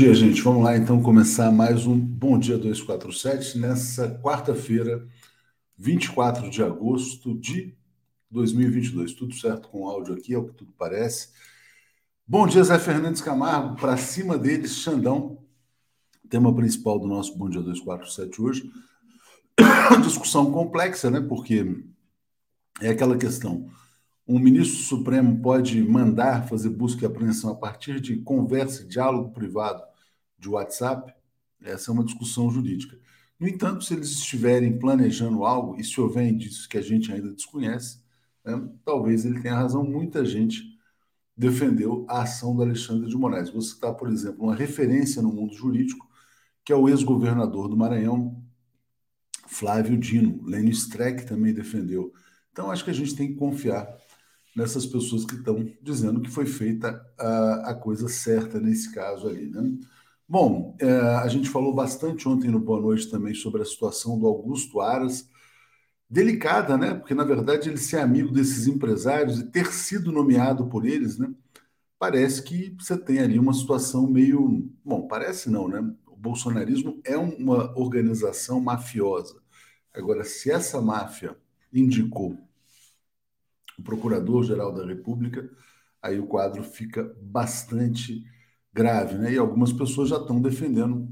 Dia, gente. Vamos lá então começar mais um Bom Dia 247 nessa quarta-feira, 24 de agosto de 2022. Tudo certo com o áudio aqui, é o que tudo parece. Bom dia, Zé Fernandes Camargo. Para cima deles, Xandão. Tema principal do nosso Bom Dia 247 hoje. Discussão complexa, né? Porque é aquela questão um ministro supremo pode mandar fazer busca e apreensão a partir de conversa, diálogo privado de WhatsApp? Essa é uma discussão jurídica. No entanto, se eles estiverem planejando algo, e se houver indícios que a gente ainda desconhece, né, talvez ele tenha razão. Muita gente defendeu a ação do Alexandre de Moraes. Vou citar, por exemplo, uma referência no mundo jurídico, que é o ex-governador do Maranhão, Flávio Dino. Lênio Streck também defendeu. Então, acho que a gente tem que confiar nessas pessoas que estão dizendo que foi feita a, a coisa certa nesse caso ali. Né? Bom, é, a gente falou bastante ontem no Boa Noite também sobre a situação do Augusto Aras, delicada, né? Porque na verdade ele ser amigo desses empresários e ter sido nomeado por eles, né? Parece que você tem ali uma situação meio, bom, parece não, né? O bolsonarismo é uma organização mafiosa. Agora, se essa máfia indicou o Procurador-Geral da República, aí o quadro fica bastante grave, né? E algumas pessoas já estão defendendo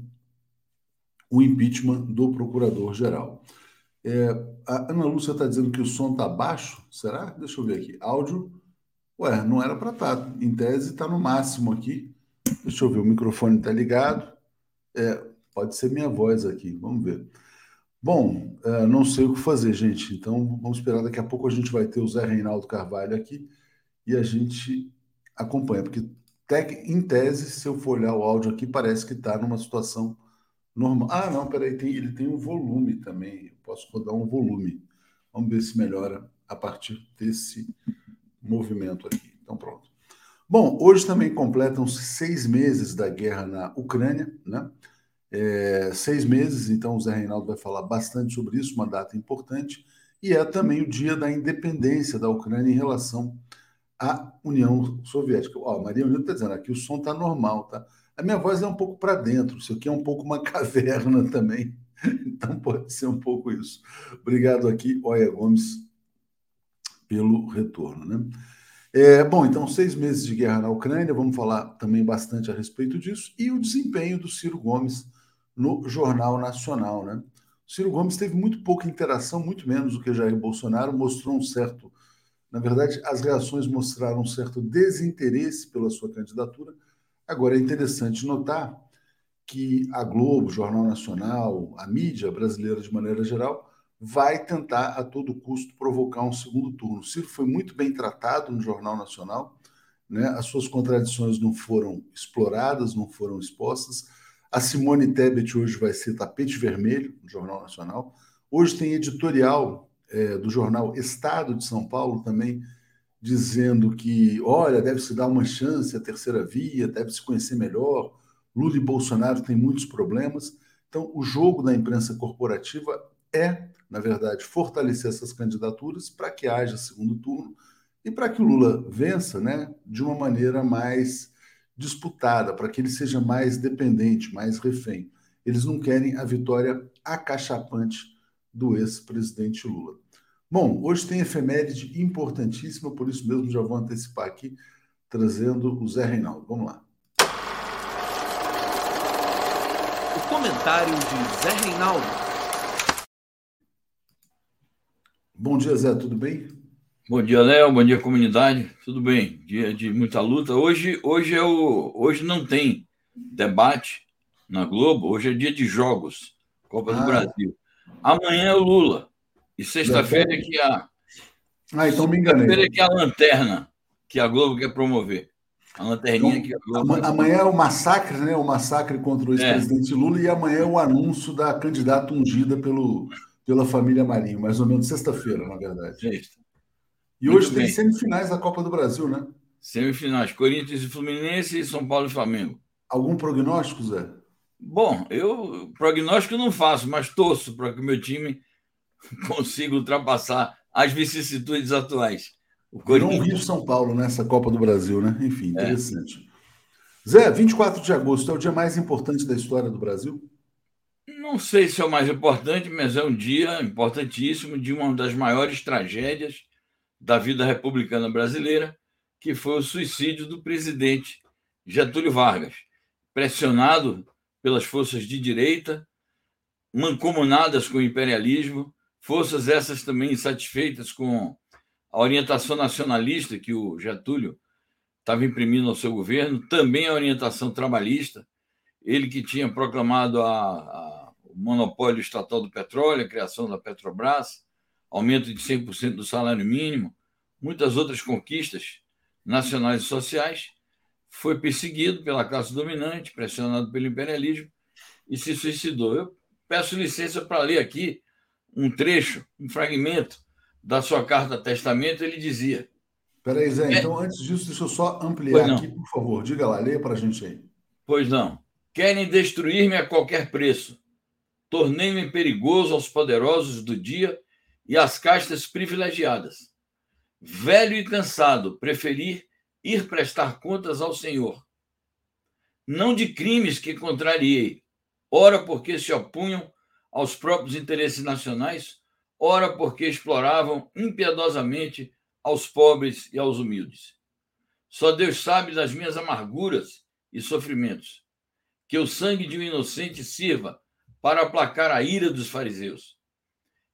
o impeachment do Procurador-Geral. É, a Ana Lúcia está dizendo que o som está baixo. Será? Deixa eu ver aqui. Áudio. Ué, não era para estar. Tá. Em tese está no máximo aqui. Deixa eu ver, o microfone está ligado. É, pode ser minha voz aqui. Vamos ver. Bom, uh, não sei o que fazer, gente. Então, vamos esperar. Daqui a pouco a gente vai ter o Zé Reinaldo Carvalho aqui e a gente acompanha. Porque, em tese, se eu for olhar o áudio aqui, parece que está numa situação normal. Ah, não, peraí, tem, ele tem um volume também. Eu posso rodar um volume. Vamos ver se melhora a partir desse movimento aqui. Então, pronto. Bom, hoje também completam-se seis meses da guerra na Ucrânia, né? é, seis meses, então o Zé Reinaldo vai falar bastante sobre isso, uma data importante, e é também o dia da independência da Ucrânia em relação à União Soviética. Ó, Maria Unida está dizendo aqui, o som está normal, tá? A minha voz é um pouco para dentro, isso aqui é um pouco uma caverna também, então pode ser um pouco isso. Obrigado aqui, Oia Gomes, pelo retorno, né? É, bom, então, seis meses de guerra na Ucrânia, vamos falar também bastante a respeito disso, e o desempenho do Ciro Gomes no Jornal Nacional. Né? O Ciro Gomes teve muito pouca interação, muito menos do que Jair Bolsonaro, mostrou um certo. Na verdade, as reações mostraram um certo desinteresse pela sua candidatura. Agora, é interessante notar que a Globo, Jornal Nacional, a mídia brasileira de maneira geral, vai tentar a todo custo provocar um segundo turno. O Ciro foi muito bem tratado no Jornal Nacional, né? as suas contradições não foram exploradas, não foram expostas a Simone Tebet hoje vai ser tapete vermelho no Jornal Nacional. Hoje tem editorial é, do jornal Estado de São Paulo também dizendo que, olha, deve se dar uma chance à terceira via, deve se conhecer melhor. Lula e Bolsonaro têm muitos problemas. Então, o jogo da imprensa corporativa é, na verdade, fortalecer essas candidaturas para que haja segundo turno e para que o Lula vença, né, de uma maneira mais disputada, para que ele seja mais dependente, mais refém. Eles não querem a vitória acachapante do ex-presidente Lula. Bom, hoje tem efeméride importantíssima, por isso mesmo já vou antecipar aqui, trazendo o Zé Reinaldo. Vamos lá. O comentário de Zé Reinaldo. Bom dia, Zé, tudo bem? Bom dia, Léo. Bom dia, comunidade. Tudo bem? Dia de muita luta. Hoje, hoje, é o, hoje não tem debate na Globo. Hoje é dia de jogos, Copa ah. do Brasil. Amanhã é o Lula. E sexta-feira é que a. Ah, então me enganei. Sexta-feira é que a lanterna que a Globo quer promover. A lanterninha então, que a Globo. Amanhã, amanhã é o massacre, né? O massacre contra o ex-presidente é. Lula, e amanhã é o anúncio da candidata ungida pelo, pela família Marinho, mais ou menos sexta-feira, na verdade. Sexta. E Muito hoje bem. tem semifinais da Copa do Brasil, né? Semifinais, Corinthians e Fluminense e São Paulo e Flamengo. Algum prognóstico, Zé? Bom, eu prognóstico não faço, mas torço para que o meu time consiga ultrapassar as vicissitudes atuais. O Corinthians... Virou um Rio São Paulo nessa Copa do Brasil, né? Enfim, é. interessante. É. Zé, 24 de agosto é o dia mais importante da história do Brasil? Não sei se é o mais importante, mas é um dia importantíssimo de uma das maiores tragédias da vida republicana brasileira, que foi o suicídio do presidente Getúlio Vargas, pressionado pelas forças de direita, mancomunadas com o imperialismo, forças essas também insatisfeitas com a orientação nacionalista que o Getúlio estava imprimindo ao seu governo, também a orientação trabalhista, ele que tinha proclamado a, a, o monopólio estatal do petróleo, a criação da Petrobras, aumento de 100% do salário mínimo, muitas outras conquistas nacionais e sociais, foi perseguido pela classe dominante, pressionado pelo imperialismo e se suicidou. Eu peço licença para ler aqui um trecho, um fragmento da sua carta testamento. Ele dizia: Peraí, Zé, é... então antes disso, deixa eu só ampliar aqui, por favor. Diga lá, leia para a gente aí. Pois não. Querem destruir-me a qualquer preço. Tornei-me perigoso aos poderosos do dia e às castas privilegiadas. Velho e cansado, preferi ir prestar contas ao Senhor. Não de crimes que contrariei, ora porque se opunham aos próprios interesses nacionais, ora porque exploravam impiedosamente aos pobres e aos humildes. Só Deus sabe das minhas amarguras e sofrimentos. Que o sangue de um inocente sirva para aplacar a ira dos fariseus.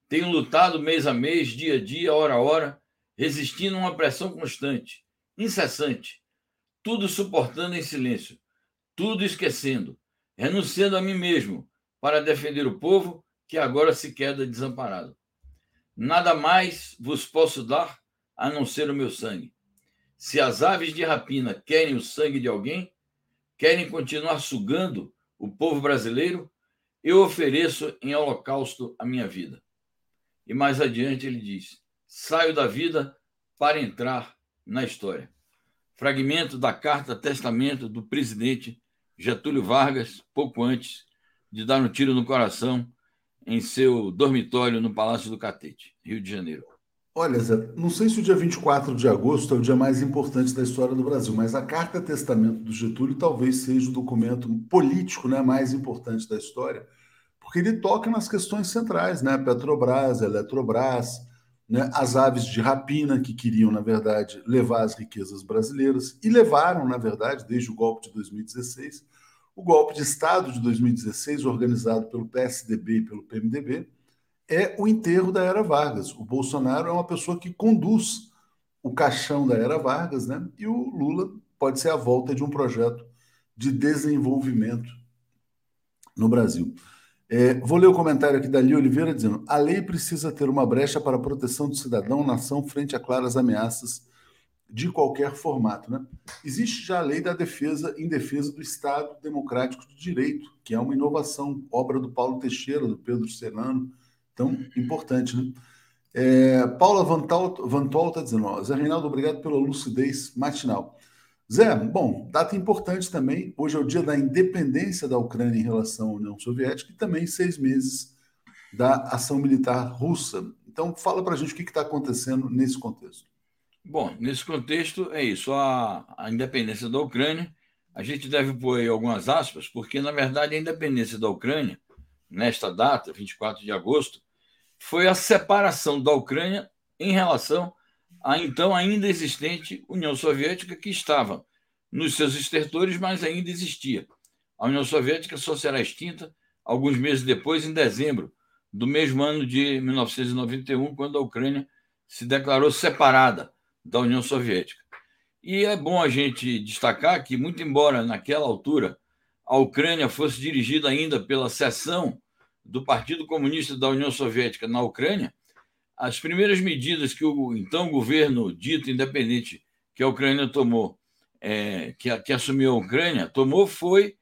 Tenho lutado mês a mês, dia a dia, hora a hora, resistindo a uma pressão constante, incessante, tudo suportando em silêncio, tudo esquecendo, renunciando a mim mesmo para defender o povo que agora se queda desamparado. Nada mais vos posso dar a não ser o meu sangue. Se as aves de rapina querem o sangue de alguém, querem continuar sugando o povo brasileiro, eu ofereço em holocausto a minha vida. E mais adiante ele diz: saio da vida para entrar na história. Fragmento da carta testamento do presidente Getúlio Vargas, pouco antes de dar um tiro no coração em seu dormitório no Palácio do Catete, Rio de Janeiro. Olha, Zé, não sei se o dia 24 de agosto é o dia mais importante da história do Brasil, mas a Carta Testamento do Getúlio talvez seja o documento político né, mais importante da história, porque ele toca nas questões centrais, né? Petrobras, Eletrobras, né, as aves de rapina que queriam, na verdade, levar as riquezas brasileiras e levaram, na verdade, desde o golpe de 2016, o golpe de Estado de 2016, organizado pelo PSDB e pelo PMDB, é o enterro da era Vargas. O Bolsonaro é uma pessoa que conduz o caixão da era Vargas, né? E o Lula pode ser a volta de um projeto de desenvolvimento no Brasil. É, vou ler o comentário aqui da Lia Oliveira dizendo: a lei precisa ter uma brecha para a proteção do cidadão nação frente a claras ameaças de qualquer formato. Né? Existe já a lei da defesa em defesa do Estado Democrático de Direito, que é uma inovação, obra do Paulo Teixeira, do Pedro Serrano, tão importante. Né? É, Paula Vantol está dizendo: ó, Zé Reinaldo, obrigado pela lucidez matinal. Zé, bom, data importante também. Hoje é o dia da independência da Ucrânia em relação à União Soviética e também seis meses da ação militar russa. Então, fala para a gente o que está acontecendo nesse contexto. Bom, nesse contexto é isso. A, a independência da Ucrânia, a gente deve pôr aí algumas aspas, porque, na verdade, a independência da Ucrânia, nesta data, 24 de agosto, foi a separação da Ucrânia em relação a então ainda existente União Soviética, que estava nos seus estertores, mas ainda existia. A União Soviética só será extinta alguns meses depois, em dezembro do mesmo ano de 1991, quando a Ucrânia se declarou separada da União Soviética. E é bom a gente destacar que, muito embora naquela altura a Ucrânia fosse dirigida ainda pela seção do Partido Comunista da União Soviética na Ucrânia, as primeiras medidas que o então governo dito independente que a Ucrânia tomou, é, que, que, assumiu a Ucrânia, tomou foi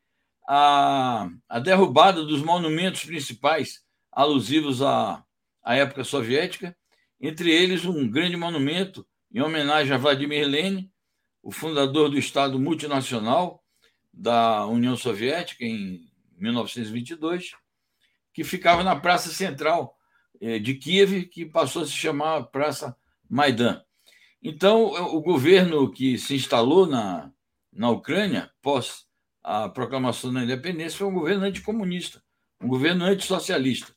a, a derrubada dos monumentos principais alusivos à, à época soviética, entre eles um grande monumento em homenagem a Vladimir Lenin, o fundador do Estado multinacional da União Soviética em 1922, que ficava na Praça Central é, de Kiev, que passou a se chamar Praça Maidan. Então, o governo que se instalou na, na Ucrânia, pós a proclamação da independência, foi um governo anticomunista, um governo antissocialista.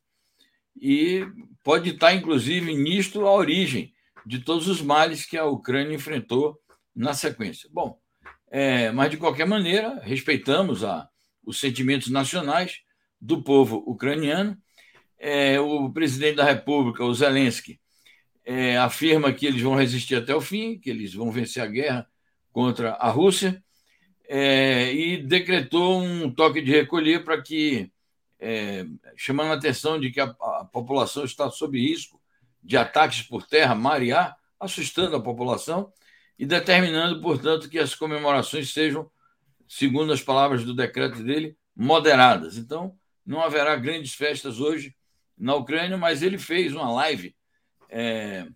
E pode estar, inclusive, nisto a origem de todos os males que a Ucrânia enfrentou na sequência. Bom, é, mas de qualquer maneira, respeitamos a, os sentimentos nacionais do povo ucraniano. É, o presidente da República, o Zelensky, é, afirma que eles vão resistir até o fim, que eles vão vencer a guerra contra a Rússia, é, e decretou um toque de recolher para que, é, chamando a atenção de que a, a, população está sob risco de ataques por terra, mar ar, assustando a população e determinando, portanto, que as comemorações sejam, segundo as palavras do decreto dele, moderadas. Então, não haverá grandes festas hoje na Ucrânia, mas ele fez uma live é,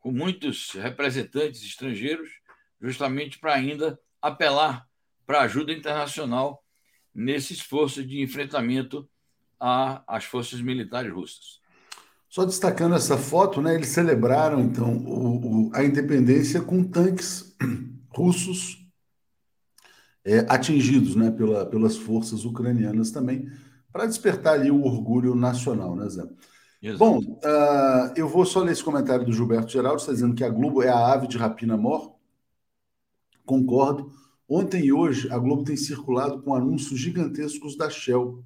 com muitos representantes estrangeiros, justamente para ainda apelar para ajuda internacional nesse esforço de enfrentamento às forças militares russas. Só destacando essa foto, né, eles celebraram então o, o, a independência com tanques russos é, atingidos né, pela, pelas forças ucranianas também, para despertar ali o orgulho nacional, né, Zé? Exato. Bom, uh, eu vou só ler esse comentário do Gilberto Geraldo, está dizendo que a Globo é a ave de rapina mor. Concordo. Ontem e hoje, a Globo tem circulado com anúncios gigantescos da Shell.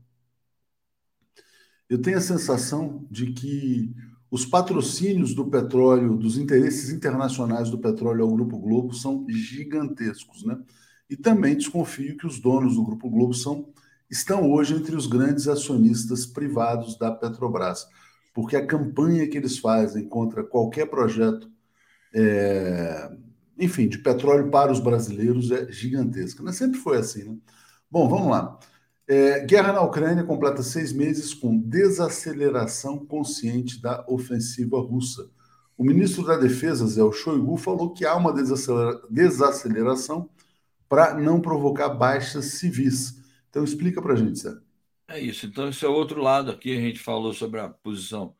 Eu tenho a sensação de que os patrocínios do petróleo, dos interesses internacionais do petróleo ao Grupo Globo são gigantescos, né? E também desconfio que os donos do Grupo Globo são, estão hoje entre os grandes acionistas privados da Petrobras porque a campanha que eles fazem contra qualquer projeto, é, enfim, de petróleo para os brasileiros é gigantesca. Mas sempre foi assim, né? Bom, vamos lá. É, guerra na Ucrânia completa seis meses com desaceleração consciente da ofensiva russa. O ministro da Defesa, Zé Shoigu, falou que há uma desacelera desaceleração para não provocar baixas civis. Então, explica para a gente, Zé. É isso. Então, esse é o outro lado. Aqui a gente falou sobre a posição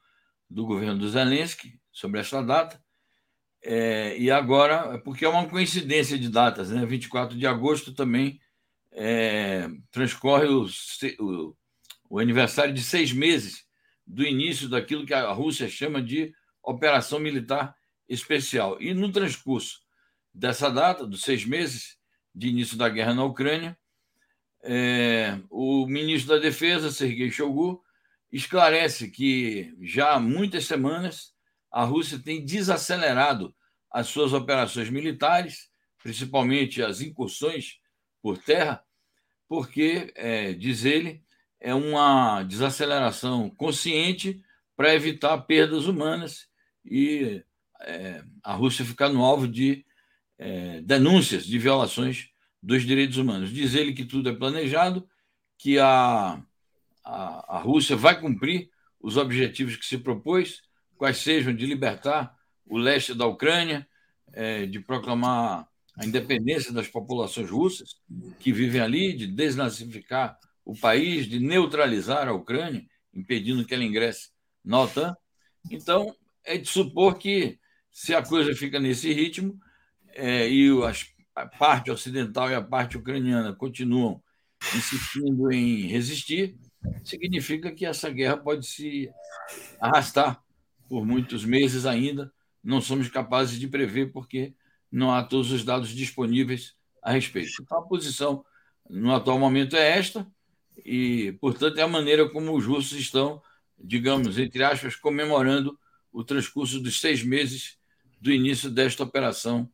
do governo do Zelensky sobre essa data. É, e agora, porque é uma coincidência de datas, né? 24 de agosto também é, transcorre o, o, o, aniversário de seis meses do início daquilo que a Rússia chama de Operação Militar Especial. E no transcurso dessa data, dos seis meses de início da guerra na Ucrânia, é, o ministro da Defesa, Sergei Shoigu, esclarece que já há muitas semanas a Rússia tem desacelerado as suas operações militares, principalmente as incursões por terra, porque, é, diz ele, é uma desaceleração consciente para evitar perdas humanas e é, a Rússia ficar no alvo de é, denúncias de violações dos direitos humanos. Diz ele que tudo é planejado, que a, a, a Rússia vai cumprir os objetivos que se propôs, quais sejam de libertar o leste da Ucrânia, é, de proclamar a independência das populações russas que vivem ali, de desnazificar o país, de neutralizar a Ucrânia, impedindo que ela ingresse na OTAN. Então, é de supor que, se a coisa fica nesse ritmo, é, e a parte ocidental e a parte ucraniana continuam insistindo em resistir, significa que essa guerra pode se arrastar por muitos meses ainda. Não somos capazes de prever, porque não há todos os dados disponíveis a respeito. Então, a posição no atual momento é esta, e, portanto, é a maneira como os russos estão, digamos, entre aspas, comemorando o transcurso dos seis meses do início desta operação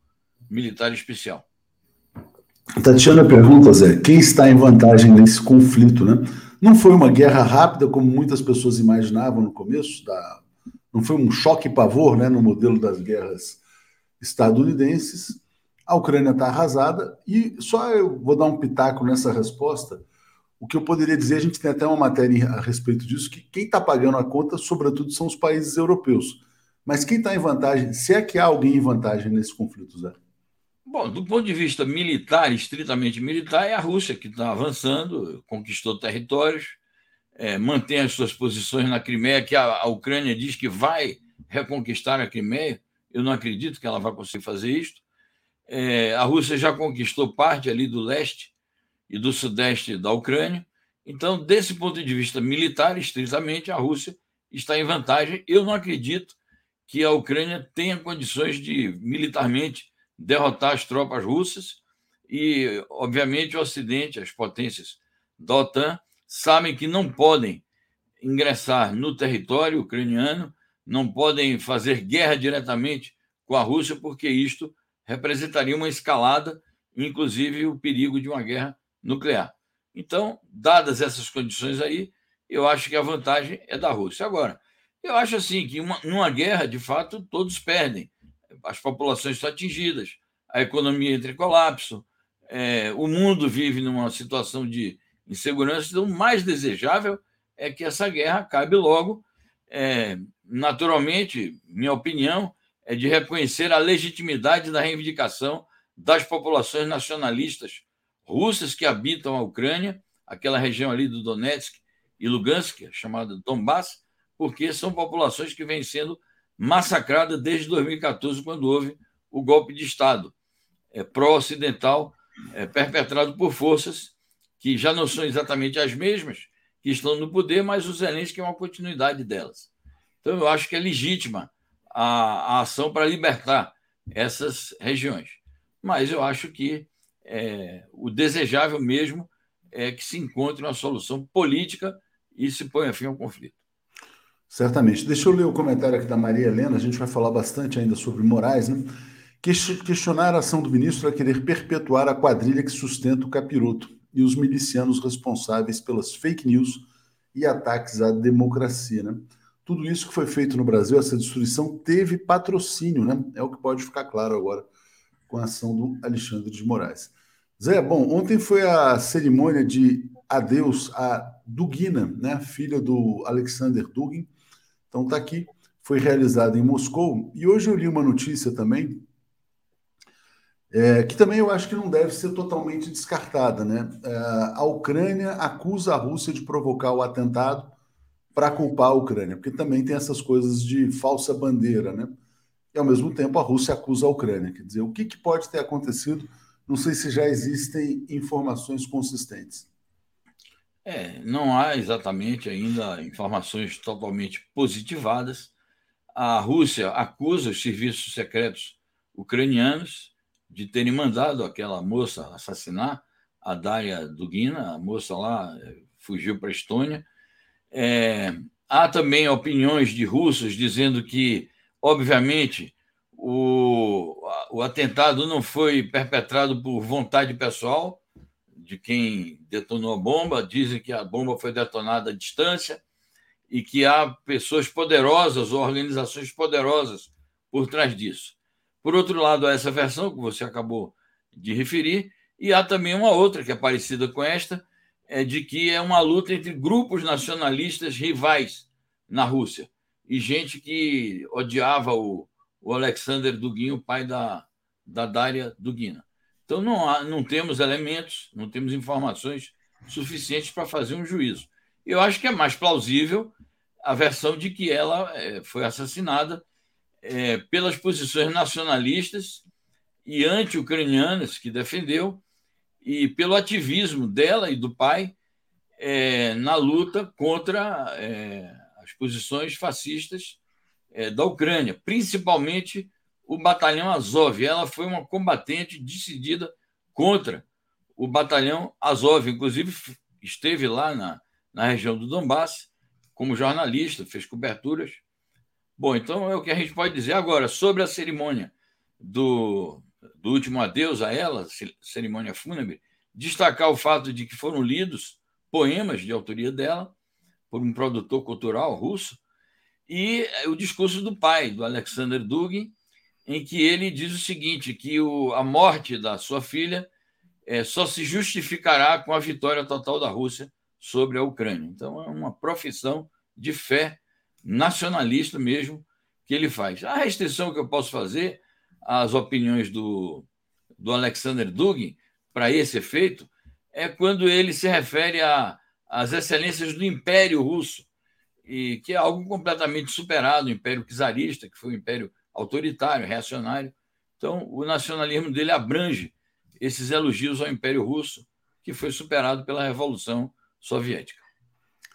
militar especial. Tatiana pergunta, Zé, quem está em vantagem nesse conflito, né? Não foi uma guerra rápida, como muitas pessoas imaginavam no começo, da... não foi um choque e pavor né, no modelo das guerras estadunidenses. A Ucrânia está arrasada, e só eu vou dar um pitaco nessa resposta. O que eu poderia dizer, a gente tem até uma matéria a respeito disso, que quem está pagando a conta, sobretudo, são os países europeus. Mas quem está em vantagem, se é que há alguém em vantagem nesse conflito, Zé? Bom, do ponto de vista militar, estritamente militar, é a Rússia que está avançando, conquistou territórios, é, mantém as suas posições na Crimeia, que a, a, Ucrânia diz que vai reconquistar a Crimeia. Eu não acredito que ela vai conseguir fazer isto. É, a Rússia já conquistou parte ali do leste e do sudeste da Ucrânia. Então, desse ponto de vista militar, estritamente, a Rússia está em vantagem. Eu não acredito que a Ucrânia tenha condições de militarmente derrotar as tropas russas e, obviamente, o Ocidente, as potências da OTAN, sabem que não podem ingressar no território ucraniano, não podem fazer guerra diretamente com a Rússia, porque isto representaria uma escalada, inclusive o perigo de uma guerra nuclear. Então, dadas essas condições aí, eu acho que a vantagem é da Rússia. Agora, eu acho assim que uma, numa guerra, de fato, todos perdem. As populações estão atingidas, a economia entra em colapso, é, o mundo vive numa situação de insegurança. Então, o mais desejável é que essa guerra acabe logo. É, naturalmente, minha opinião, é de reconhecer a legitimidade da reivindicação das populações nacionalistas russas que habitam a Ucrânia, aquela região ali do Donetsk e Lugansk, chamada Donbass, porque são populações que vêm sendo massacradas desde 2014, quando houve o golpe de Estado. É, pró-ocidental é, perpetrado por forças que já não são exatamente as mesmas que estão no poder, mas o Zelensky é uma continuidade delas. Então, eu acho que é legítima a, a ação para libertar essas regiões. Mas eu acho que é, o desejável mesmo é que se encontre uma solução política e se ponha fim ao conflito. Certamente. Deixa eu ler o comentário aqui da Maria Helena, a gente vai falar bastante ainda sobre Moraes, né? Questionar a ação do ministro é querer perpetuar a quadrilha que sustenta o capiroto e os milicianos responsáveis pelas fake news e ataques à democracia, né? tudo isso que foi feito no Brasil, essa destruição, teve patrocínio, né? É o que pode ficar claro agora com a ação do Alexandre de Moraes. Zé, bom, ontem foi a cerimônia de adeus a Dugina, né? Filha do Alexander Dugin. Então tá aqui, foi realizada em Moscou. E hoje eu li uma notícia também, é, que também eu acho que não deve ser totalmente descartada, né? É, a Ucrânia acusa a Rússia de provocar o atentado para culpar a Ucrânia, porque também tem essas coisas de falsa bandeira, né? E ao mesmo tempo a Rússia acusa a Ucrânia. Quer dizer, o que, que pode ter acontecido? Não sei se já existem informações consistentes. É, não há exatamente ainda informações totalmente positivadas. A Rússia acusa os serviços secretos ucranianos de terem mandado aquela moça assassinar a Daria Dugina, a moça lá eh, fugiu para a Estônia, é, há também opiniões de russos dizendo que, obviamente, o, o atentado não foi perpetrado por vontade pessoal de quem detonou a bomba. Dizem que a bomba foi detonada à distância e que há pessoas poderosas ou organizações poderosas por trás disso. Por outro lado, há essa versão que você acabou de referir, e há também uma outra que é parecida com esta, é de que é uma luta entre grupos nacionalistas rivais na Rússia e gente que odiava o, o Alexander Dugin, o pai da, da Daria Dugina. Então não, há, não temos elementos, não temos informações suficientes para fazer um juízo. Eu acho que é mais plausível a versão de que ela é, foi assassinada é, pelas posições nacionalistas e anti-ucranianas que defendeu e pelo ativismo dela e do pai é, na luta contra é, as posições fascistas é, da Ucrânia, principalmente o batalhão Azov. Ela foi uma combatente decidida contra o batalhão Azov, inclusive esteve lá na, na região do Donbass como jornalista, fez coberturas. Bom, então é o que a gente pode dizer agora sobre a cerimônia do, do último adeus a ela, cerimônia fúnebre, destacar o fato de que foram lidos poemas de autoria dela por um produtor cultural russo e o discurso do pai, do Alexander Dugin, em que ele diz o seguinte, que o, a morte da sua filha é, só se justificará com a vitória total da Rússia sobre a Ucrânia. Então, é uma profissão de fé nacionalista mesmo que ele faz. A restrição que eu posso fazer as opiniões do, do Alexander Dugin para esse efeito é quando ele se refere às excelências do Império Russo, e que é algo completamente superado, o Império Czarista, que foi um império autoritário, reacionário, Então, o nacionalismo dele abrange esses elogios ao Império Russo, que foi superado pela Revolução Soviética.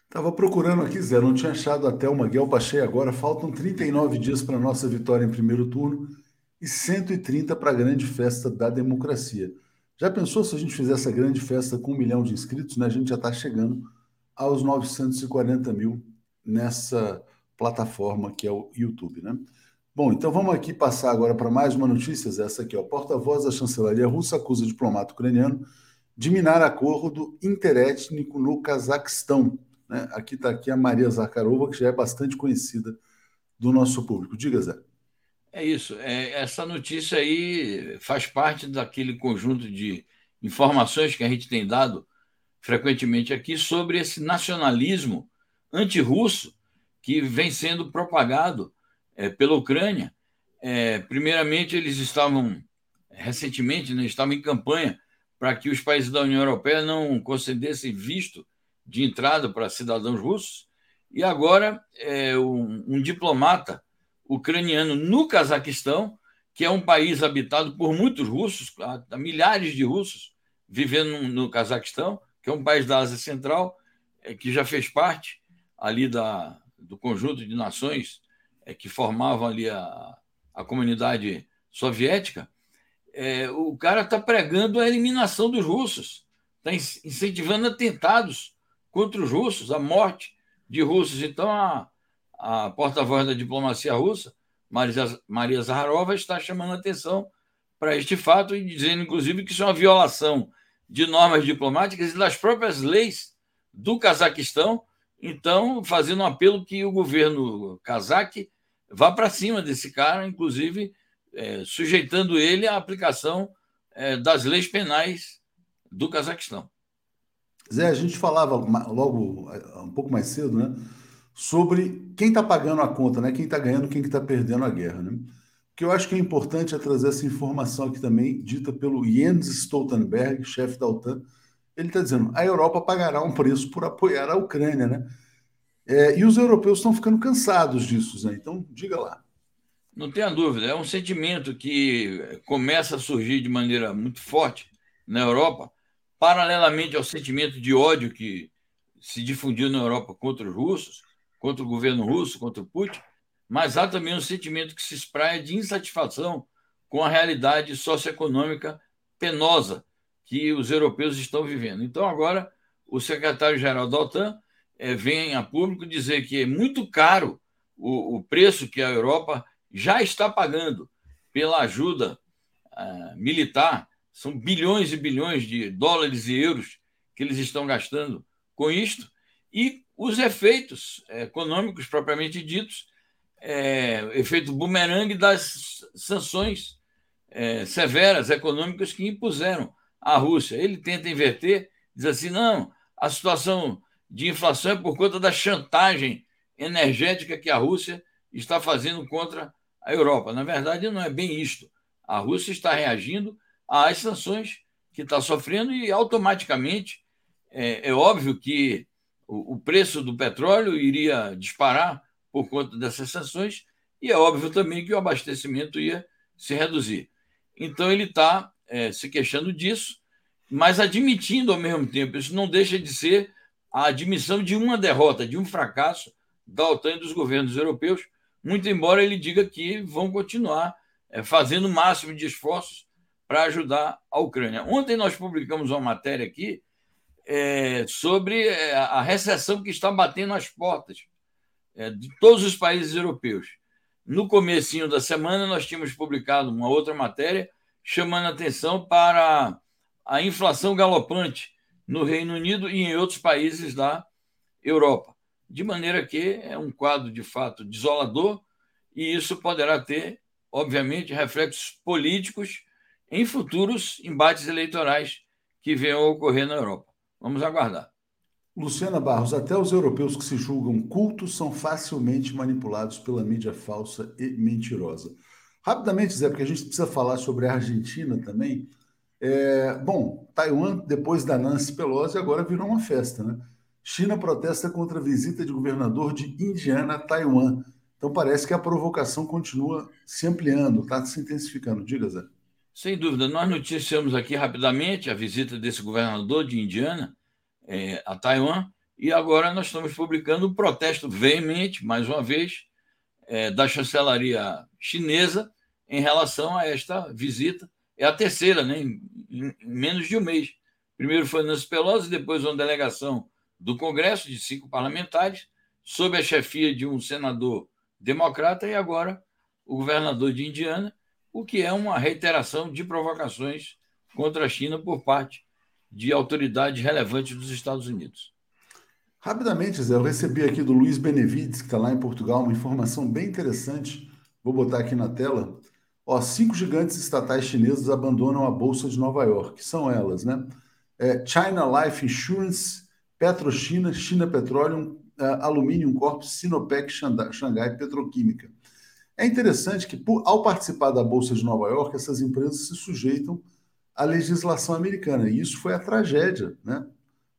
Estava procurando aqui, Zé, não tinha achado até o Maguel Pachei agora. Faltam 39 dias para a nossa vitória em primeiro turno e 130 para a grande festa da democracia. Já pensou se a gente fizer essa grande festa com um milhão de inscritos? Né? A gente já está chegando aos 940 mil nessa plataforma que é o YouTube, né? Bom, então vamos aqui passar agora para mais uma notícia, essa aqui, ó. Porta-voz da chancelaria russa acusa diplomata ucraniano de minar acordo interétnico no Cazaquistão. Né? Aqui está aqui a Maria Zakharova, que já é bastante conhecida do nosso público. Diga, Zé. É isso. É, essa notícia aí faz parte daquele conjunto de informações que a gente tem dado frequentemente aqui sobre esse nacionalismo anti-russo que vem sendo propagado é, pela Ucrânia. É, primeiramente, eles estavam, recentemente, né, estavam em campanha para que os países da União Europeia não concedessem visto de entrada para cidadãos russos, e agora é, um, um diplomata ucraniano no Cazaquistão, que é um país habitado por muitos russos, milhares de russos vivendo no, no Cazaquistão, que é um país da Ásia Central, é, que já fez parte ali da, do conjunto de nações é, que formavam ali a, a comunidade soviética, é, o cara está pregando a eliminação dos russos, está incentivando atentados contra os russos, a morte de russos. Então, a, a porta-voz da diplomacia russa, Maria, Maria Zaharova, está chamando atenção para este fato e dizendo, inclusive, que isso é uma violação de normas diplomáticas e das próprias leis do Cazaquistão. Então, fazendo um apelo que o governo cazaque vá para cima desse cara, inclusive é, sujeitando ele à aplicação é, das leis penais do Cazaquistão. Zé, a gente falava logo um pouco mais cedo, né, sobre quem está pagando a conta, né, quem está ganhando, quem está perdendo a guerra, né? O que eu acho que é importante é trazer essa informação aqui também, dita pelo Jens Stoltenberg, chefe da OTAN. Ele está dizendo: a Europa pagará um preço por apoiar a Ucrânia, né? É, e os europeus estão ficando cansados disso, né? Então, diga lá. Não tenha dúvida, é um sentimento que começa a surgir de maneira muito forte na Europa, paralelamente ao sentimento de ódio que se difundiu na Europa contra os russos, contra o governo russo, contra o Putin, mas há também um sentimento que se espraia de insatisfação com a realidade socioeconômica penosa que os europeus estão vivendo. Então, agora, o secretário-geral da OTAN é, vem a público dizer que é muito caro o, o, preço que a Europa já está pagando pela ajuda uh, militar. São bilhões e bilhões de dólares e euros que eles estão gastando com isto. E os efeitos econômicos propriamente ditos, é, efeito bumerangue das sanções é, severas econômicas que impuseram à Rússia. Ele tenta inverter, diz assim: não, a situação de inflação é por conta da chantagem energética que a Rússia está fazendo contra a Europa. Na verdade, não é bem isto. A Rússia está reagindo às sanções que está sofrendo e automaticamente é, é óbvio que o, o, preço do petróleo iria disparar por conta dessas sanções e é óbvio também que o abastecimento ia se reduzir. Então ele está é, se queixando disso, mas admitindo ao mesmo tempo. Isso não deixa de ser a admissão de uma derrota, de um fracasso da OTAN e dos governos europeus, muito embora ele diga que vão continuar é, fazendo o máximo de esforços para ajudar a Ucrânia. Ontem nós publicamos uma matéria aqui é, sobre é, a recessão que está batendo as portas é, de todos os países europeus. No comecinho da semana, nós tínhamos publicado uma outra matéria chamando atenção para a inflação galopante no Reino Unido e em outros países da Europa. De maneira que é um quadro de fato desolador e isso poderá ter, obviamente, reflexos políticos em futuros embates eleitorais que venham a ocorrer na Europa. Vamos aguardar. Luciana Barros, até os europeus que se julgam cultos são facilmente manipulados pela mídia falsa e mentirosa. Rapidamente, Zé, porque a gente precisa falar sobre a Argentina também. É, bom, Taiwan, depois da Nancy Pelosi, agora virou uma festa, né? China protesta contra a visita de governador de Indiana a Taiwan. Então parece que a provocação continua se ampliando, está se intensificando. Diga, Zé. Sem dúvida. Nós noticiamos aqui rapidamente a visita desse governador de Indiana é, a Taiwan, e agora nós estamos publicando um protesto veemente, mais uma vez, é, da chancelaria chinesa em relação a esta visita. É a terceira, né, em, em menos de um mês. Primeiro foi Nancy Pelosi, depois uma delegação do Congresso de cinco parlamentares, sob a chefia de um senador democrata, e agora o governador de Indiana, o que é uma reiteração de provocações contra a China por parte de autoridades relevantes dos Estados Unidos. Rapidamente, Zé, eu recebi aqui do Luiz Benevides, que está lá em Portugal, uma informação bem interessante. Vou botar aqui na tela. Ó, cinco gigantes estatais chineses abandonam a Bolsa de Nova York. São elas, né? É China Life Insurance, Petrochina, China Petroleum, uh, Aluminium Corp, Sinopec, Xangai Petroquímica. É interessante que, por, ao participar da Bolsa de Nova York, essas empresas se sujeitam à legislação americana. E isso foi a tragédia né,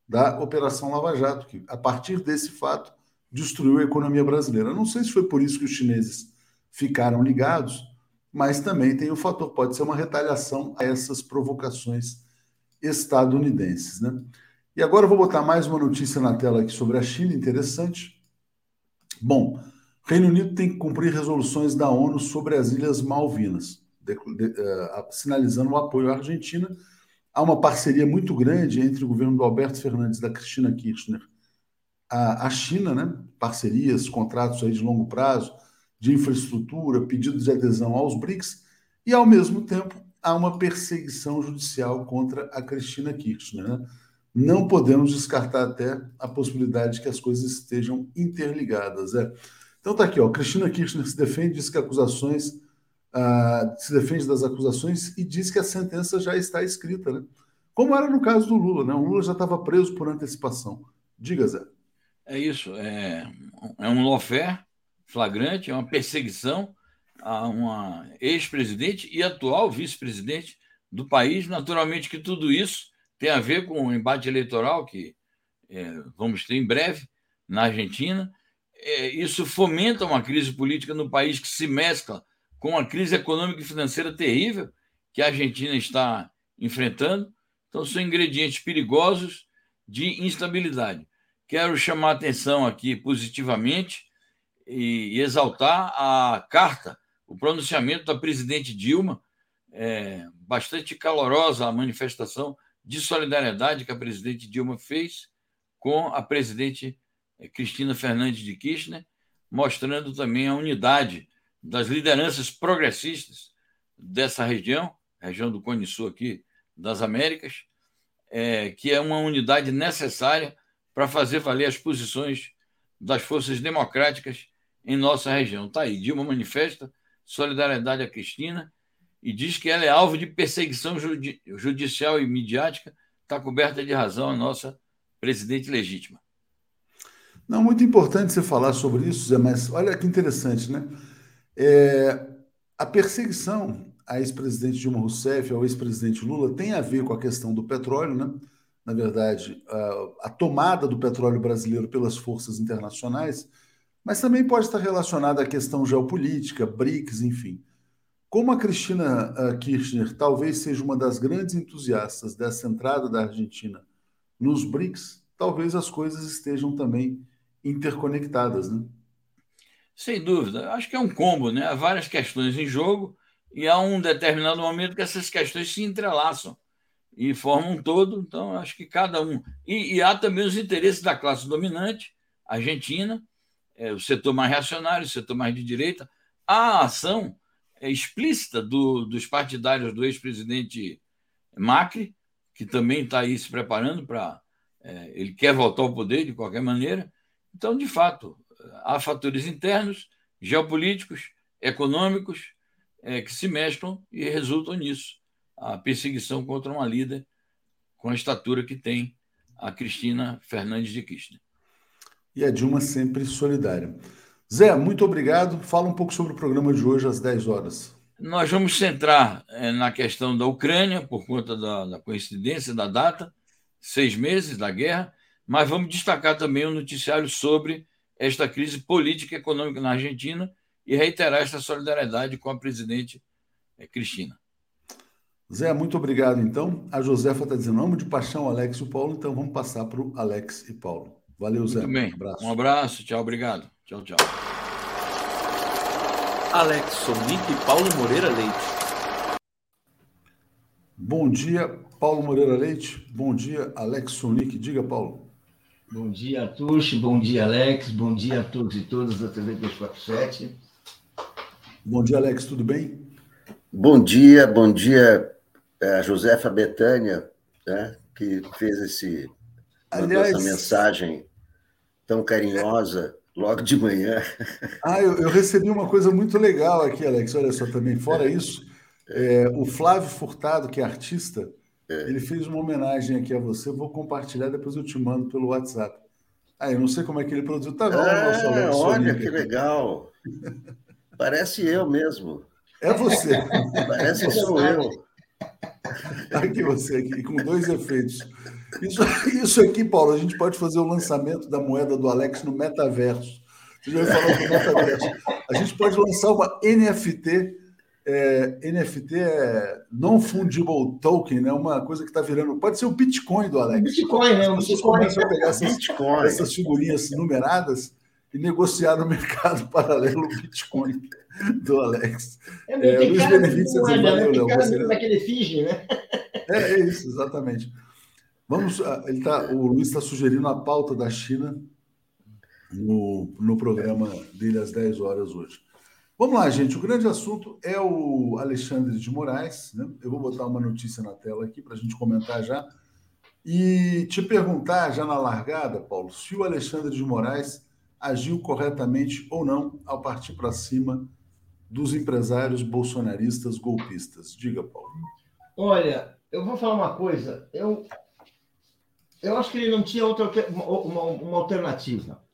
da Operação Lava Jato, que, a partir desse fato, destruiu a economia brasileira. Não sei se foi por isso que os chineses ficaram ligados, mas também tem o fator, pode ser uma retaliação a essas provocações estadunidenses. Né? E agora eu vou botar mais uma notícia na tela aqui sobre a China, interessante. Bom, Reino Unido tem que cumprir resoluções da ONU sobre as Ilhas Malvinas, de, de, uh, sinalizando o apoio à Argentina. Há uma parceria muito grande entre o governo do Alberto Fernandes e da Cristina Kirchner, a, a China, né? parcerias, contratos aí de longo prazo, de infraestrutura, pedidos de adesão aos BRICS, e, ao mesmo tempo, há uma perseguição judicial contra a Cristina Kirchner. Né? Não podemos descartar até a possibilidade de que as coisas estejam interligadas. É. Então tá aqui, ó. Cristina Kirchner se defende, diz que acusações uh, se defende das acusações e diz que a sentença já está escrita, né? Como era no caso do Lula, né? O Lula já estava preso por antecipação. Diga, Zé. É isso. É, é um lawfare flagrante, é uma perseguição a uma ex-presidente e atual vice-presidente do país. Naturalmente que tudo isso tem a ver com o embate eleitoral que é, vamos ter em breve na Argentina é, isso fomenta uma crise política no país que se mescla com a crise econômica e financeira terrível que a Argentina está enfrentando. Então, são ingredientes perigosos de instabilidade. Quero chamar a atenção aqui positivamente e, exaltar a carta, o pronunciamento da presidente Dilma, é, bastante calorosa a manifestação de solidariedade que a presidente Dilma fez com a presidente Cristina Fernandes de Kirchner, mostrando também a unidade das lideranças progressistas dessa região, região do Cone Sul aqui das Américas, é, que é uma unidade necessária para fazer valer as posições das forças democráticas em nossa região. Está aí, Dilma manifesta solidariedade a Cristina e diz que ela é alvo de perseguição judi judicial e midiática, está coberta de razão a nossa presidente legítima. Não, muito importante você falar sobre isso, Zé, mas olha que interessante, né? É, a perseguição à ex-presidente Dilma Rousseff, ao ex-presidente Lula, tem a ver com a questão do petróleo, né? Na verdade, a, a tomada do petróleo brasileiro pelas forças internacionais, mas também pode estar relacionada à questão geopolítica, BRICS, enfim. Como a Cristina Kirchner talvez seja uma das grandes entusiastas dessa entrada da Argentina nos BRICS, talvez as coisas estejam também interconectadas, né? Sem dúvida. Acho que é um combo, né? Há várias questões em jogo e há um determinado momento que essas questões se entrelaçam e formam um todo. Então, acho que cada um. E, e há também os interesses da classe dominante, argentina, é, o setor mais reacionário, o setor mais de direita. Há a ação é, explícita do, dos partidários do ex-presidente Macri, que também está aí se preparando para. É, ele quer voltar ao poder de qualquer maneira. Então, de fato, há fatores internos, geopolíticos, econômicos, é, que se mesclam e resultam nisso. A perseguição contra uma líder com a estatura que tem a Cristina Fernandes de Kirchner. E a Dilma sempre solidária. Zé, muito obrigado. Fala um pouco sobre o programa de hoje às 10 horas. Nós vamos centrar é, na questão da Ucrânia, por conta da, da coincidência da data, seis meses da guerra, mas vamos destacar também um noticiário sobre esta crise política e econômica na Argentina e reiterar esta solidariedade com a presidente eh, Cristina. Zé, muito obrigado. Então, a Josefa está dizendo, amo de paixão Alex e o Paulo, então vamos passar para o Alex e Paulo. Valeu, Zé. Muito bem. Um abraço. Um abraço, tchau, obrigado. Tchau, tchau. Alex Sonic e Paulo Moreira Leite. Bom dia, Paulo Moreira Leite. Bom dia, Alex Sonic. Diga, Paulo. Bom dia, Tuxi. Bom dia, Alex. Bom dia a todos e todas da TV 247. Bom dia, Alex. Tudo bem? Bom dia, bom dia, a Josefa Betânia, né, que fez esse, Aliás, essa mensagem tão carinhosa logo de manhã. Ah, eu, eu, recebi uma coisa muito legal aqui, Alex. Olha só também. Fora isso, é, o Flávio Furtado, que é artista, é. ele fez uma homenagem aqui a você. vou compartilhar, depois eu te mando pelo WhatsApp. Ah, eu não sei como é que ele produziu. Tá bom, Alex olha que legal. Parece eu mesmo. É você. Parece que sou eu. Aqui você, aqui, com dois efeitos. Isso, isso aqui, Paulo, a gente pode fazer o lançamento da moeda do Alex no metaverso. Você já falou do metaverso. A gente pode lançar uma NFT. É, NFT é non-fungible token, né? Uma coisa que está virando. Pode ser o Bitcoin do Alex. Bitcoin, né? As pessoas começam a pegar essas, essas figurinhas numeradas e negociar no mercado paralelo o Bitcoin do Alex. É, é, Luiz Benevides, você valeu, Léo. Você... Daquele finge, né? É, é isso, exatamente. Vamos, ah, ele tá, o Luiz está sugerindo a pauta da China no, no programa dele às 10 horas hoje. Vamos lá, gente. O grande assunto é o Alexandre de Moraes. Né? Eu vou botar uma notícia na tela aqui para a gente comentar já. E te perguntar, já na largada, Paulo, se o Alexandre de Moraes agiu corretamente ou não ao partir para cima dos empresários bolsonaristas golpistas. Diga, Paulo. Olha, eu vou falar uma coisa. Eu, eu acho que ele não tinha outra uma, uma alternativa.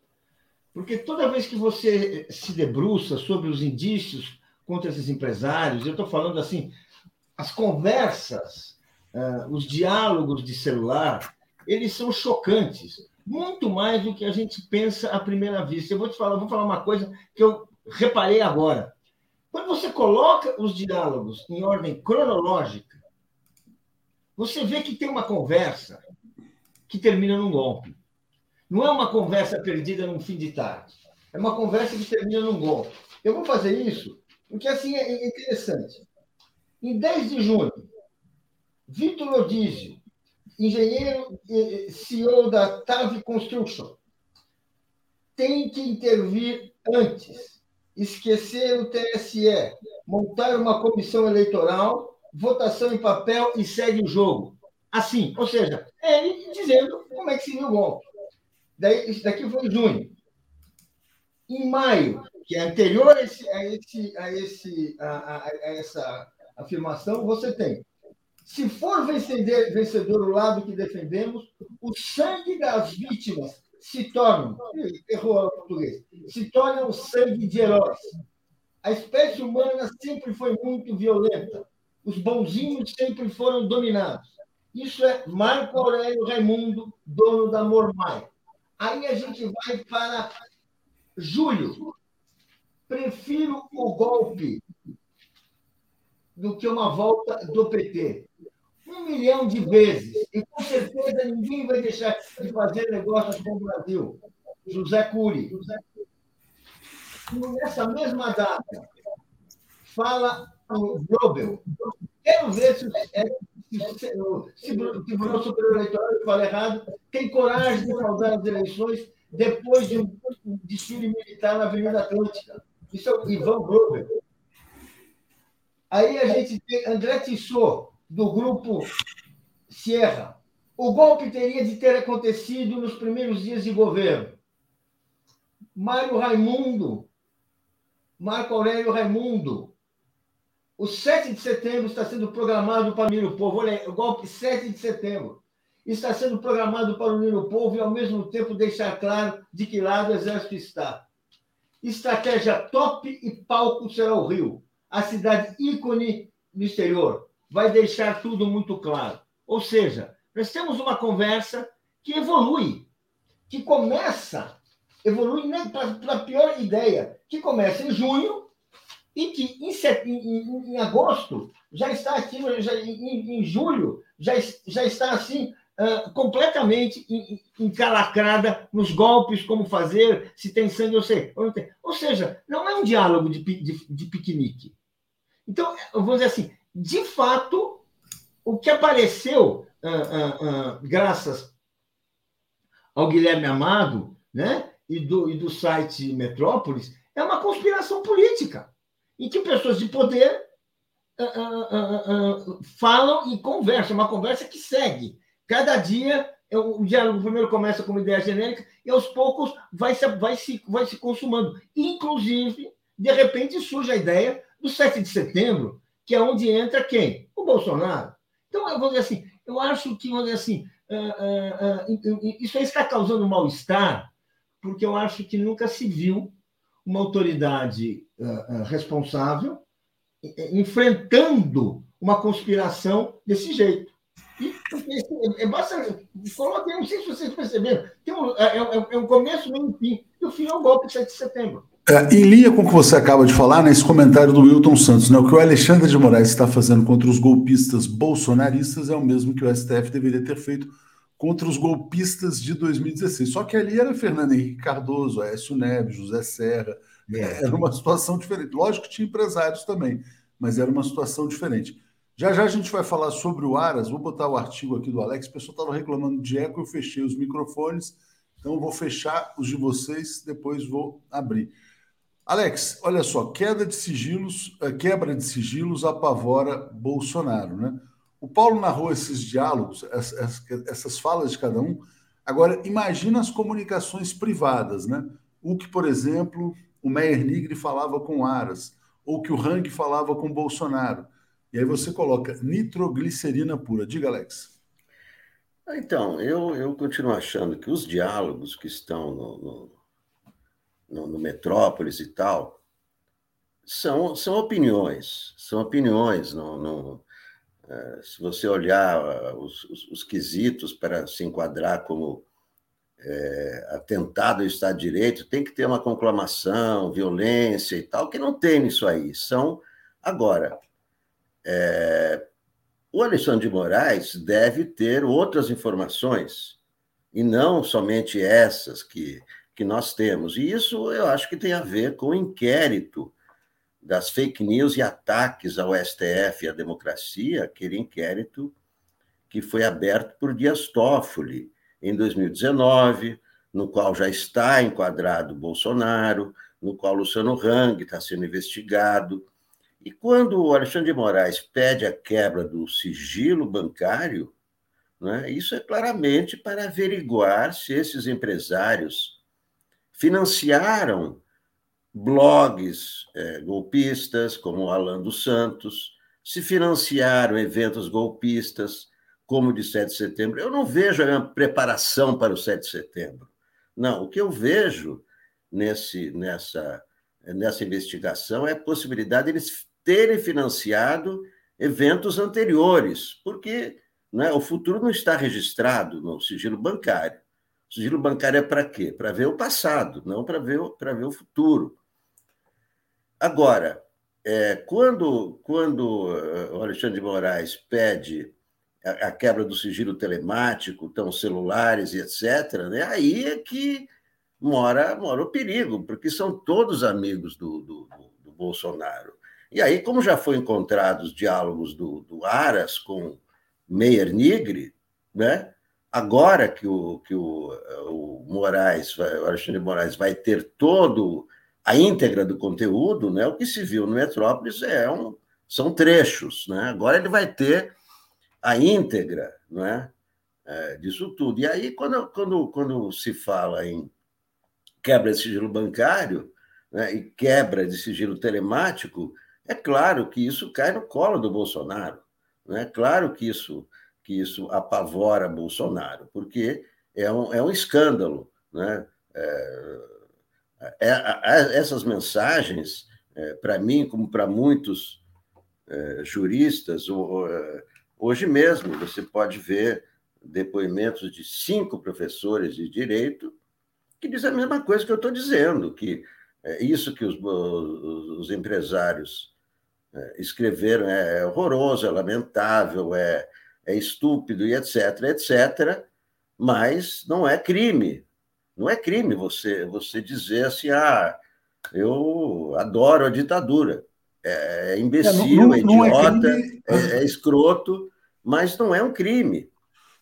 Porque toda vez que você se debruça sobre os indícios contra esses empresários, eu estou falando assim, as conversas, os diálogos de celular, eles são chocantes, muito mais do que a gente pensa à primeira vista. Eu vou te falar, vou falar uma coisa que eu reparei agora. Quando você coloca os diálogos em ordem cronológica, você vê que tem uma conversa que termina num golpe. Não é uma conversa perdida num fim de tarde. É uma conversa que termina num golpe. Eu vou fazer isso porque assim é interessante. Em 10 de junho, Vitor Odísio, engenheiro e CEO da TAV Construction, tem que intervir antes esquecer o TSE, montar uma comissão eleitoral, votação em papel e segue o jogo. Assim, ou seja, é ele dizendo como é que seria o golpe. Daí, isso daqui foi em junho. Em maio, que é anterior a, esse, a, esse, a, esse, a, a, a essa afirmação, você tem. Se for vencedor, vencedor o lado que defendemos, o sangue das vítimas se tornam, errou o português, se tornam sangue de heróis. A espécie humana sempre foi muito violenta. Os bonzinhos sempre foram dominados. Isso é Marco Aurélio Raimundo, dono da Mormai. Aí a gente vai para Júlio. Prefiro o golpe do que uma volta do PT um milhão de vezes. E com certeza ninguém vai deixar de fazer negócios com o Brasil. José Cury. Nessa mesma data, fala o Globel. Quero ver se o Tribunal Superior Eleitoral, eu errado, tem coragem de fraudar as eleições depois de um desfile militar na Avenida Atlântica. Isso é o Ivan Globel. Aí a gente tem André Tissot, do grupo Sierra. O golpe teria de ter acontecido nos primeiros dias de governo. Mário Raimundo, Marco Aurélio Raimundo. O 7 de setembro está sendo programado para unir o povo. Olha, o golpe 7 de setembro está sendo programado para unir o povo e, ao mesmo tempo, deixar claro de que lado o exército está. Estratégia top e palco será o Rio, a cidade ícone do exterior vai deixar tudo muito claro. Ou seja, nós temos uma conversa que evolui, que começa evolui né, para a pior ideia, que começa em junho e que em, em, em agosto já está aqui, já, em, em, julho, já, já está assim, uh, completamente encalacrada nos golpes, como fazer, se tem sangue ou, sei, ou não tem. Ou seja, não é um diálogo de, de, de piquenique. Então, vamos dizer assim, de fato, o que apareceu, uh, uh, graças ao Guilherme Amado, né, e do, e do site Metrópolis, é uma conspiração política, em que pessoas de poder falam e conversam, uma conversa que segue. Cada dia o diálogo primeiro começa com uma ideia genérica e aos poucos vai se, vai se, vai se consumando. Inclusive, de repente surge a ideia do 7 de setembro, que é onde entra quem? O Bolsonaro. Então, eu vou dizer assim, eu acho que, vou dizer assim, uh, uh, uh, isso aí está causando mal-estar, porque eu acho que nunca se viu uma autoridade responsável enfrentando uma conspiração desse jeito. E, é, é bastante. Coloquei, não sei se vocês perceberam, tem um, é, é, é um começo, meio e fim. E o fim é o golpe de 7 de setembro. É, linha com o que você acaba de falar, nesse comentário do Wilton Santos, né, o que o Alexandre de Moraes está fazendo contra os golpistas bolsonaristas é o mesmo que o STF deveria ter feito contra os golpistas de 2016. Só que ali era Fernando Henrique Cardoso, Aécio Neves, José Serra. É, era uma situação diferente. Lógico que tinha empresários também, mas era uma situação diferente. Já já a gente vai falar sobre o Aras. Vou botar o artigo aqui do Alex. O pessoal estava reclamando de eco, eu fechei os microfones. Então, eu vou fechar os de vocês, depois vou abrir. Alex, olha só, queda de sigilos, eh, quebra de sigilos apavora Bolsonaro, né? O Paulo narrou esses diálogos, essas falas de cada um. Agora, imagina as comunicações privadas, né? O que, por exemplo, o Meyer Nigri falava com Aras, ou que o Hang falava com Bolsonaro. E aí você coloca nitroglicerina pura. Diga, Alex. Então, eu, eu continuo achando que os diálogos que estão no, no no, no Metrópolis e tal, são, são opiniões, são opiniões. Não, é, se você olhar uh, os, os, os, quesitos para se enquadrar como é, atentado ao Estado de Direito, tem que ter uma conclamação, violência e tal, que não tem nisso aí. São, agora, é, o Alexandre de Moraes deve ter outras informações, e não somente essas que que nós temos. E isso eu acho que tem a ver com o inquérito das fake news e ataques ao STF e à democracia, aquele inquérito que foi aberto por Dias Toffoli em 2019, no qual já está enquadrado Bolsonaro, no qual Luciano Hang está sendo investigado. E quando o Alexandre de Moraes pede a quebra do sigilo bancário, né, isso é claramente para averiguar se esses empresários financiaram blogs é, golpistas, como o Alan dos Santos, se financiaram eventos golpistas, como o de 7 de setembro. Eu não vejo a preparação para o 7 de setembro. Não, o que eu vejo nesse, nessa, nessa investigação é a possibilidade de eles terem financiado eventos anteriores, porque né, o futuro não está registrado no sigilo bancário. Sigilo bancário é para quê? Para ver o passado, não para ver, ver o futuro. Agora, é, quando, quando eh, o Alexandre de Moraes pede a, quebra do sigilo telemático, então celulares e etc., né, aí é que mora, mora o perigo, porque são todos amigos do, do, do Bolsonaro. E aí, como já foi encontrados diálogos do, do Aras com Meyer Nigre, né, agora que o, que o, o Moraes, o Alexandre Moraes vai ter todo a íntegra do conteúdo, né? O que se viu no Metrópolis é um, são trechos, né? Agora ele vai ter a íntegra, né? É, disso tudo. E aí, quando, quando, quando se fala em quebra de sigilo bancário né, e quebra de sigilo telemático, é claro que isso cai no colo do Bolsonaro. É né? claro que isso que isso apavora Bolsonaro, porque é um, é um escândalo. Né? É, é, é essas mensagens, é, para mim, como para muitos é, juristas, é, hoje mesmo você pode ver depoimentos de cinco professores de direito que diz a mesma coisa que eu estou dizendo, que é isso que os, os, os empresários é, escreveram é, é horroroso, é lamentável, é, é estúpido e etc, etc, mas não é crime. Não é crime você, você dizer assim, ah, eu adoro a ditadura. É, é imbecil, não, não, é idiota, é, é, escroto, mas não é um crime.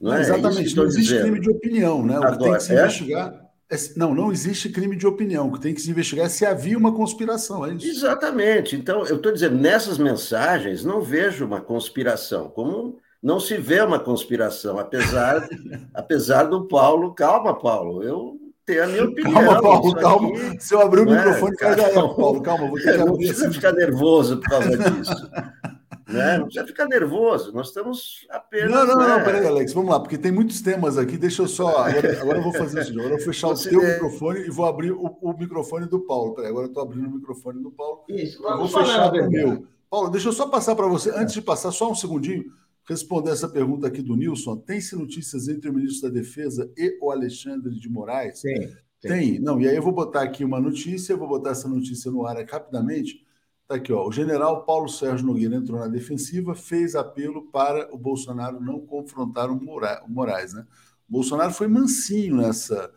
Não, é exatamente, não existe dizendo. crime de opinião, né? O Agora, que tem que se investigar. Não, não existe crime de opinião. O que tem que se investigar é se havia uma conspiração, é isso? Exatamente. Então, eu estou dizendo, nessas mensagens não vejo uma conspiração, como não se vê uma conspiração, apesar, apesar do Paulo. Calma, Paulo, eu tenho a minha opinião. Calma, Paulo, calma. Aqui, Se eu abrir o é, microfone, é, já é, Paulo, calma, vou ter que Não precisa ficar nervoso por causa disso. né? Não precisa ficar nervoso, nós estamos apenas. Não, não, né? não, peraí, Alex, vamos lá, porque tem muitos temas aqui. Deixa eu só. Agora, agora eu vou fazer isso, agora eu vou fechar Você o teu é... microfone e vou abrir o, o microfone do Paulo. Peraí, agora eu estou abrindo o microfone do Paulo. Isso, vou fechar o meu. Paulo, deixa eu só passar para você, antes de passar, só um segundinho responder essa pergunta aqui do Nilson. Tem-se notícias entre o ministro da Defesa e o Alexandre de Moraes? Tem, tem. Tem. Não, e aí eu vou botar aqui uma notícia, vou botar essa notícia no ar rapidamente. Está aqui, ó. O general Paulo Sérgio Nogueira entrou na defensiva, fez apelo para o Bolsonaro não confrontar o Moraes. Né? O Bolsonaro foi mansinho nessa,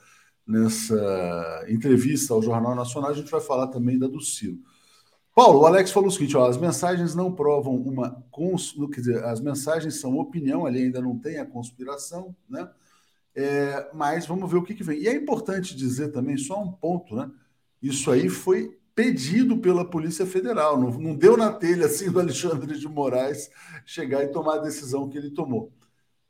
nessa entrevista ao Jornal Nacional. A gente vai falar também da do Ciro. Paulo, o Alex falou o seguinte: ó, as mensagens não provam uma. Cons... Quer dizer, as mensagens são opinião, ali ainda não tem a conspiração, né? É, mas vamos ver o que, que vem. E é importante dizer também, só um ponto, né? Isso aí foi pedido pela Polícia Federal, não, não deu na telha assim do Alexandre de Moraes chegar e tomar a decisão que ele tomou.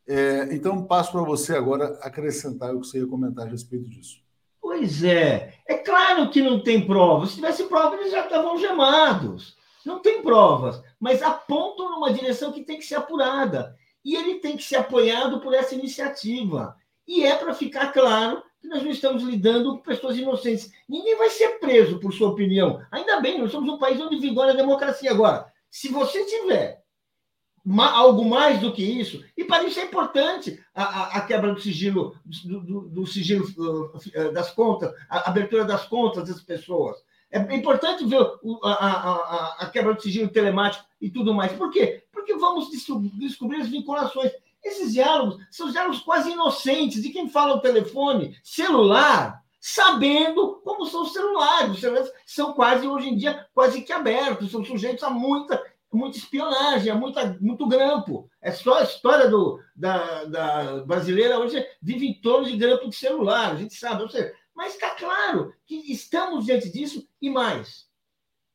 É, então, passo para você agora acrescentar o que você ia comentar a respeito disso. Pois é. É claro que não tem provas. Se tivesse prova, eles já estavam gemados. Não tem provas, mas apontam numa direção que tem que ser apurada. E ele tem que ser apoiado por essa iniciativa. E é para ficar claro que nós não estamos lidando com pessoas inocentes. Ninguém vai ser preso por sua opinião. Ainda bem, nós somos um país onde vigora a democracia. Agora, se você tiver algo mais do que isso, e para isso é importante a, a, a quebra do sigilo, do, do, do sigilo uh, das contas, a abertura das contas das pessoas. É importante ver a, a, quebra do sigilo telemático e tudo mais. Por quê? Porque vamos descobrir as vinculações. Esses diálogos são diálogos quase inocentes de quem fala o telefone, celular, sabendo como são os celulares. Os celulares são quase, hoje em dia, quase que abertos, são sujeitos a muita muita espionagem, é muita, muito grampo. É só a história do, da, da brasileira hoje vive em torno de grampo de celular, a gente sabe. Seja, mas está claro que estamos diante disso e mais.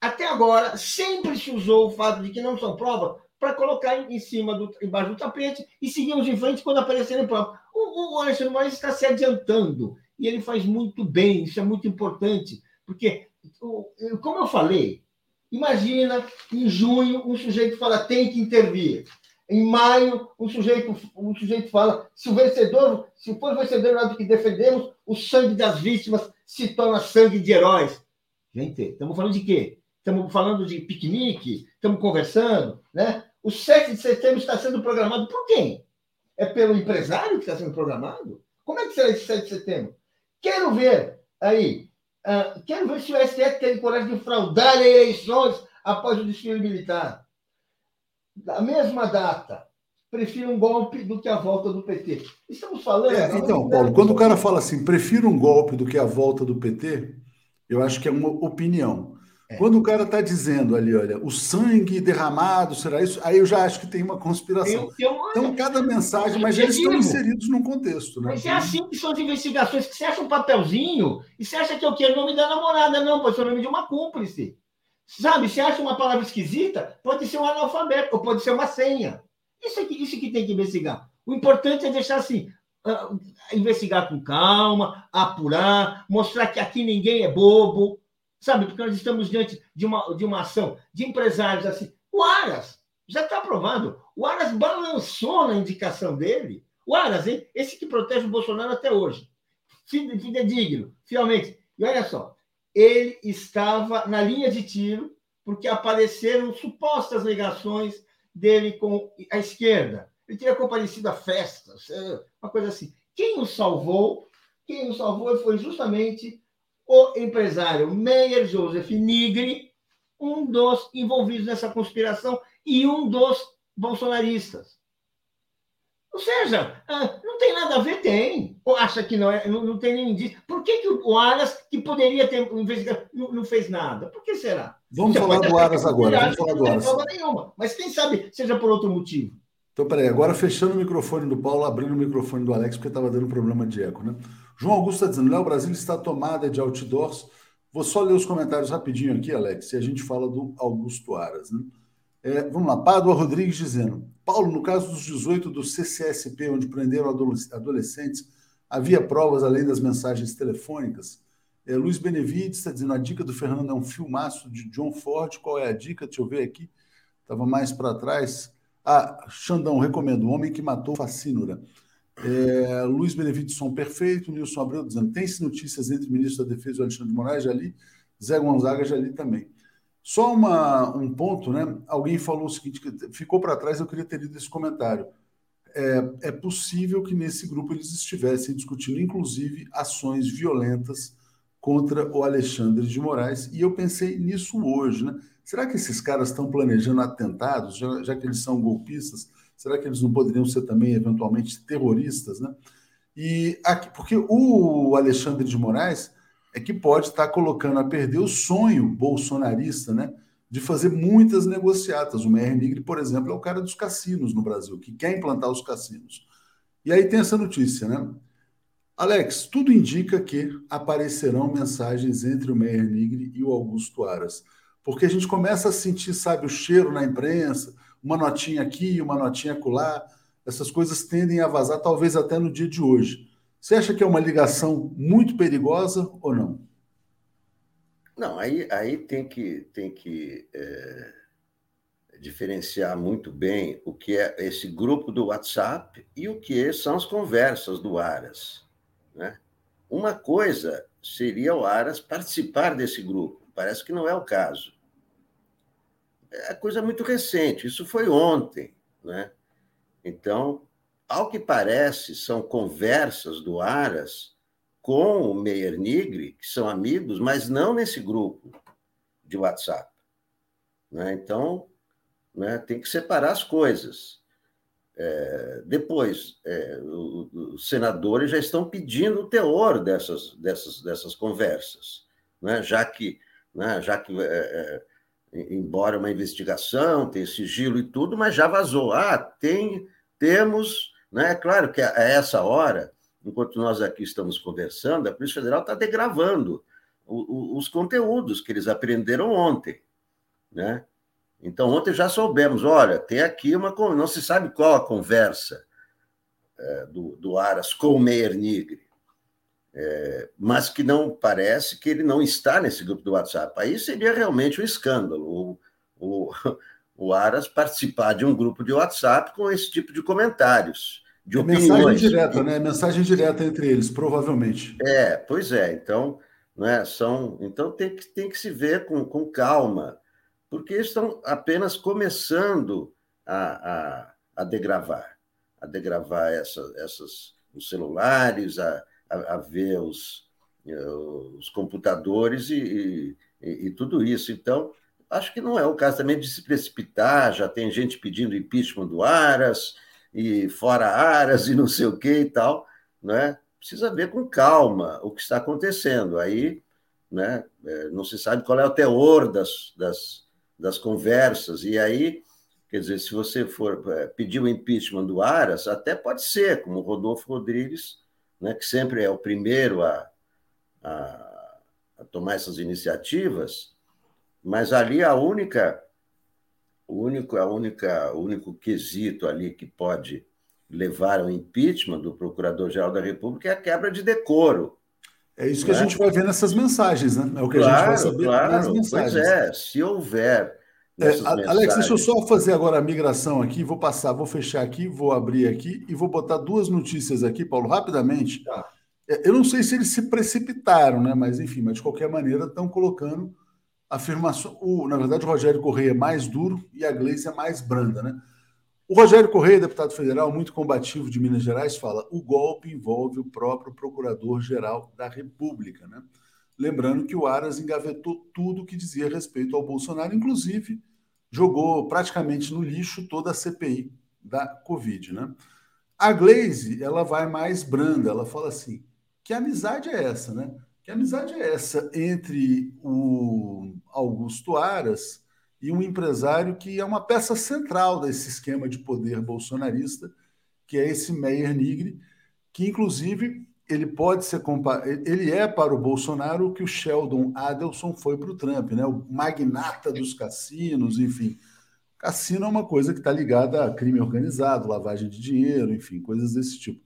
Até agora, sempre se usou o fato de que não são provas para colocar em cima do embaixo do tapete e seguimos em frente quando aparecerem provas. O, o Alexandre Moraes está se adiantando e ele faz muito bem, isso é muito importante, porque, como eu falei, Imagina, em junho, um sujeito fala tem que intervir. Em maio, um sujeito, um sujeito fala se o vencedor, se for vencedor nós que defendemos, o sangue das vítimas se torna sangue de heróis. Gente, estamos falando de quê? Estamos falando de piquenique? Estamos conversando, né? O 7 de setembro está sendo programado por quem? É pelo empresário que está sendo programado? Como é que será esse 7 de setembro? Quero ver aí Uh, quero ver se o STF tem coragem de fraudar eleições após o desfile militar. Da mesma data, prefiro um golpe do que a volta do PT. Estamos falando. É, então, Paulo, quando o cara fala assim, prefiro um golpe do que a volta do PT, eu acho que é uma opinião. É. Quando o cara está dizendo ali, olha, o sangue derramado, será isso? Aí eu já acho que tem uma conspiração. Então, cada mensagem, mas eles estão inseridos num contexto. Né? Mas é assim que são as investigações, que você acha um papelzinho e você acha que é o quê? É o nome da namorada. Não, pode ser o nome de uma cúmplice. Sabe, você acha uma palavra esquisita, pode ser um analfabeto, ou pode ser uma senha. Isso, aqui, isso que tem que investigar. O importante é deixar assim, uh, investigar com calma, apurar, mostrar que aqui ninguém é bobo, sabe? Porque nós estamos diante de uma, de uma ação de empresários assim. O Aras, já está aprovado. O Aras balançou na indicação dele. O Aras, hein? esse que protege o Bolsonaro até hoje. Fidedigno, fielmente. E olha só, ele estava na linha de tiro porque apareceram supostas ligações dele com a esquerda. Ele teria comparecido a festas, é, uma coisa assim. Quem o salvou quem o salvou foi justamente o empresário Meyer Joseph Nigri, um dos envolvidos nessa conspiração e um dos bolsonaristas. Ou seja, ah, não tem nada a ver, tem. Ou acha que não, é, não, não tem nem indício. Por que, que o Aras, que poderia ter investigado, não, não fez nada? Por que será? Vamos Você falar do Aras agora. Vamos falar do Aras. Não tem nenhuma. Mas quem sabe seja por outro motivo. Então, peraí, agora fechando o microfone do Paulo, abrindo o microfone do Alex, porque estava dando problema de eco, né? João Augusto está dizendo, Léo, Brasil está tomada de outdoors. Vou só ler os comentários rapidinho aqui, Alex, e a gente fala do Augusto Aras, né? É, vamos lá, Pádua Rodrigues dizendo, Paulo, no caso dos 18 do CCSP, onde prenderam adolescentes, havia provas além das mensagens telefônicas? É, Luiz Benevides está dizendo, a dica do Fernando é um filmaço de John Ford, qual é a dica? Deixa eu ver aqui, estava mais para trás. Ah, Xandão, recomendo, O Homem que Matou Facínora. É, Luiz Benevides, perfeito. Nilson Abreu dizendo: tem-se notícias entre o ministro da Defesa o Alexandre de Moraes, já li. Zé Gonzaga já li também. Só uma, um ponto, né? Alguém falou o seguinte: ficou para trás, eu queria ter lido esse comentário. É, é possível que nesse grupo eles estivessem discutindo, inclusive, ações violentas contra o Alexandre de Moraes. E eu pensei nisso hoje, né? Será que esses caras estão planejando atentados, já, já, que eles são golpistas? Será que eles não poderiam ser também, eventualmente, terroristas, né? E aqui, porque o Alexandre de Moraes é que pode estar colocando a perder o sonho bolsonarista, né? De fazer muitas negociatas. O Meyer Nigri, por exemplo, é o cara dos cassinos no Brasil, que quer implantar os cassinos. E aí tem essa notícia, né? Alex, tudo indica que aparecerão mensagens entre o Meyer Nigri e o Augusto Aras porque a gente começa a sentir, sabe, o cheiro na imprensa, uma notinha aqui, uma notinha acolá, essas coisas tendem a vazar, talvez até no dia de hoje. Você acha que é uma ligação muito perigosa ou não? Não, aí, aí tem que, tem que é, diferenciar muito bem o que é esse grupo do WhatsApp e o que são as conversas do Aras. Né? Uma coisa seria o Aras participar desse grupo, parece que não é o caso é coisa muito recente, isso foi ontem, né? Então, ao que parece, são conversas do Aras com o Meyer Nigri, que são amigos, mas não nesse grupo de WhatsApp. Né? Então, né, tem que separar as coisas. É, depois, é, os senadores já estão pedindo o teor dessas, dessas, dessas conversas, né? já que, né, já que é, é embora uma investigação, tem sigilo e tudo, mas já vazou. Ah, tem, temos, né? Claro que a essa hora, enquanto nós aqui estamos conversando, a Polícia Federal está degravando os conteúdos que eles aprenderam ontem, né? Então, ontem já soubemos, olha, tem aqui uma. Não se sabe qual a conversa é, do, do Aras com o Meyer Nigre é, mas que não parece que ele não está nesse grupo do WhatsApp. Aí seria realmente um escândalo o, o, o Aras participar de um grupo de WhatsApp com esse tipo de comentários, de é opiniões. Mensagem direta, né? Mensagem direta entre eles, provavelmente. É, pois é. Então, né, são, então tem, que, tem que se ver com, com calma, porque estão apenas começando a, a, a degravar, a degravar essa, essas, os celulares, a a, a ver os, eh, os computadores e, e, e, tudo isso. Então, acho que não é o caso também de se precipitar, já tem gente pedindo impeachment do Aras, e fora Aras, e não sei o que e tal, né? Precisa ver com calma o que está acontecendo. Aí, né, eh, não se sabe qual é o teor das, das, das conversas, e aí Quer dizer, se você for eh, pedir o impeachment do Aras, até pode ser, como o Rodolfo Rodrigues né, que sempre é o primeiro a, a, a tomar essas iniciativas, mas ali a única, o único, a única, o único quesito ali que pode levar ao impeachment do Procurador-Geral da República é a quebra de decoro. É isso que né? a gente vai ver nessas mensagens, né? É o que claro, a gente vai saber claro, nas mensagens. Pois é, se houver é, Alex, deixa eu só fazer agora a migração aqui, vou passar, vou fechar aqui, vou abrir aqui e vou botar duas notícias aqui, Paulo, rapidamente. Tá. É, eu não sei se eles se precipitaram, né? Mas enfim, mas de qualquer maneira estão colocando afirmação. O, na verdade, o Rogério Correia é mais duro e a Gleice é mais branda, né? O Rogério Correia, deputado federal, muito combativo de Minas Gerais, fala: o golpe envolve o próprio procurador-geral da República. Né? Lembrando que o Aras engavetou tudo que dizia respeito ao Bolsonaro, inclusive jogou praticamente no lixo toda a CPI da Covid. Né? A Glaze ela vai mais branda, ela fala assim: que amizade é essa, né? Que amizade é essa entre o Augusto Aras e um empresário que é uma peça central desse esquema de poder bolsonarista, que é esse Meyer Nigri, que inclusive ele pode ser ele é para o Bolsonaro o que o Sheldon Adelson foi para o Trump, né? O magnata dos cassinos, enfim. Cassino é uma coisa que está ligada a crime organizado, lavagem de dinheiro, enfim, coisas desse tipo.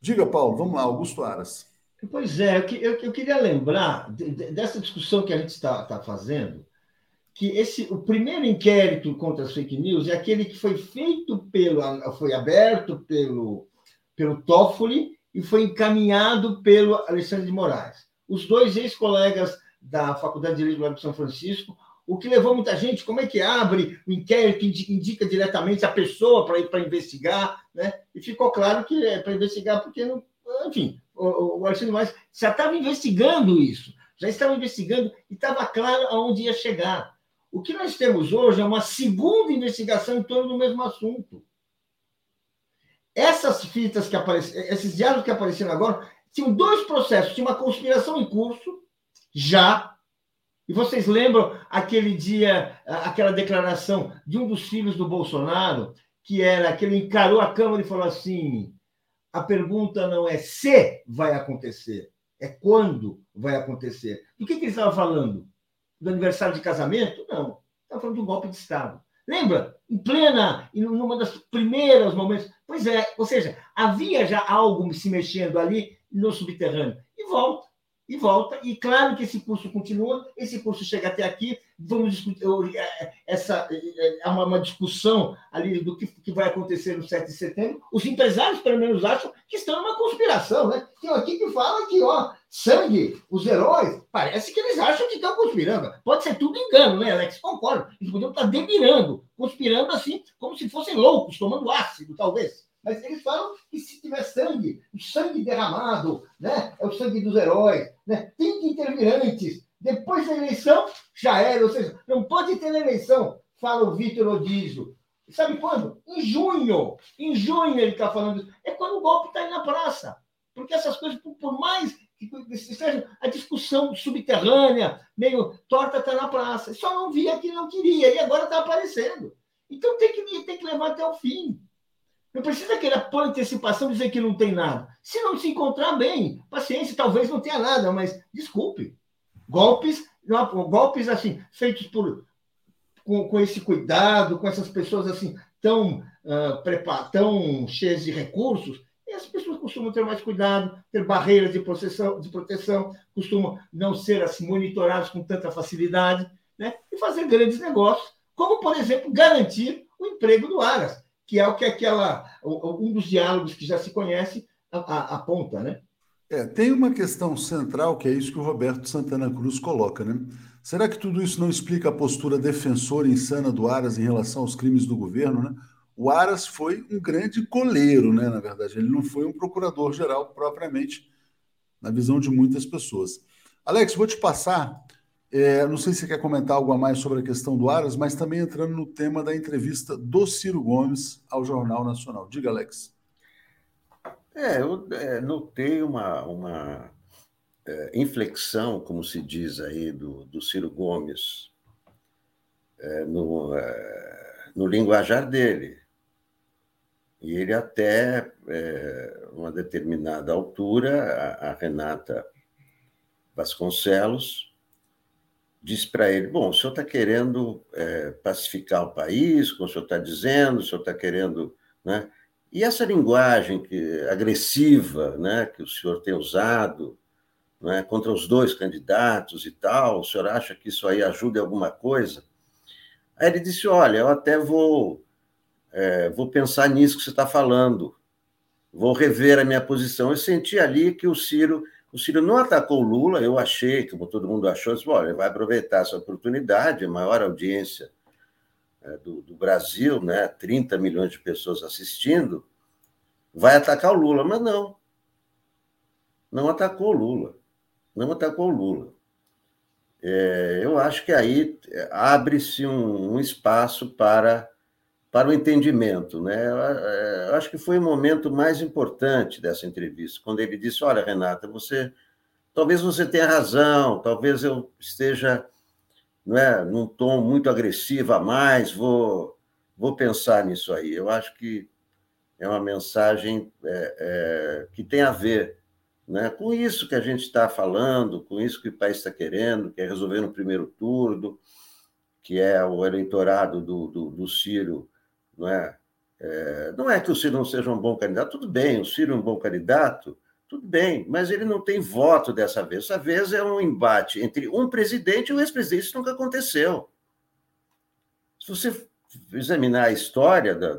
Diga, Paulo, vamos lá, Augusto Aras. Pois é, eu, eu, eu queria lembrar dessa discussão que a gente está tá fazendo, que esse, o primeiro inquérito contra as fake news é aquele que foi feito pelo, foi aberto pelo, pelo Toffoli e foi encaminhado pelo Alexandre de Moraes. Os dois ex-colegas da Faculdade de Direito de São Francisco, o que levou muita gente, como é que abre o inquérito, indica, indica diretamente a pessoa para ir para investigar, né? E ficou claro que é para investigar, porque não, enfim, o, o Alexandre de Moraes já estava investigando isso, já estava investigando e estava claro aonde ia chegar. O que nós temos hoje é uma segunda investigação em torno do mesmo assunto. Essas fitas que apareceram, esses diálogos que apareceram agora, tinham dois processos. Tinha uma conspiração em curso, já. E vocês lembram aquele dia, aquela declaração de um dos filhos do Bolsonaro, que era que ele encarou a Câmara e falou assim: a pergunta não é se vai acontecer, é quando vai acontecer. Do que, que ele estava falando? do aniversário de casamento? Não. Está falando do golpe de Estado. Lembra? Em plena, em uma das primeiras momentos. Pois é, ou seja, havia já algo se mexendo ali no subterrâneo. E volta e volta. E claro que esse curso continua, esse curso chega até aqui, vamos discutir é, essa é, é uma, uma discussão ali do que, que, vai acontecer no 7 de setembro. Os empresários, pelo menos, acham que estão numa conspiração, né? Tem aqui que fala que, ó, sangue, os heróis, parece que eles acham que estão conspirando. Pode ser tudo engano, né, Alex? Concordo. Eles podiam estar delirando, conspirando assim, como se fossem loucos, tomando ácido, talvez. Mas eles falam que se tiver sangue, o sangue derramado, né, é o sangue dos heróis, né, tem que intervir antes. Depois da eleição, já era. Ou seja, não pode ter eleição, fala o Vitor Odísio. Sabe quando? Em junho. Em junho ele está falando. É quando o golpe está aí na praça. Porque essas coisas, por mais que seja a discussão subterrânea, meio torta, está na praça. Só não via que não queria, e agora está aparecendo. Então tem que, tem que levar até o fim. Não precisa querer por antecipação dizer que não tem nada. Se não se encontrar bem, paciência, talvez não tenha nada, mas desculpe. Golpes, golpes assim, feitos por com, com esse cuidado, com essas pessoas assim tão, uh, tão cheias de recursos, as pessoas costumam ter mais cuidado, ter barreiras de de proteção costumam não ser assim monitorados com tanta facilidade, né? E fazer grandes negócios, como por exemplo garantir o emprego do Aras que é o que aquela um dos diálogos que já se conhece aponta, né? É, tem uma questão central que é isso que o Roberto Santana Cruz coloca, né? Será que tudo isso não explica a postura defensora insana do Aras em relação aos crimes do governo, né? O Aras foi um grande coleiro, né? Na verdade, ele não foi um procurador-geral propriamente, na visão de muitas pessoas. Alex, vou te passar é, não sei se você quer comentar algo a mais sobre a questão do Aras, mas também entrando no tema da entrevista do Ciro Gomes ao Jornal Nacional. Diga, Alex. É, eu é, notei uma, uma é, inflexão, como se diz aí, do, do Ciro Gomes é, no, é, no linguajar dele. E ele até, é, uma determinada altura, a, a Renata Vasconcelos disse para ele: Bom, o senhor está querendo é, pacificar o país, como o senhor está dizendo, o senhor está querendo. Né? E essa linguagem que, agressiva né, que o senhor tem usado né, contra os dois candidatos e tal, o senhor acha que isso aí ajuda em alguma coisa? Aí ele disse: Olha, eu até vou, é, vou pensar nisso que você está falando, vou rever a minha posição. Eu senti ali que o Ciro o Ciro não atacou o Lula, eu achei, como todo mundo achou, disse, ele vai aproveitar essa oportunidade, maior audiência é, do, do, Brasil, né, 30 milhões de pessoas assistindo, vai atacar o Lula. Mas não. Não atacou o Lula. Não atacou o Lula. É, eu acho que aí abre-se um, um, espaço para, para o entendimento. Né? Eu, é, eu acho que foi o momento mais importante dessa entrevista, quando ele disse: Olha, Renata, você talvez você tenha razão, talvez eu esteja não é, num tom muito agressivo a mais, vou, vou pensar nisso aí. Eu acho que é uma mensagem é, é, que tem a ver né, com isso que a gente está falando, com isso que o país está querendo, que é resolver no primeiro turno, que é o eleitorado do, do, do Ciro. Não é? é? não é que o Ciro não seja um bom candidato, tudo bem, o Ciro é um bom candidato, tudo bem, mas ele não tem voto dessa vez. Essa vez é um embate entre um presidente e um ex-presidente. Isso nunca aconteceu. Se você examinar a história, da,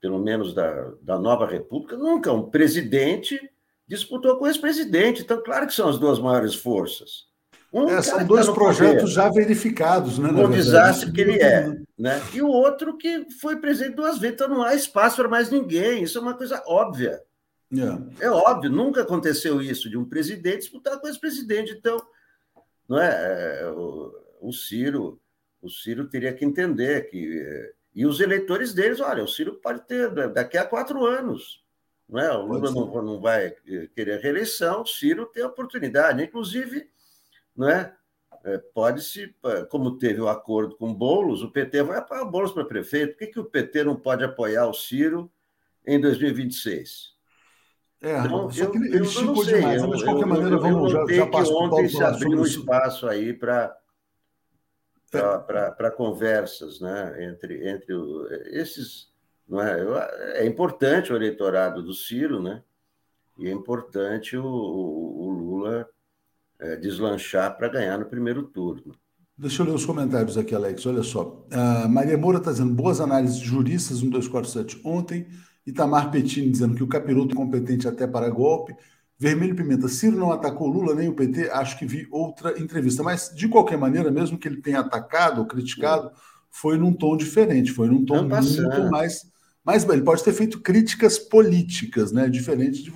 pelo menos da, da nova República, nunca um presidente disputou com o ex-presidente. Então, claro que são as duas maiores forças. Um é, são dois tá projetos poder, já verificados, né? O desastre que ele é. Né? E o outro que foi presidente duas vezes. Então, não há espaço para mais ninguém. Isso é uma coisa óbvia. É. é óbvio, nunca aconteceu isso de um presidente disputar com esse presidente. Então, não é, é o, o, Ciro, o Ciro teria que entender que e os eleitores deles, olha, o Ciro pode ter daqui a quatro anos, não é? O Lula não, não vai querer reeleição, o Ciro tem a oportunidade, inclusive, não é? é pode se, como teve o acordo com Bolos, o PT vai apoiar o Boulos para prefeito. Por que, que o PT não pode apoiar o Ciro em 2026? É, então, só que ele, ele esticou demais, mas de qualquer eu, maneira, eu, vamos, eu já, já passo para o Paulo se abriu um espaço aí para para conversas né, entre, entre esses. Não é? é importante o eleitorado do Ciro, né? E é importante o, o, o Lula é, deslanchar para ganhar no primeiro turno. Deixa eu ler os comentários aqui, Alex. Olha só. A Maria Moura está dizendo boas análises juristas 1247 ontem. Itamar Pettini dizendo que o capiroto é competente até para golpe. Vermelho Pimenta, Ciro não atacou Lula nem o PT, acho que vi outra entrevista. Mas, de qualquer maneira, mesmo que ele tenha atacado ou criticado, foi num tom diferente, foi num tom muito mais. Mas ele pode ter feito críticas políticas, né? Diferente de,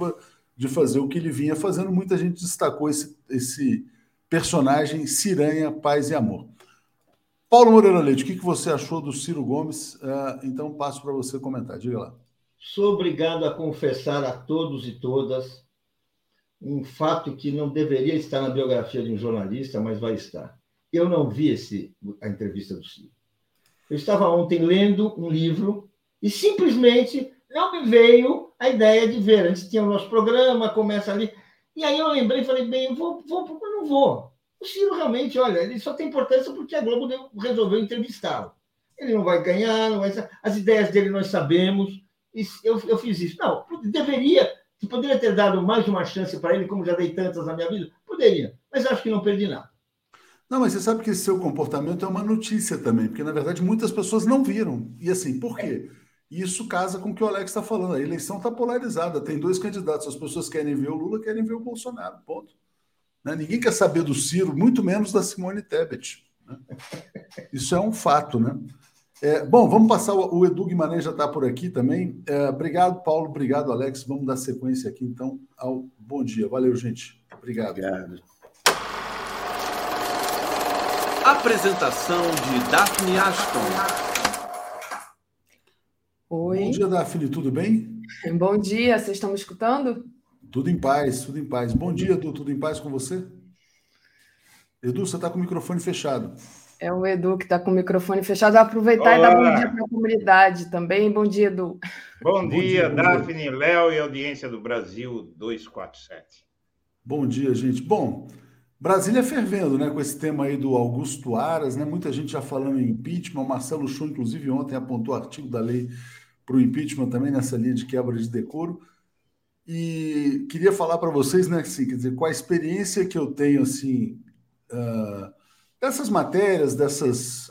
de fazer o que ele vinha fazendo. Muita gente destacou esse, esse personagem Ciranha, Paz e Amor. Paulo Moreira Leite, o que, que você achou do Ciro Gomes? Uh, então, passo para você comentar. Diga lá. Sou obrigado a confessar a todos e todas um fato que não deveria estar na biografia de um jornalista, mas vai estar. Eu não vi esse, a entrevista do Ciro. Eu estava ontem lendo um livro e simplesmente não me veio a ideia de ver. Antes tinha o nosso programa, começa ali. E aí eu lembrei e falei, bem, vou, vou, não vou. O Ciro realmente, olha, ele só tem importância porque a Globo resolveu entrevistá-lo. Ele não vai ganhar, não vai... as ideias dele nós sabemos eu, eu fiz isso. Não, deveria, poderia ter dado mais uma chance para ele, como já dei tantas na minha vida? Poderia, mas acho que não perdi nada. Não, mas você sabe que esse seu comportamento é uma notícia também, porque na verdade muitas pessoas não viram. E assim, por quê? Isso casa com o que o Alex está falando. A eleição está polarizada, tem dois candidatos. As pessoas querem ver o Lula, querem ver o Bolsonaro. Ponto. Né? Ninguém quer saber do Ciro, muito menos da Simone Tebet. Né? Isso é um fato, né? É, bom, vamos passar. O, o Edu Guimarães já está por aqui também. É, obrigado, Paulo. Obrigado, Alex. Vamos dar sequência aqui, então, ao bom dia. Valeu, gente. Obrigado. Obrigado. Apresentação de Daphne Ashton. Oi. Bom dia, Daphne. Tudo bem? Bom dia. Vocês estão me escutando? Tudo em paz, tudo em paz. Bom dia, Edu. Tudo em paz com você? Edu, você está com o microfone fechado. É o Edu que está com o microfone fechado. Vou aproveitar Olá. e dar bom dia para a comunidade também. Bom dia, Edu. Bom, bom dia, dia Daphne, Léo e audiência do Brasil 247. Bom dia, gente. Bom, Brasília fervendo, né, com esse tema aí do Augusto Aras, né? Muita gente já falando em impeachment. O Marcelo Show, inclusive, ontem apontou o artigo da lei para o impeachment também nessa linha de quebra de decoro. E queria falar para vocês, né, assim, quer dizer, com a experiência que eu tenho, assim, uh, dessas matérias, dessas,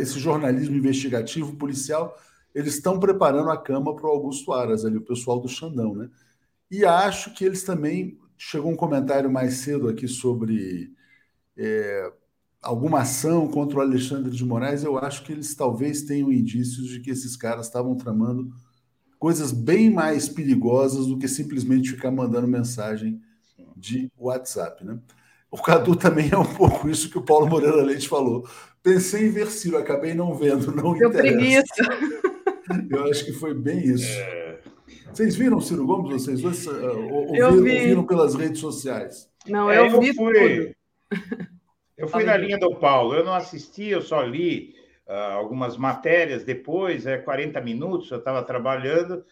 esse jornalismo investigativo policial, eles estão preparando a cama para o Augusto Aras, ali, o pessoal do Xandão, né? E acho que eles também. Chegou um comentário mais cedo aqui sobre é, alguma ação contra o Alexandre de Moraes, eu acho que eles talvez tenham indícios de que esses caras estavam tramando coisas bem mais perigosas do que simplesmente ficar mandando mensagem de WhatsApp, né? O Cadu também é um pouco isso que o Paulo Moreira Leite falou. Pensei em ver Ciro, acabei não vendo, não Deu interessa. preguiça. Eu acho que foi bem isso. É... Vocês viram Ciro Gomes, vocês dois? Uh, ouviram, ouviram, pelas redes sociais? Não, eu, é, eu vi fui, Eu fui na linha do Paulo, eu não assisti, eu só li uh, algumas matérias depois, é 40 minutos, eu estava trabalhando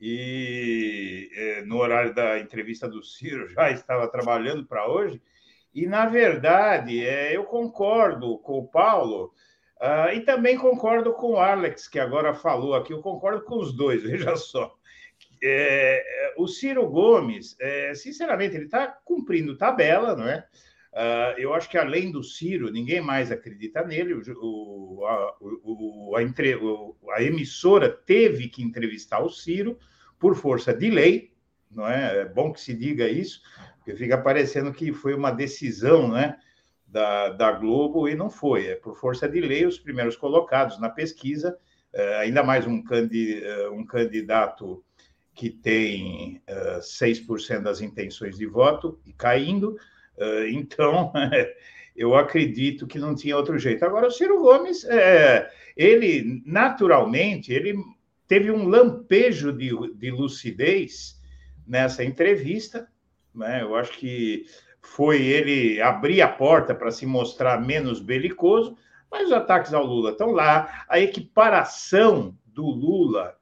e é, no horário da entrevista do Ciro já estava trabalhando para hoje. E, na verdade, é, eu concordo com o Paulo uh, e também concordo com o Alex, que agora falou aqui. Eu concordo com os dois, veja só. É, o Ciro Gomes, é, sinceramente, ele está cumprindo tabela, não é? Uh, eu acho que além do Ciro, ninguém mais acredita nele. O, a, o, a, entre, a, emissora teve que entrevistar o Ciro por força de lei, não é? É bom que se diga isso, porque fica parecendo que foi uma decisão, né? Da, da Globo e não foi. É por força de lei os primeiros colocados na pesquisa, uh, ainda mais um, candi, uh, um candidato que tem uh, 6% das intenções de voto e caindo então, eu acredito que não tinha outro jeito. Agora, o Ciro Gomes, é, ele naturalmente, ele teve um lampejo de, de lucidez nessa entrevista. Né? Eu acho que foi ele abrir a porta para se mostrar menos belicoso, mas os ataques ao Lula estão lá. A equiparação do Lula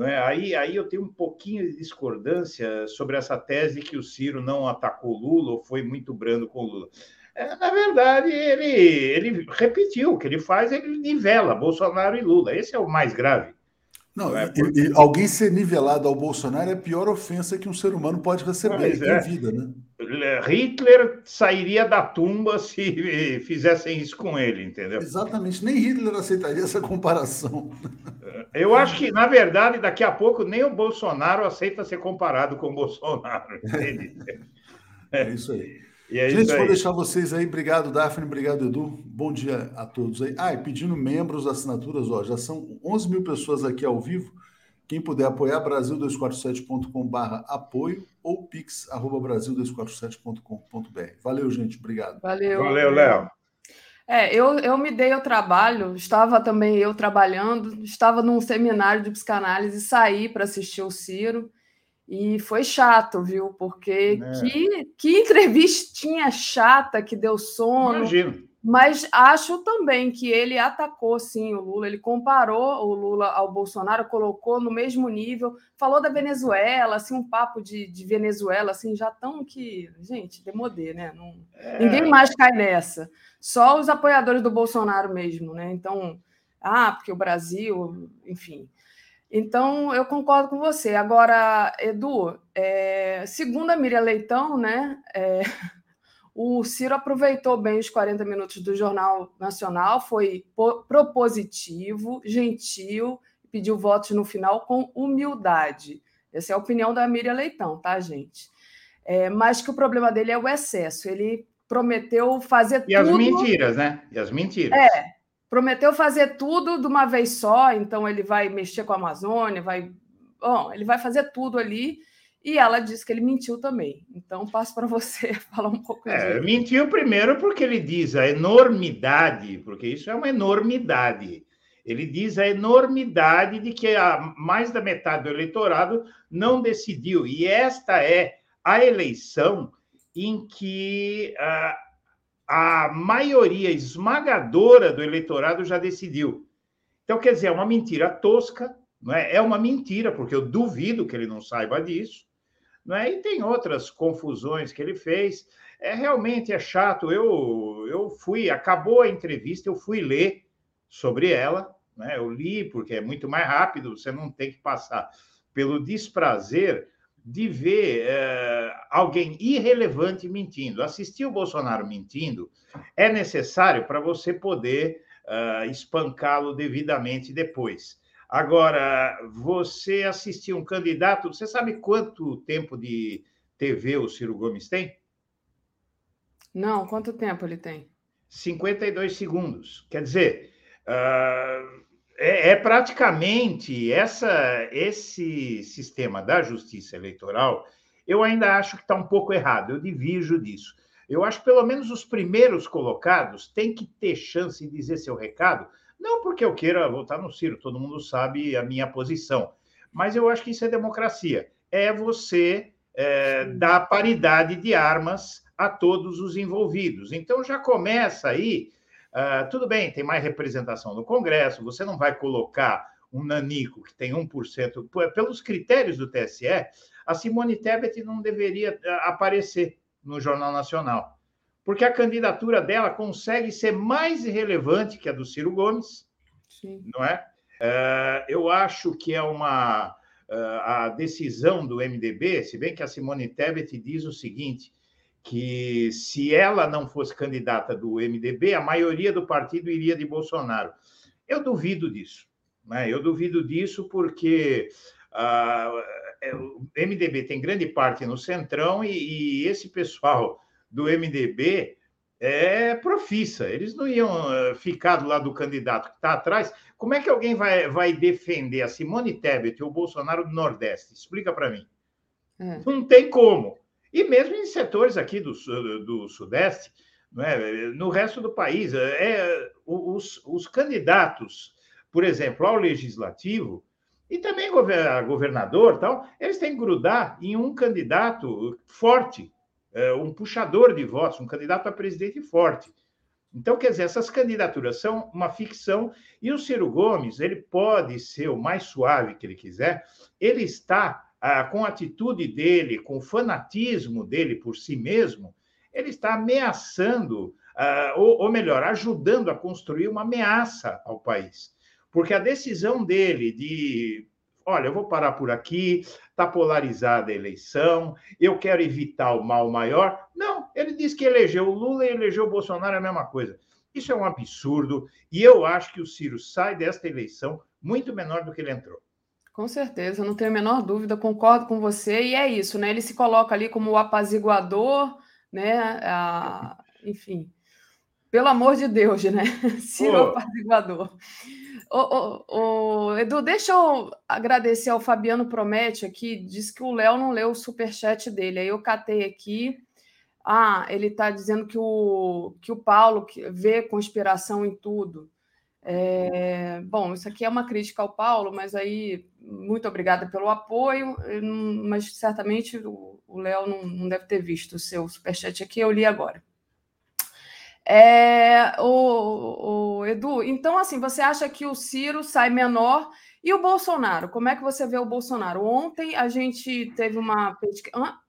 é? aí, aí eu tenho um pouquinho de discordância sobre essa tese que o Ciro não atacou Lula ou foi muito brando com Lula. É, na verdade, ele, ele repetiu o que ele faz, ele nivela Bolsonaro e Lula. Esse é o mais grave. Não, é? E, alguém ser nivelado ao Bolsonaro é a pior ofensa que um ser humano pode receber é. vida, né? Hitler sairia da tumba se fizessem isso com ele, entendeu? Exatamente, nem Hitler aceitaria essa comparação. Eu acho que, na verdade, daqui a pouco nem o Bolsonaro aceita ser comparado com o Bolsonaro. É isso aí. É Gente, isso aí. vou deixar vocês aí. Obrigado, Daphne. Obrigado, Edu. Bom dia a todos aí. Ah, e pedindo membros, assinaturas, ó, já são 11 mil pessoas aqui ao vivo. Quem puder apoiar, brasil247.com.br apoio ou pix.brasil247.com.br. Valeu, gente. Obrigado. Valeu. Valeu, Léo. É, eu, eu me dei ao trabalho, estava também eu trabalhando, estava num seminário de psicanálise, saí para assistir o Ciro. E foi chato, viu? Porque é. que, que entrevistinha chata que deu sono. Imagino. Mas acho também que ele atacou sim o Lula, ele comparou o Lula ao Bolsonaro, colocou no mesmo nível, falou da Venezuela, assim, um papo de, de Venezuela, assim, já tão que. Gente, demodê, né? Não, é. Ninguém mais cai nessa. Só os apoiadores do Bolsonaro mesmo, né? Então, ah, porque o Brasil, enfim. Então, eu concordo com você. Agora, Edu, é, segundo a Miriam Leitão, né, é, o Ciro aproveitou bem os 40 minutos do Jornal Nacional, foi propositivo, gentil, pediu votos no final com humildade. Essa é a opinião da Miriam Leitão, tá, gente? É, mas que o problema dele é o excesso. Ele prometeu fazer e tudo. E as mentiras, né? E as mentiras. É, prometeu fazer tudo de uma vez só, então ele vai mexer com a Amazônia, vai. Bom, ele vai fazer tudo ali. E ela disse que ele mentiu também. Então, passo para você falar um pouco é, Mentiu primeiro porque ele diz a enormidade, porque isso é uma enormidade. Ele diz a enormidade de que a, mais da metade do eleitorado não decidiu. E esta é a eleição em que ah, a maioria esmagadora do eleitorado já decidiu. Então, quer dizer, é uma mentira tosca, não é? é uma mentira, porque eu duvido que ele não saiba disso. Não é? E tem outras confusões que ele fez. É realmente é chato. Eu, eu fui, acabou a entrevista, eu fui ler sobre ela. Né? Eu li porque é muito mais rápido, você não tem que passar pelo desprazer de ver é, alguém irrelevante mentindo. Assistir o Bolsonaro mentindo é necessário para você poder uh, espancá-lo devidamente depois. Agora, você assistir um candidato, você sabe quanto tempo de TV o Ciro Gomes tem? Não, quanto tempo ele tem? 52 segundos. Quer dizer, uh, é, é, praticamente essa, esse sistema da justiça eleitoral, eu ainda acho que está um pouco errado, eu divirjo disso. Eu acho que pelo menos os primeiros colocados têm que ter chance de dizer seu recado, não porque eu queira votar no Ciro, todo mundo sabe a minha posição, mas eu acho que isso é democracia. É você é, dar paridade de armas a todos os envolvidos. Então já começa aí. Uh, tudo bem, tem mais representação no Congresso, você não vai colocar um nanico que tem 1%. Pelos critérios do TSE, a Simone Tebet não deveria ah, aparecer no Jornal Nacional, porque a candidatura dela consegue ser mais relevante que a do Ciro Gomes, Sim. não é? Uh, eu acho que é uma uh, a decisão do MDB, se bem que a Simone Tebet diz o seguinte, que se ela não fosse candidata do MDB, a maioria do partido iria de Bolsonaro. Eu duvido disso. Né? Eu duvido disso porque uh, o MDB tem grande parte no Centrão e, e, esse pessoal do MDB é profissa. Eles não iam ah, ficar do lado do candidato que está atrás. Como é que alguém vai, vai defender a Simone Tebet ou o Bolsonaro do Nordeste? Explica para mim. É. Não tem como. E mesmo em setores aqui do, do Sudeste, é? no resto do país, é, os, os candidatos, por exemplo, ao legislativo, e também governador, tal, eles têm que grudar em um candidato forte, é, um puxador de votos, um candidato a presidente forte. Então, quer dizer, essas candidaturas são uma ficção e o Ciro Gomes, ele pode ser o mais suave que ele quiser, ele está ah, com a atitude dele, com o fanatismo dele por si mesmo, ele está ameaçando, ah, ou, ou melhor, ajudando a construir uma ameaça ao país. Porque a decisão dele de olha, eu vou parar por aqui, está polarizada a eleição, eu quero evitar o mal maior. Não, ele disse que elegeu o Lula e elegeu o Bolsonaro é a mesma coisa. Isso é um absurdo e eu acho que o Ciro sai desta eleição muito menor do que ele entrou. Com certeza, não tenho a menor dúvida, concordo com você, e é isso, né? Ele se coloca ali como o apaziguador, né? Ah, enfim, pelo amor de Deus, né? Ciro oh. apaziguador. Ô, ô, Edu, deixa eu agradecer ao Fabiano Promete aqui, diz que o Léo não leu o superchat dele, aí eu catei aqui. Ah, ele está dizendo que o, que o Paulo vê conspiração em tudo. É, bom, isso aqui é uma crítica ao Paulo, mas aí muito obrigada pelo apoio, mas certamente o Léo não, não, deve ter visto o seu superchat aqui, eu li agora. É, o, o, Edu, então assim, você acha que o Ciro sai menor e o Bolsonaro? Como é que você vê o Bolsonaro? Ontem a gente teve uma.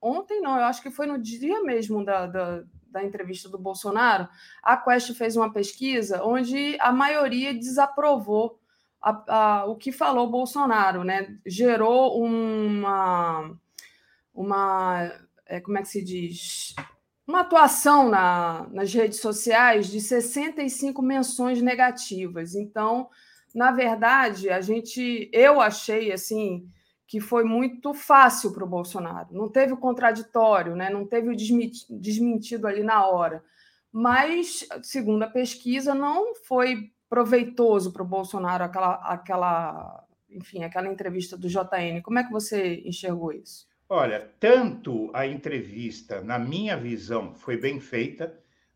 Ontem não, eu acho que foi no dia mesmo da, da da entrevista do Bolsonaro, a Quest fez uma pesquisa onde a maioria desaprovou a, a, o que falou Bolsonaro, né? Gerou uma, uma é, como é que se diz? Uma atuação na, nas redes sociais de 65 menções negativas. Então, na verdade, a gente, eu achei assim que foi muito fácil para o Bolsonaro. Não teve o contraditório, né? não teve o desmentido ali na hora. Mas, segundo a pesquisa, não foi proveitoso para o Bolsonaro aquela, aquela, enfim, aquela entrevista do JN. Como é que você enxergou isso? Olha, tanto a entrevista, na minha visão, foi bem feita.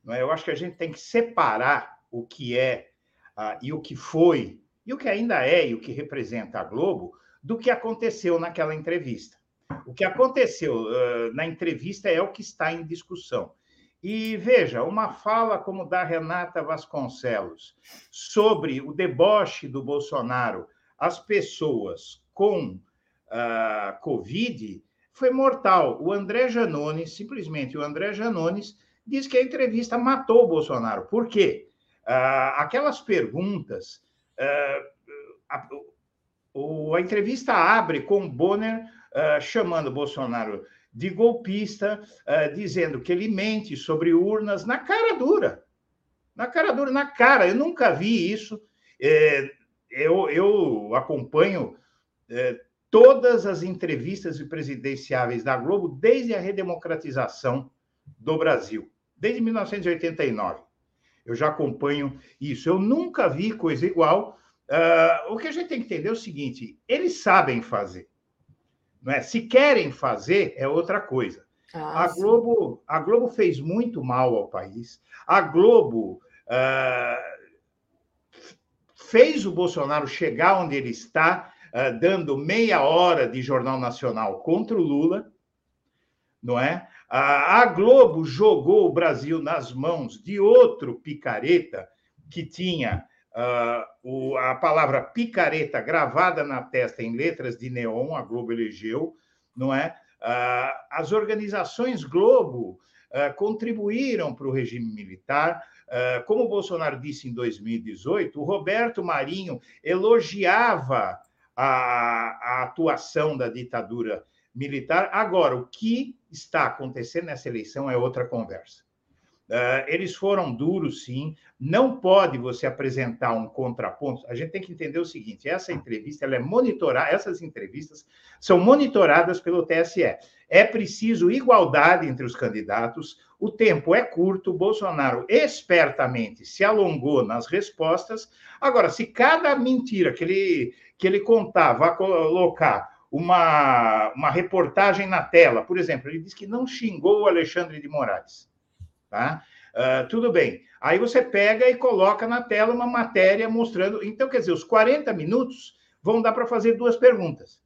É? Eu acho que a gente tem que separar o que é uh, e o que foi, e o que ainda é e o que representa a Globo, do que aconteceu naquela entrevista. O que aconteceu uh, na entrevista é o que está em discussão. E veja, uma fala como da Renata Vasconcelos sobre o deboche do Bolsonaro às pessoas com uh, Covid foi mortal. O André Janones, simplesmente o André Janones, diz que a entrevista matou o Bolsonaro. Por quê? Uh, aquelas perguntas. Uh, o, a entrevista abre com Bonner uh, chamando Bolsonaro de golpista, uh, dizendo que ele mente sobre urnas na cara dura. Na cara dura, na cara. Eu nunca vi isso. É, eu, eu acompanho é, todas as entrevistas presidenciáveis da Globo desde a redemocratização do Brasil, desde 1989. eu já acompanho isso. Eu nunca vi coisa igual. Uh, o que a gente tem que entender é o seguinte: eles sabem fazer. Não é? Se querem fazer, é outra coisa. Ah, a, Globo, a Globo fez muito mal ao país. A Globo uh, fez o Bolsonaro chegar onde ele está, uh, dando meia hora de Jornal Nacional contra o Lula, não é? A Globo jogou o Brasil nas mãos de outro picareta que tinha a palavra picareta gravada na testa em letras de neon, a Globo elegeu, não é? Uh, as organizações Globo uh, contribuíram para o regime militar. como o Bolsonaro disse em 2018, o Roberto Marinho elogiava a, a atuação da ditadura militar. Agora, o que está acontecendo nessa eleição é outra conversa. Uh, eles foram duros, sim. Não pode você apresentar um contraponto. A gente tem que entender o seguinte: essa entrevista ela é monitorada, essas entrevistas são monitoradas pelo TSE. É preciso igualdade entre os candidatos. O tempo é curto. Bolsonaro espertamente se alongou nas respostas. Agora, se cada mentira que ele que ele contava colocar uma, uma reportagem na tela, por exemplo, ele disse que não xingou o Alexandre de Moraes. Tá? Uh, tudo bem. Aí você pega e coloca na tela uma matéria mostrando. Então, quer dizer, os 40 minutos vão dar para fazer duas perguntas.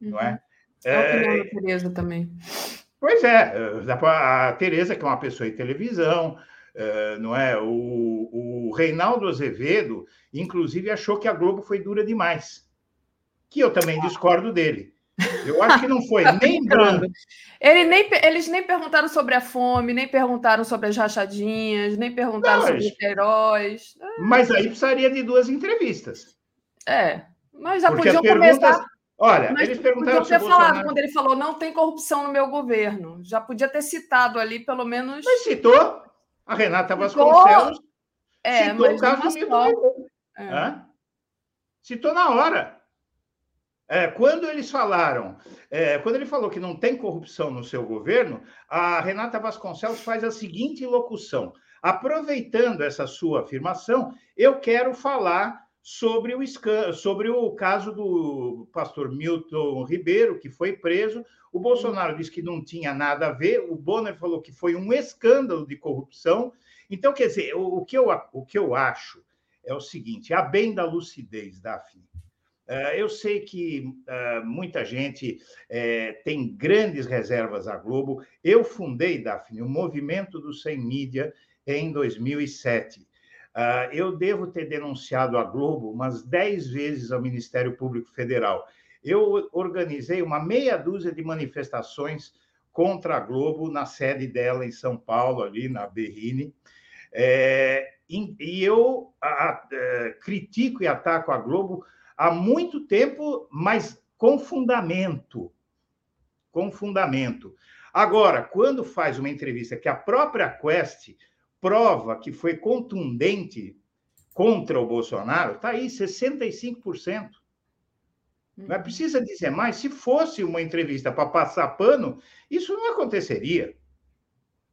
Uhum. Não é? É a opinião é... da Tereza também. Pois é, a Tereza, que é uma pessoa de televisão, uh, não é? O, o Reinaldo Azevedo, inclusive, achou que a Globo foi dura demais. Que eu também discordo dele. Eu acho que não foi tá nem brando. Ele nem, eles nem perguntaram sobre a fome, nem perguntaram sobre as rachadinhas, nem perguntaram não, sobre os heróis. Mas aí precisaria de duas entrevistas. É, mas já Porque podiam começar. Olha, mas eles perguntaram podia ter falado Bolsonaro... quando ele falou não tem corrupção no meu governo. Já podia ter citado ali, pelo menos. Mas citou a Renata Vasconcelos. É, citou o caso do. É. Citou na hora. É, quando eles falaram, é, quando ele falou que não tem corrupção no seu governo, a Renata Vasconcelos faz a seguinte locução: aproveitando essa sua afirmação, eu quero falar sobre o, sobre o caso do pastor Milton Ribeiro, que foi preso. O Bolsonaro disse que não tinha nada a ver, o Bonner falou que foi um escândalo de corrupção. Então, quer dizer, o, o que, eu, o que eu acho é o seguinte: a bem da lucidez, Daphne, eu sei que eh, muita gente eh, tem grandes reservas à Globo. Eu fundei, Daphne, o movimento do Sem Mídia em 2007. Eu devo ter denunciado a Globo umas 10 vezes ao Ministério Público Federal. Eu organizei uma meia dúzia de manifestações contra a Globo na sede dela em São Paulo, ali na Berrine. e eu critico e ataco a Globo há muito tempo, mas com fundamento. Com fundamento. Agora, quando faz uma entrevista que a própria Quest prova que foi contundente contra o Bolsonaro, está aí, 65%. Não é precisa dizer mais. Se fosse uma entrevista para passar pano, isso não aconteceria.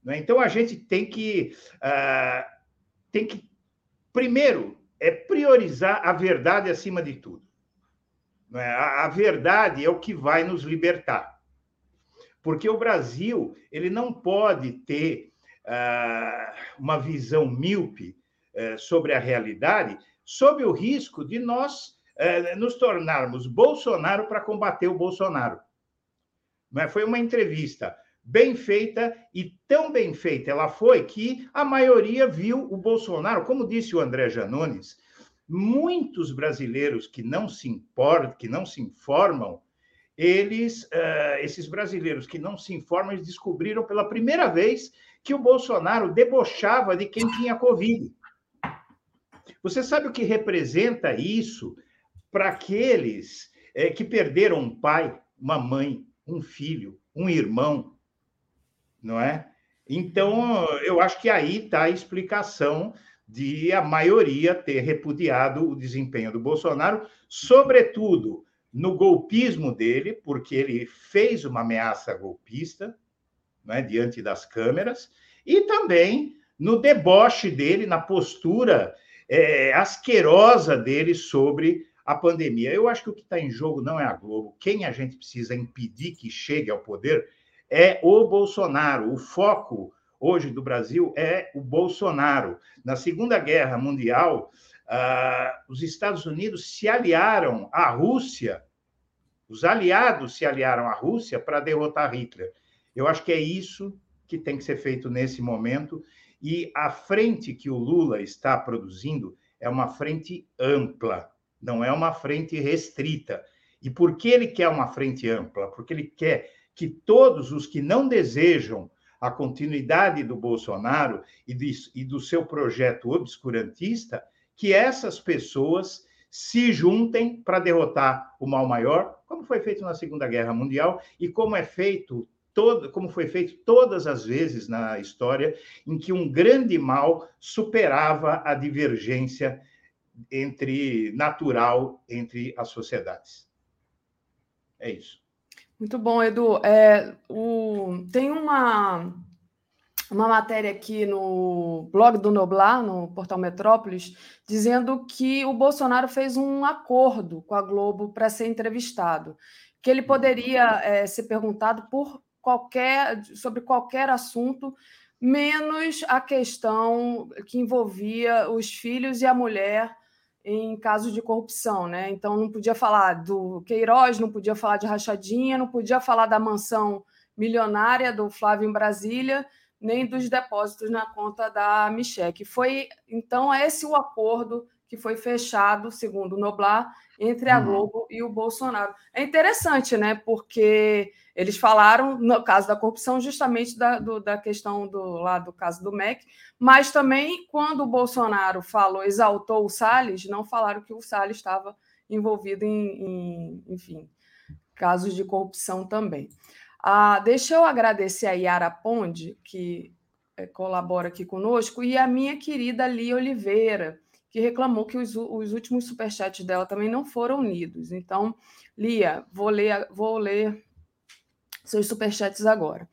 Né? Então a gente tem que, uh, tem que primeiro é priorizar a verdade acima de tudo. É? A, verdade é o que vai nos libertar. Porque o Brasil ele não pode ter uh, uma visão míope uh, sobre a realidade, sob o risco de nós uh, nos tornarmos Bolsonaro para combater o Bolsonaro. É? Foi uma entrevista bem feita e tão bem feita. Ela foi que a maioria viu o Bolsonaro, como disse o André Janones, muitos brasileiros que não se importam, que não se informam, eles, uh, esses brasileiros que não se informam, eles descobriram pela primeira vez que o Bolsonaro debochava de quem tinha Covid. Você sabe o que representa isso para aqueles é, que perderam um pai, uma mãe, um filho, um irmão, não é? Então, eu acho que aí está a explicação de a maioria ter repudiado o desempenho do Bolsonaro, sobretudo no golpismo dele, porque ele fez uma ameaça golpista né, diante das câmeras, e também no deboche dele, na postura é, asquerosa dele sobre a pandemia. Eu acho que o que está em jogo não é a Globo. Quem a gente precisa impedir que chegue ao poder é o Bolsonaro. O foco hoje do Brasil é o Bolsonaro. Na Segunda Guerra Mundial, uh, os Estados Unidos se aliaram à Rússia, os aliados se aliaram à Rússia para derrotar Hitler. Eu acho que é isso que tem que ser feito nesse momento. E a frente que o Lula está produzindo é uma frente ampla, não é uma frente restrita. E por que ele quer uma frente ampla? Porque ele quer que todos os que não desejam a continuidade do Bolsonaro e, de, e do seu projeto obscurantista, que essas pessoas se juntem para derrotar o mal maior, como foi feito na Segunda Guerra Mundial e como é feito todo, como foi feito todas as vezes na história em que um grande mal superava a divergência entre natural entre as sociedades. É isso. Muito bom, Edu. É, o, tem uma, uma matéria aqui no blog do Noblar, no portal Metrópolis, dizendo que o Bolsonaro fez um acordo com a Globo para ser entrevistado, que ele poderia é, ser perguntado por qualquer, sobre qualquer assunto, menos a questão que envolvia os filhos e a mulher em casos de corrupção, né? Então não podia falar do Queiroz, não podia falar de rachadinha, não podia falar da mansão milionária do Flávio em Brasília, nem dos depósitos na conta da Michelle. Foi então esse o acordo que foi fechado, segundo o Noblar, entre a uhum. Globo e o Bolsonaro. É interessante, né? Porque eles falaram, no caso da corrupção, justamente da, do, da questão do lá do caso do MEC, mas também quando o Bolsonaro falou, exaltou o Salles, não falaram que o Salles estava envolvido em, em enfim, casos de corrupção também. Ah, deixa eu agradecer a Yara Ponde, que é, colabora aqui conosco, e a minha querida Lia Oliveira, que reclamou que os, os últimos superchats dela também não foram lidos. Então, Lia, vou ler, vou ler seus superchats agora.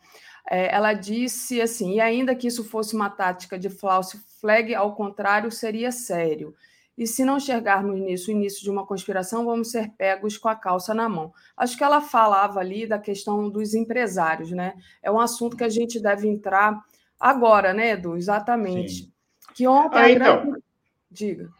É, ela disse assim: e ainda que isso fosse uma tática de false flag, ao contrário, seria sério. E se não enxergarmos nisso o início de uma conspiração, vamos ser pegos com a calça na mão. Acho que ela falava ali da questão dos empresários, né? É um assunto que a gente deve entrar agora, né, Edu? Exatamente. Sim. Que ontem ah, então, grande... Diga.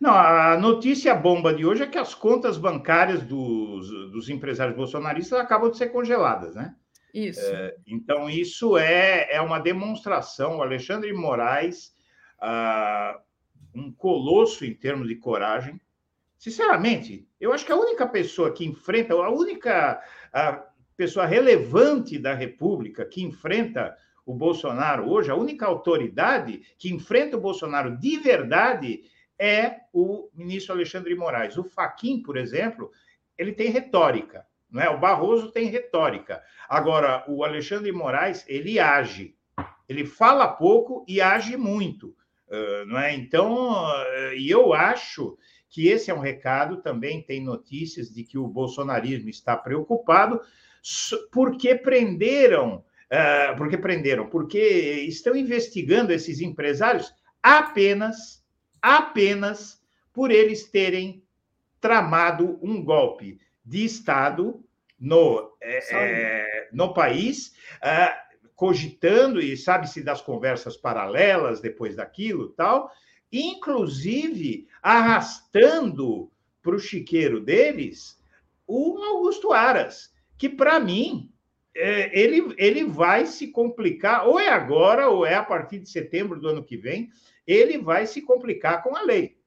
Não, a notícia bomba de hoje é que as contas bancárias dos, dos empresários bolsonaristas acabam de ser congeladas, né? Isso. É, então, isso é, é uma demonstração. O Alexandre Moraes, ah, um colosso em termos de coragem. Sinceramente, eu acho que a única pessoa que enfrenta, a única a pessoa relevante da República que enfrenta o Bolsonaro hoje, a única autoridade que enfrenta o Bolsonaro de verdade é o ministro Alexandre Moraes. O Faquim, por exemplo, ele tem retórica, não é? O Barroso tem retórica. Agora, o Alexandre Moraes, ele age. Ele fala pouco e age muito, não é? Então, e eu acho que esse é um recado, também tem notícias de que o bolsonarismo está preocupado porque prenderam porque prenderam? Porque estão investigando esses empresários apenas, apenas por eles terem tramado um golpe de Estado no, é, é, no país, uh, cogitando, e sabe-se das conversas paralelas depois daquilo tal, inclusive arrastando para o chiqueiro deles o Augusto Aras, que para mim é, ele, ele vai se complicar, ou é agora, ou é a partir de setembro do ano que vem, ele vai se complicar com a lei.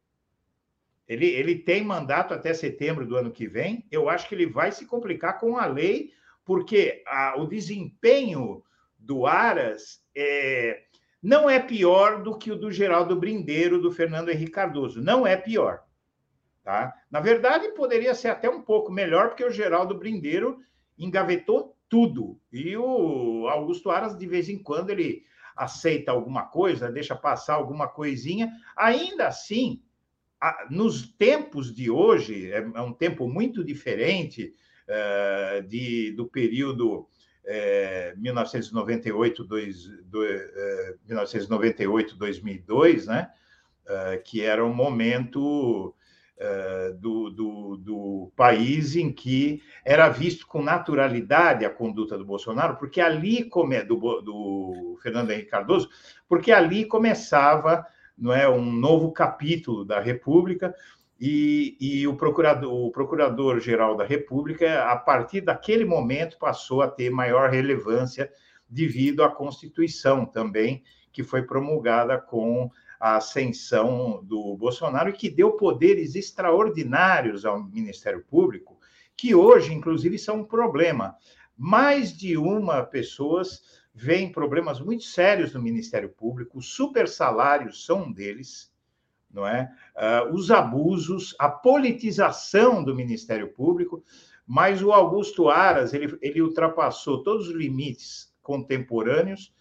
Ele, ele tem mandato até setembro do ano que vem, eu acho que ele vai se complicar com a lei, porque a, o desempenho do Aras é, não é pior do que o do Geraldo Brindeiro, do Fernando Henrique Cardoso. Não é pior. Tá? Na verdade, poderia ser até um pouco melhor, porque o Geraldo Brindeiro engavetou tudo. E o Augusto Aras, de vez em quando, ele aceita alguma coisa, deixa passar alguma coisinha. Ainda assim, nos tempos de hoje, é, é um tempo muito diferente uh, de, do período é, 1998, dois, do, é, 1998, 2002, né? É, que era um momento é, do, do, do, país em que era visto com naturalidade a conduta do Bolsonaro, porque ali come, do, do Fernando Henrique Cardoso, porque ali começava não é um novo capítulo da República e, e o procurador o procurador da República a partir daquele momento passou a ter maior relevância devido à Constituição também que foi promulgada com a ascensão do Bolsonaro e que deu poderes extraordinários ao Ministério Público, que hoje, inclusive, são um problema. Mais de uma pessoas veem problemas muito sérios no Ministério Público, super salários são um deles, não é? Uh, os abusos, a politização do Ministério Público, mas o Augusto Aras ele, ele ultrapassou todos os limites contemporâneos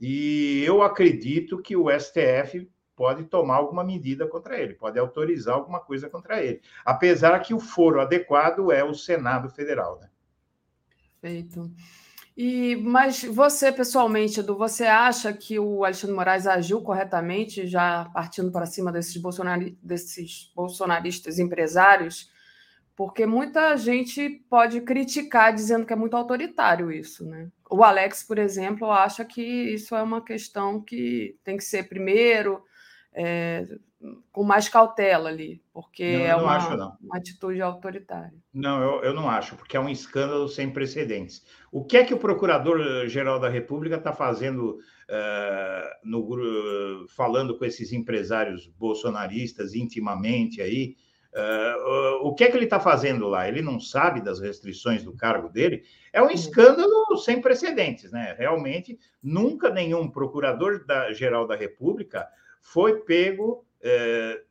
e eu acredito que o STF pode tomar alguma medida contra ele, pode autorizar alguma coisa contra ele, apesar que o foro adequado é o Senado Federal, né? Perfeito. E, mas você, pessoalmente, Edu, você acha que o Alexandre Moraes agiu corretamente, já partindo para cima desses, bolsonari desses bolsonaristas empresários? Porque muita gente pode criticar dizendo que é muito autoritário isso, né? O Alex, por exemplo, acha que isso é uma questão que tem que ser primeiro, é, com mais cautela ali, porque não, é uma, acho, uma, atitude autoritária. Não, eu, eu não acho, porque é um escândalo sem precedentes. O que é que o Procurador-Geral da República está fazendo, uh, no, falando com esses empresários bolsonaristas intimamente aí? Uh, o que é que ele está fazendo lá? Ele não sabe das restrições do cargo dele? É um escândalo sem precedentes, né? Realmente, nunca nenhum procurador-geral da República foi pego é,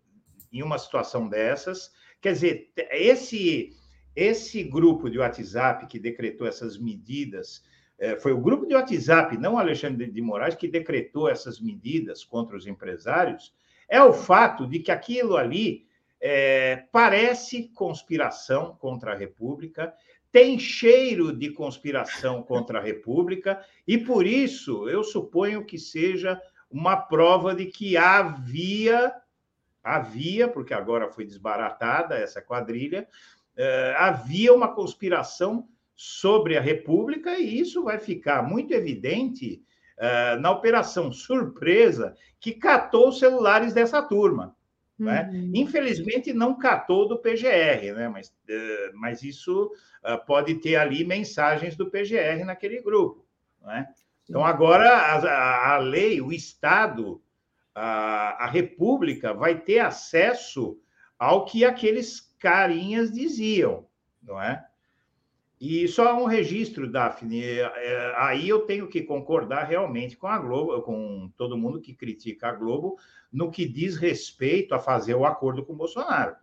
em uma situação dessas. Quer dizer, esse, esse grupo de WhatsApp que decretou essas medidas, é, foi o grupo de WhatsApp, não Alexandre de Moraes, que decretou essas medidas contra os empresários, é o fato de que aquilo ali é, parece conspiração contra a República, tem cheiro de conspiração contra a República, e por isso eu suponho que seja uma prova de que havia, havia, porque agora foi desbaratada essa quadrilha, eh, havia uma conspiração sobre a República, e isso vai ficar muito evidente eh, na operação surpresa que catou os celulares dessa turma. Né? Uhum. Infelizmente, não catou do PGR, né? mas, uh, mas isso uh, pode ter ali mensagens do PGR naquele grupo. Né? Então, agora a, a lei, o Estado, a, a República vai ter acesso ao que aqueles carinhas diziam, não é? E só um registro, Daphne. É, é, aí eu tenho que concordar realmente com a Globo, com todo mundo que critica a Globo, no que diz respeito a fazer o acordo com o Bolsonaro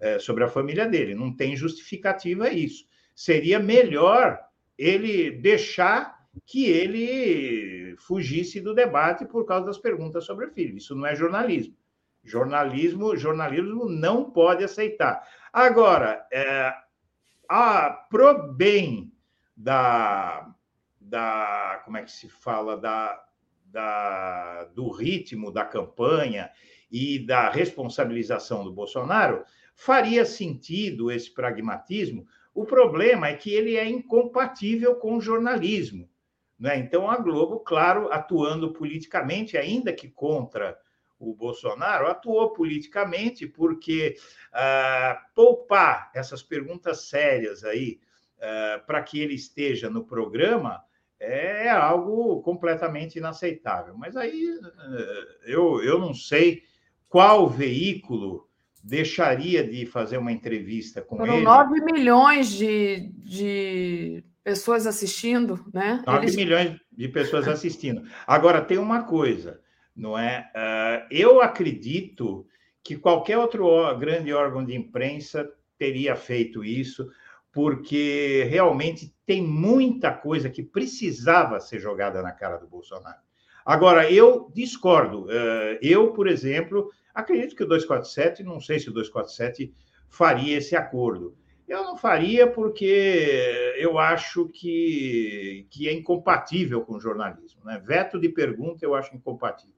é, sobre a família dele. Não tem justificativa isso. Seria melhor ele deixar que ele fugisse do debate por causa das perguntas sobre o filho. Isso não é jornalismo. Jornalismo, jornalismo não pode aceitar. Agora, é, a, pro bem da, da, como é que se fala, da, da, do ritmo da campanha e da responsabilização do Bolsonaro, faria sentido esse pragmatismo. O problema é que ele é incompatível com o jornalismo. Né? Então, a Globo, claro, atuando politicamente, ainda que contra o Bolsonaro, atuou politicamente porque ah, poupar essas perguntas sérias aí ah, para que ele esteja no programa é algo completamente inaceitável. Mas aí ah, eu, eu não sei qual veículo deixaria de fazer uma entrevista com Foram ele. 9 milhões de, de pessoas assistindo, né? 9 Eles... milhões de pessoas assistindo. Agora, tem uma coisa, não é? Uh, eu acredito que qualquer outro grande órgão de imprensa teria feito isso, porque realmente tem muita coisa que precisava ser jogada na cara do Bolsonaro. Agora, eu discordo. Uh, eu, por exemplo, acredito que o 247, não sei se o 247 faria esse acordo. Eu não faria porque eu acho que, que é incompatível com o jornalismo. Né? Veto de pergunta eu acho incompatível.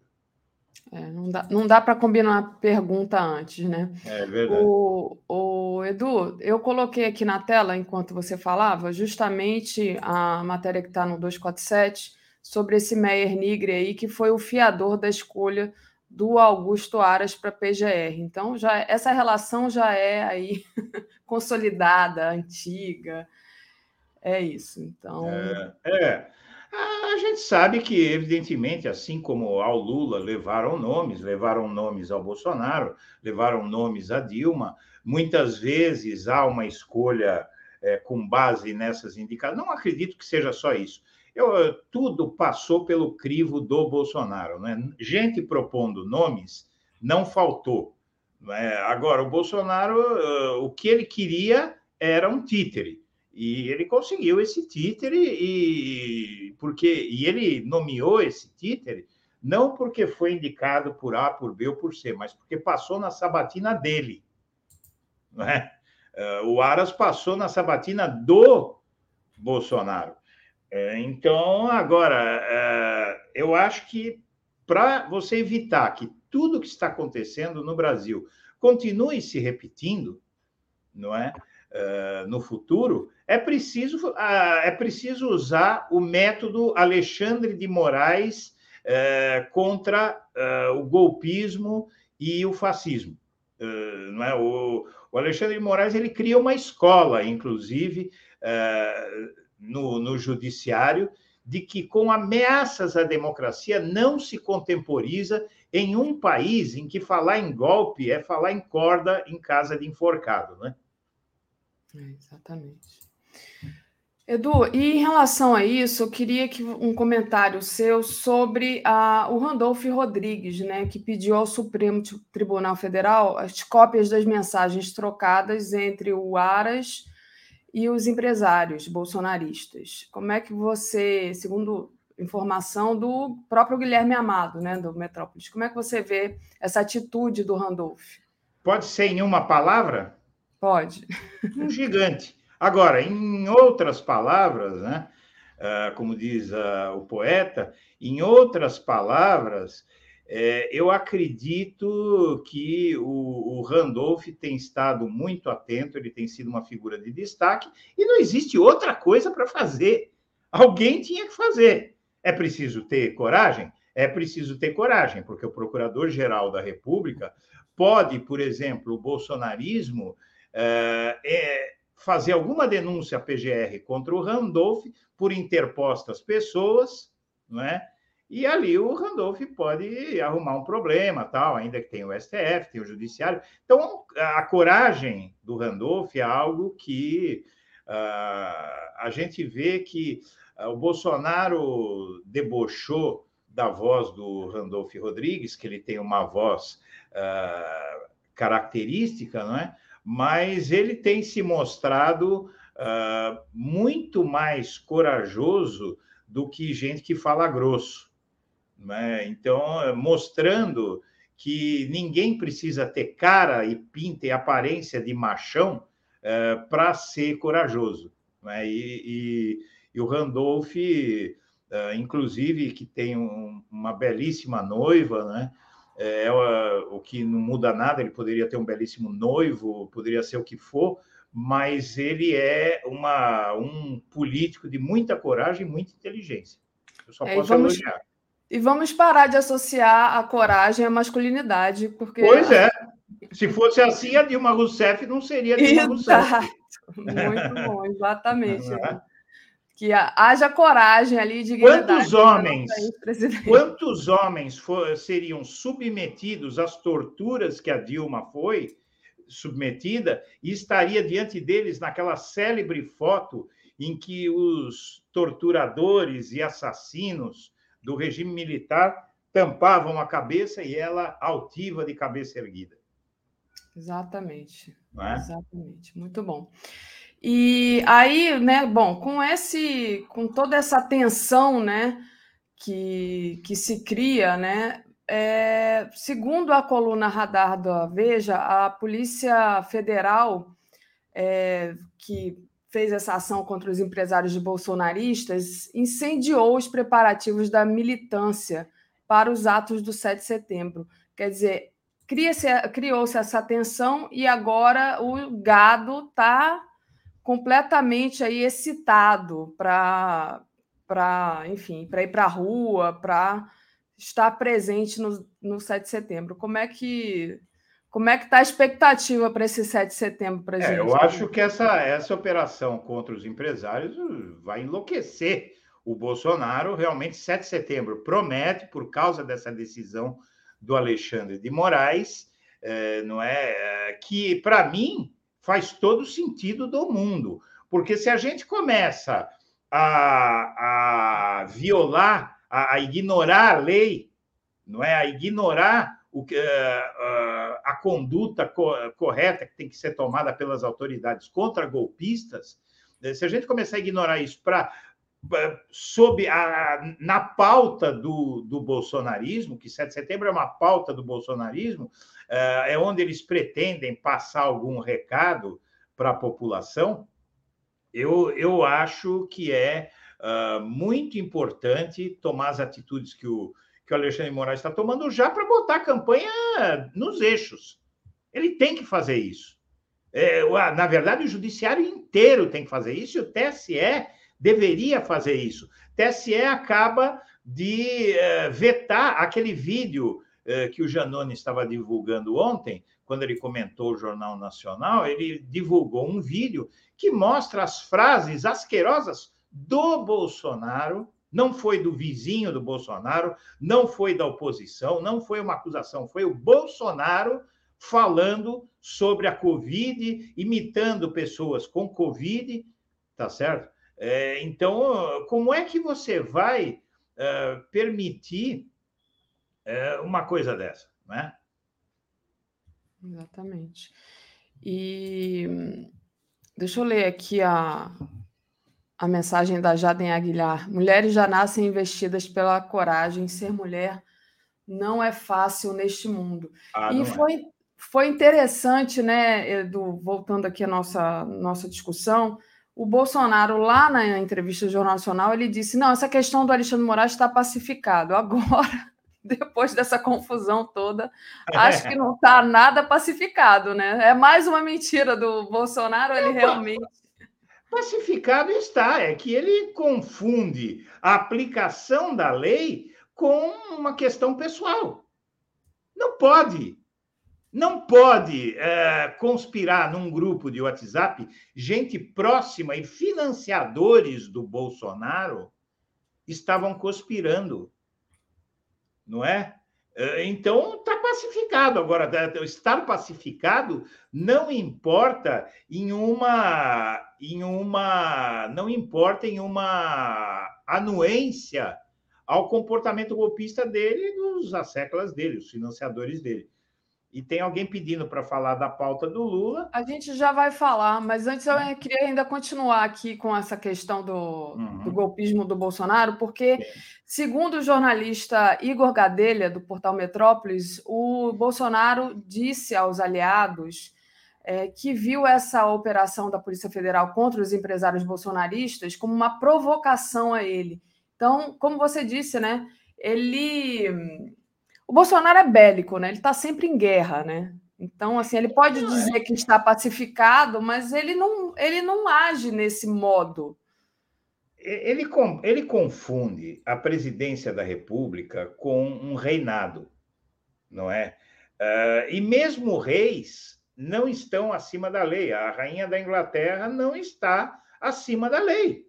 É, não dá, não dá para combinar pergunta antes, né? É verdade. O, o, Edu, eu coloquei aqui na tela, enquanto você falava, justamente a matéria que está no 247 sobre esse Meyer Nigre aí, que foi o fiador da escolha do Augusto Aras para PGR. Então, já essa relação já é aí consolidada, antiga. É isso. Então. É, é. A gente sabe que, evidentemente, assim como ao Lula levaram nomes, levaram nomes ao Bolsonaro, levaram nomes a Dilma, muitas vezes há uma escolha é, com base nessas indicações. Não acredito que seja só isso. Eu, tudo passou pelo crivo do Bolsonaro. Né? Gente propondo nomes não faltou. Né? Agora, o Bolsonaro, uh, o que ele queria era um títere. E ele conseguiu esse títere e porque e ele nomeou esse títere não porque foi indicado por A, por B ou por C, mas porque passou na sabatina dele. Não é? Uh, o Aras passou na sabatina do Bolsonaro. Uh, então, agora, uh, eu acho que para você evitar que tudo que está acontecendo no Brasil continue se repetindo, não é? Uh, no futuro, é preciso, é preciso usar o método Alexandre de Moraes contra o golpismo e o fascismo. não é? o, o, Alexandre de Moraes ele cria uma escola, inclusive, no, no judiciário, de que com ameaças à democracia não se contemporiza em um país em que falar em golpe é falar em corda em casa de enforcado, né? É, exatamente. Edu, e em relação a isso, eu queria que um comentário seu sobre a, o Randolph Rodrigues, né, que pediu ao Supremo Tribunal Federal as cópias das mensagens trocadas entre o Aras e os empresários bolsonaristas. Como é que você, segundo informação do próprio Guilherme Amado, né, do Metrópolis, como é que você vê essa atitude do Randolph? Pode ser em uma palavra? Pode. Um gigante. Agora, em outras palavras, né, ah, como diz ah, o poeta, em outras palavras, é, eu acredito que o, o, Randolph tem estado muito atento, ele tem sido uma figura de destaque, e não existe outra coisa para fazer. Alguém tinha que fazer. É preciso ter coragem? É preciso ter coragem, porque o Procurador-Geral da República pode, por exemplo, o bolsonarismo é, é, fazer alguma denúncia à PGR contra o Randolph por interpostas pessoas, não é? E ali o Randolph pode arrumar um problema, tal, ainda que tem o STF, tem o Judiciário. Então, a coragem do Randolph é algo que uh, a gente vê que uh, o Bolsonaro debochou da voz do Randolph Rodrigues, que ele tem uma voz uh, característica, não é? mas ele tem se mostrado muito mais corajoso do que gente que fala grosso. Né? Então, eh, mostrando que ninguém precisa ter cara e pinta e aparência de machão é, para ser corajoso. Né? E, e, e, o Randolph, é, inclusive, que tem um, uma belíssima noiva, né? É, é, o que não muda nada, ele poderia ter um belíssimo noivo, poderia ser o que for, mas ele é uma, um político de muita coragem e muita inteligência. Eu só posso vamos... elogiar. E vamos parar de associar a coragem à masculinidade, porque. Pois é. Se fosse assim, a Dilma Rousseff não seria Dilma Rousseff. Muito bom, exatamente. É. Que haja coragem ali de Quantos homens, quantos homens for, seriam submetidos às torturas que a Dilma foi submetida e estaria diante deles naquela célebre foto em que os torturadores e assassinos do regime militar tampavam a cabeça e ela altiva de cabeça erguida. Exatamente. É? Exatamente. Muito bom. E aí, né, bom, com esse com toda essa tensão, né, que, que se cria, né, é, segundo a coluna Radar da Veja, a Polícia Federal, é, que fez essa ação contra os empresários bolsonaristas, incendiou os preparativos da militância para os atos do 7 de setembro. Quer dizer, criou-se essa tensão e agora o gado está completamente aí excitado para, enfim, para ir para a rua, para estar presente no, no 7 de setembro. Como é que como é que está a expectativa para esse 7 de setembro para é, gente? Eu acho que essa, essa operação contra os empresários vai enlouquecer o Bolsonaro. Realmente, 7 de setembro promete, por causa dessa decisão do Alexandre de Moraes, é, não é? é que, para mim, faz todo sentido do mundo. Porque se a gente começa a, a violar, a, a ignorar a lei, não é? A ignorar o que. Uh, a conduta correta que tem que ser tomada pelas autoridades contra golpistas, né, se a gente começar a ignorar isso para sob a, na pauta do, do bolsonarismo, que 7 de setembro é uma pauta do bolsonarismo, é, é onde eles pretendem passar algum recado para a população, eu, eu acho que é uh, muito importante tomar as atitudes que o, que o Alexandre Moraes está tomando já para botar a campanha nos eixos. Ele tem que fazer isso. É, na verdade, o judiciário inteiro tem que fazer isso e o TSE deveria fazer isso. O TSE acaba de uh, vetar aquele vídeo uh, que o Janone estava divulgando ontem, quando ele comentou o Jornal Nacional, ele divulgou um vídeo que mostra as frases asquerosas do Bolsonaro não foi do vizinho do Bolsonaro, não foi da oposição, não foi uma acusação, foi o Bolsonaro falando sobre a Covid, imitando pessoas com Covid, tá certo? É, então, como é que você vai é, permitir é, uma coisa dessa, né? Exatamente. E deixa eu ler aqui a, a mensagem da Jaden Aguilar. Mulheres já nascem investidas pela coragem. Ser mulher não é fácil neste mundo. Ah, e foi, é. foi interessante, né, Edu, voltando aqui à nossa, nossa discussão, o Bolsonaro, lá na entrevista do Jornal Nacional, ele disse: não, essa questão do Alexandre Moraes está pacificado. Agora, depois dessa confusão toda, acho que não está nada pacificado, né? É mais uma mentira do Bolsonaro, ele realmente Pacificado está, é que ele confunde a aplicação da lei com uma questão pessoal. Não pode. Não pode é, conspirar num grupo de WhatsApp gente próxima e financiadores do Bolsonaro estavam conspirando, não é? É então está pacificado. Agora, estar pacificado não importa em uma em uma não importa em uma anuência ao comportamento golpista dele e dos asseclas dele, os financiadores dele. E tem alguém pedindo para falar da pauta do Lula. A gente já vai falar, mas antes eu queria ainda continuar aqui com essa questão do, uhum. do golpismo do Bolsonaro, porque, segundo o jornalista Igor Gadelha, do portal Metrópolis, o Bolsonaro disse aos aliados é, que viu essa operação da Polícia Federal contra os empresários bolsonaristas como uma provocação a ele. Então, como você disse, né? Ele. O Bolsonaro é bélico, né? Ele está sempre em guerra, né? Então, assim, ele pode é. dizer que está pacificado, mas ele não, ele não age nesse modo. Ele, ele confunde a presidência da República com um reinado, não é? Uh, e mesmo reis não estão acima da lei. A rainha da Inglaterra não está acima da lei.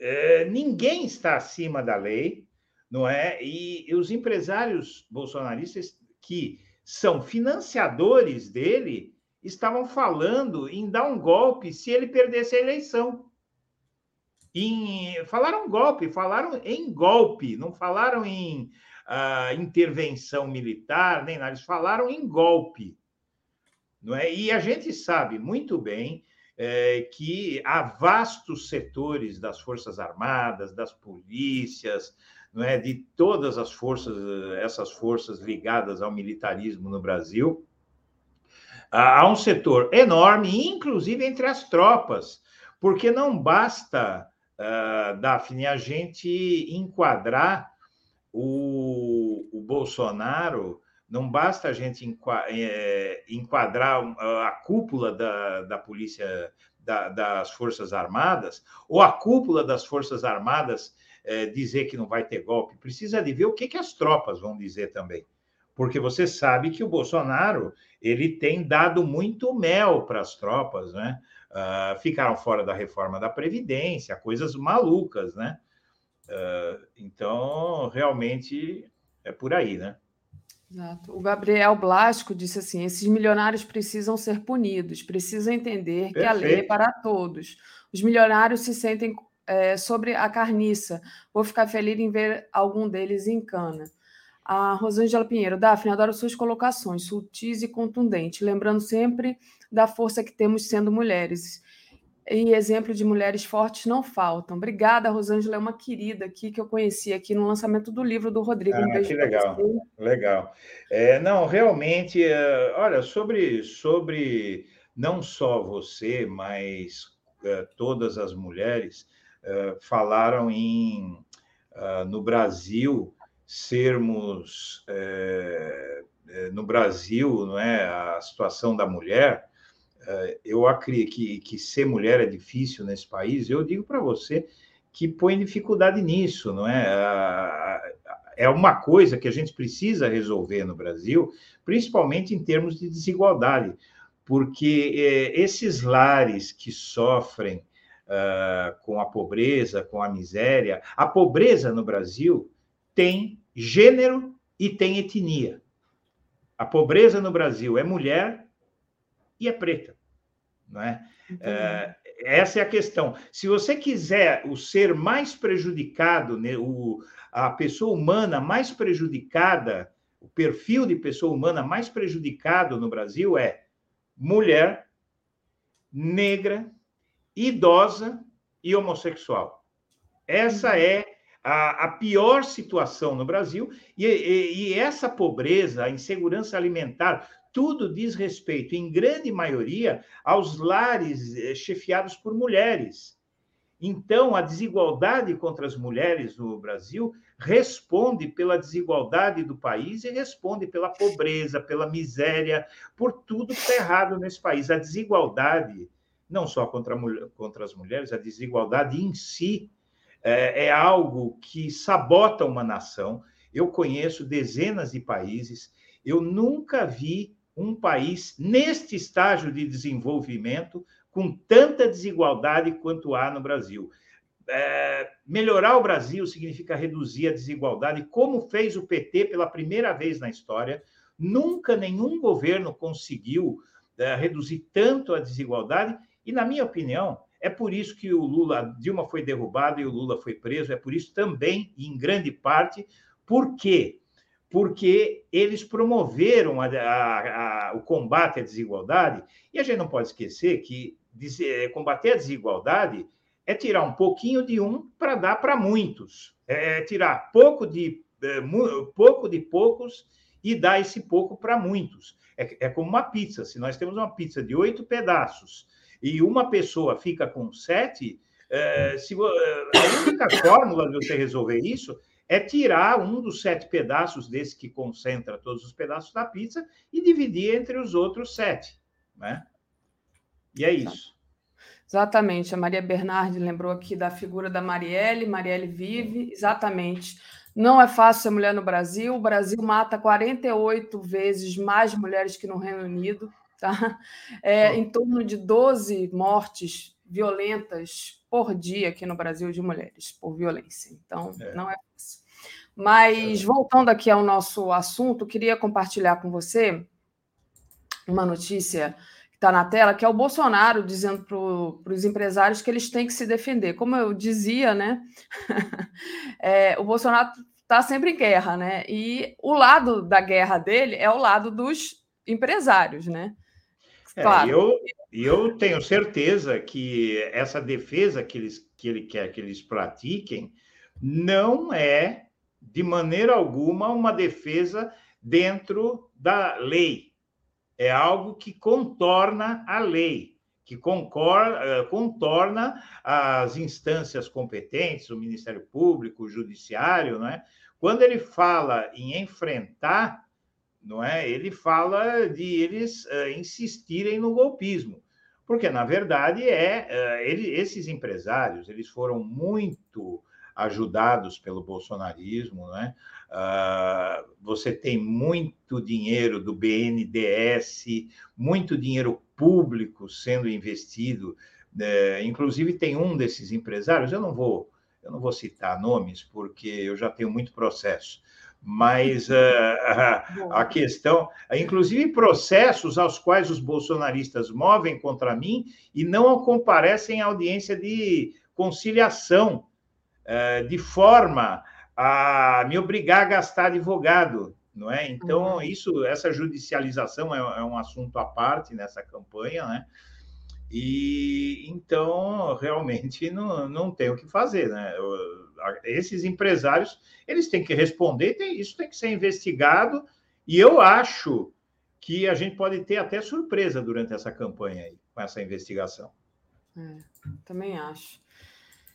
É, ninguém está acima da lei, não é? E, e os empresários bolsonaristas que são financiadores dele estavam falando em dar um golpe se ele perdesse a eleição. Em, falaram golpe, falaram em golpe, não falaram em uh, intervenção militar, nem nada, eles falaram em golpe. Não é? E a gente sabe muito bem é, que há vastos setores das Forças Armadas, das polícias, não é? de todas as forças, essas forças ligadas ao militarismo no Brasil. Há um setor enorme, inclusive entre as tropas, Porque não basta, uh, Daphne, a gente enquadrar o, o Bolsonaro, não basta a gente é, enquadrar a cúpula da, da polícia, da, das Forças Armadas, ou a cúpula das Forças Armadas é, dizer que não vai ter golpe, precisa de ver o que, que as tropas vão dizer também. Porque você sabe que o Bolsonaro ele tem dado muito mel para as tropas, né? Uh, ficaram fora da reforma da Previdência, coisas malucas, né? Uh, então, realmente é por aí, né? Exato. O Gabriel Blasco disse assim: esses milionários precisam ser punidos, precisam entender Perfeito. que a lei é para todos. Os milionários se sentem é, sobre a carniça. Vou ficar feliz em ver algum deles em cana. A Rosângela Pinheiro, Daphne, adoro suas colocações, sutis e contundentes, lembrando sempre da força que temos sendo mulheres. E exemplo de mulheres fortes não faltam. Obrigada, Rosângela, é uma querida aqui que eu conheci aqui no lançamento do livro do Rodrigo. Ah, que legal, legal. É, não, realmente, é, olha, sobre, sobre não só você, mas é, todas as mulheres, eh, falaram em, uh, no Brasil, sermos, é, no Brasil, não é, a situação da mulher, eu acredito que, que ser mulher é difícil nesse país, eu digo para você que põe dificuldade nisso, não é? É uma coisa que a gente precisa resolver no Brasil, principalmente em termos de desigualdade, porque esses lares que sofrem uh, com a pobreza, com a miséria. A pobreza no Brasil tem gênero e tem etnia. A pobreza no Brasil é mulher e é preta, não é? Essa é a questão. Se você quiser o ser mais prejudicado, né, o, a pessoa humana mais prejudicada, o perfil de pessoa humana mais prejudicado no Brasil é mulher, negra, idosa e homossexual. Essa uhum. é a, a pior situação no Brasil, e, e, e essa pobreza, a insegurança alimentar, tudo diz respeito, em grande maioria, aos lares eh, chefiados por mulheres. Então, a desigualdade contra as mulheres no Brasil responde pela desigualdade do país e responde pela pobreza, pela miséria, por tudo que está errado nesse país. A desigualdade não só contra, contra as mulheres, a desigualdade em si é, é algo que sabota uma nação. Eu conheço dezenas de países, eu nunca vi um país neste estágio de desenvolvimento com tanta desigualdade quanto há no Brasil. É, melhorar o Brasil significa reduzir a desigualdade, como fez o PT pela primeira vez na história. Nunca nenhum governo conseguiu é, reduzir tanto a desigualdade e, na minha opinião, é por isso que o Lula, Dilma foi derrubada e o Lula foi preso, é por isso também, em grande parte, por quê? Porque eles promoveram a, a, a, o combate à desigualdade, e a gente não pode esquecer que dizer, combater a desigualdade é tirar um pouquinho de um para dar para muitos, é tirar pouco de, é, pouco de poucos e dar esse pouco para muitos. É, é como uma pizza. Se nós temos uma pizza de oito pedaços e uma pessoa fica com sete, é, se, é, a única fórmula de você resolver isso é tirar um dos sete pedaços desse que concentra todos os pedaços da pizza e dividir entre os outros sete, né? E é isso. Exatamente. A Maria Bernardi lembrou aqui da figura da Marielle. Marielle vive, exatamente. Não é fácil ser mulher no Brasil. O Brasil mata 48 vezes mais mulheres que no Reino Unido. Tá? É, em torno de 12 mortes violentas por dia aqui no Brasil de mulheres por violência. Então, é. não é fácil. Mas, é. voltando aqui ao nosso assunto, queria compartilhar com você uma notícia que está na tela, que é o Bolsonaro dizendo para os empresários que eles têm que se defender. Como eu dizia, né? é, o Bolsonaro está sempre em guerra, né? E o lado da guerra dele é o lado dos empresários, né? É, claro. eu, eu tenho certeza que essa defesa que, eles, que ele quer que eles pratiquem não é, de maneira alguma, uma defesa dentro da lei. É algo que contorna a lei. que concorda, contorna as instâncias competentes, o Ministério Público, o Judiciário, não é? Quando ele fala em enfrentar, não é? Ele fala de eles uh, insistirem no golpismo, porque na verdade é uh, ele, esses empresários eles foram muito ajudados pelo bolsonarismo? Uh, você tem muito dinheiro do BNDES, muito dinheiro público sendo investido. Né? inclusive tem um desses empresários, eu não vou, eu não vou citar nomes porque eu já tenho muito processo, mas uh, a, a questão, inclusive processos aos quais os bolsonaristas movem contra mim e não comparecem à audiência de conciliação é, de forma a me obrigar a gastar advogado, não é? Então, uhum. isso, essa judicialização é, é, um assunto à parte nessa campanha, né? E então, realmente, não, não tem o que fazer, né? Esses empresários, eles têm que responder, tem, isso tem que ser investigado, e eu acho que a gente pode ter até surpresa durante essa campanha aí, com essa investigação. É, também acho.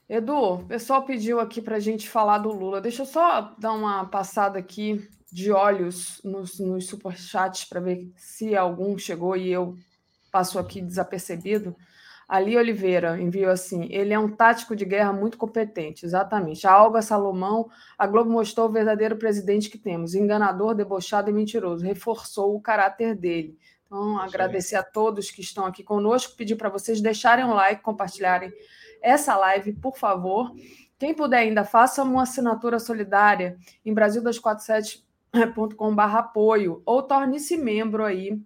Edu, o pessoal pediu aqui para a gente falar do Lula. Deixa eu só dar uma passada aqui de olhos nos, nos superchats para ver se algum chegou e eu passo aqui desapercebido. Ali Oliveira enviou assim: ele é um tático de guerra muito competente, exatamente. A Olga Salomão, a Globo mostrou o verdadeiro presidente que temos, enganador, debochado e mentiroso, reforçou o caráter dele. Então, agradecer a todos que estão aqui conosco, pedir para vocês deixarem um like, compartilharem essa live, por favor. Quem puder ainda, faça uma assinatura solidária em brasil247.com.br apoio ou torne-se membro aí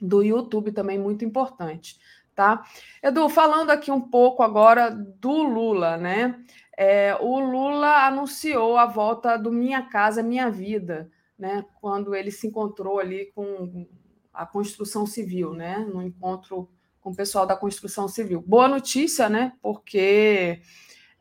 do YouTube também, muito importante, tá? Edu, falando aqui um pouco agora do Lula, né? É, o Lula anunciou a volta do Minha Casa Minha Vida, né? Quando ele se encontrou ali com a construção civil, né? No encontro com o pessoal da construção civil. Boa notícia, né? Porque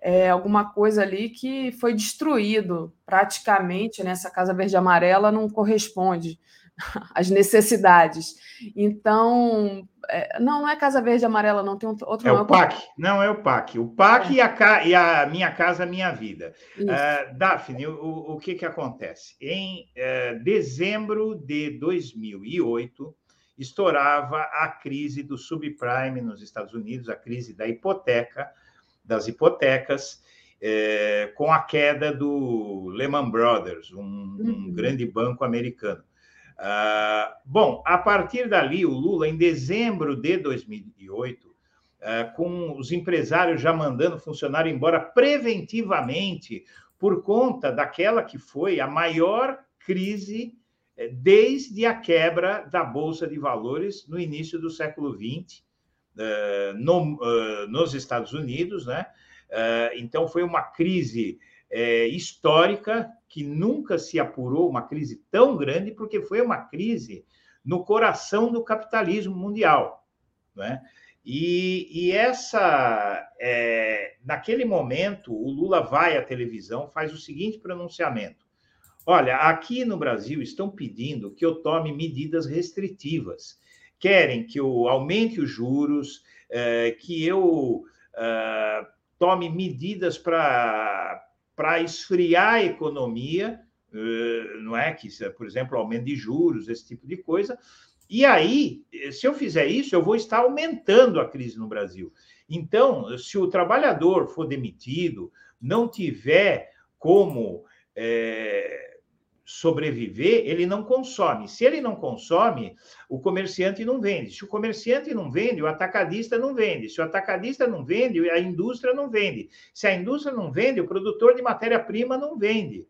é alguma coisa ali que foi destruído praticamente nessa Casa Verde Amarela não corresponde às necessidades. Então, é, não, não é Casa Verde Amarela, não tem outro É o PAC, não é o PAC. O PAC é. e, a, e, a, Minha Casa Minha Vida. Uh, Daphne, o, o que, que acontece? Em uh, dezembro de 2008, estourava a crise do subprime nos Estados Unidos, a crise da hipoteca, das hipotecas, é, com a queda do Lehman Brothers, um, um uhum. grande banco americano. Ah, bom, a partir dali, o Lula, em dezembro de 2008, ah, com os empresários já mandando funcionário embora preventivamente por conta daquela que foi a maior crise é, desde a quebra da Bolsa de Valores no início do século XX, é, é, nos Estados Unidos, né? Então, foi uma crise histórica que nunca se apurou, uma crise tão grande, porque foi uma crise no coração do capitalismo mundial, né? E, e essa, é, naquele momento, o Lula vai à televisão, faz o seguinte pronunciamento: Olha, aqui no Brasil estão pedindo que eu tome medidas restritivas. Querem que eu aumente os juros, eh, que eu eh, tome medidas para esfriar a economia, eh, não é? Que, por exemplo, aumento de juros, esse tipo de coisa. E aí, se eu fizer isso, eu vou estar aumentando a crise no Brasil. Então, se o trabalhador for demitido, não tiver como. É, sobreviver, ele não consome. Se ele não consome, o comerciante não vende. Se o comerciante não vende, o atacadista não vende. Se o atacadista não vende, a indústria não vende. Se a indústria não vende, o produtor de matéria-prima não vende.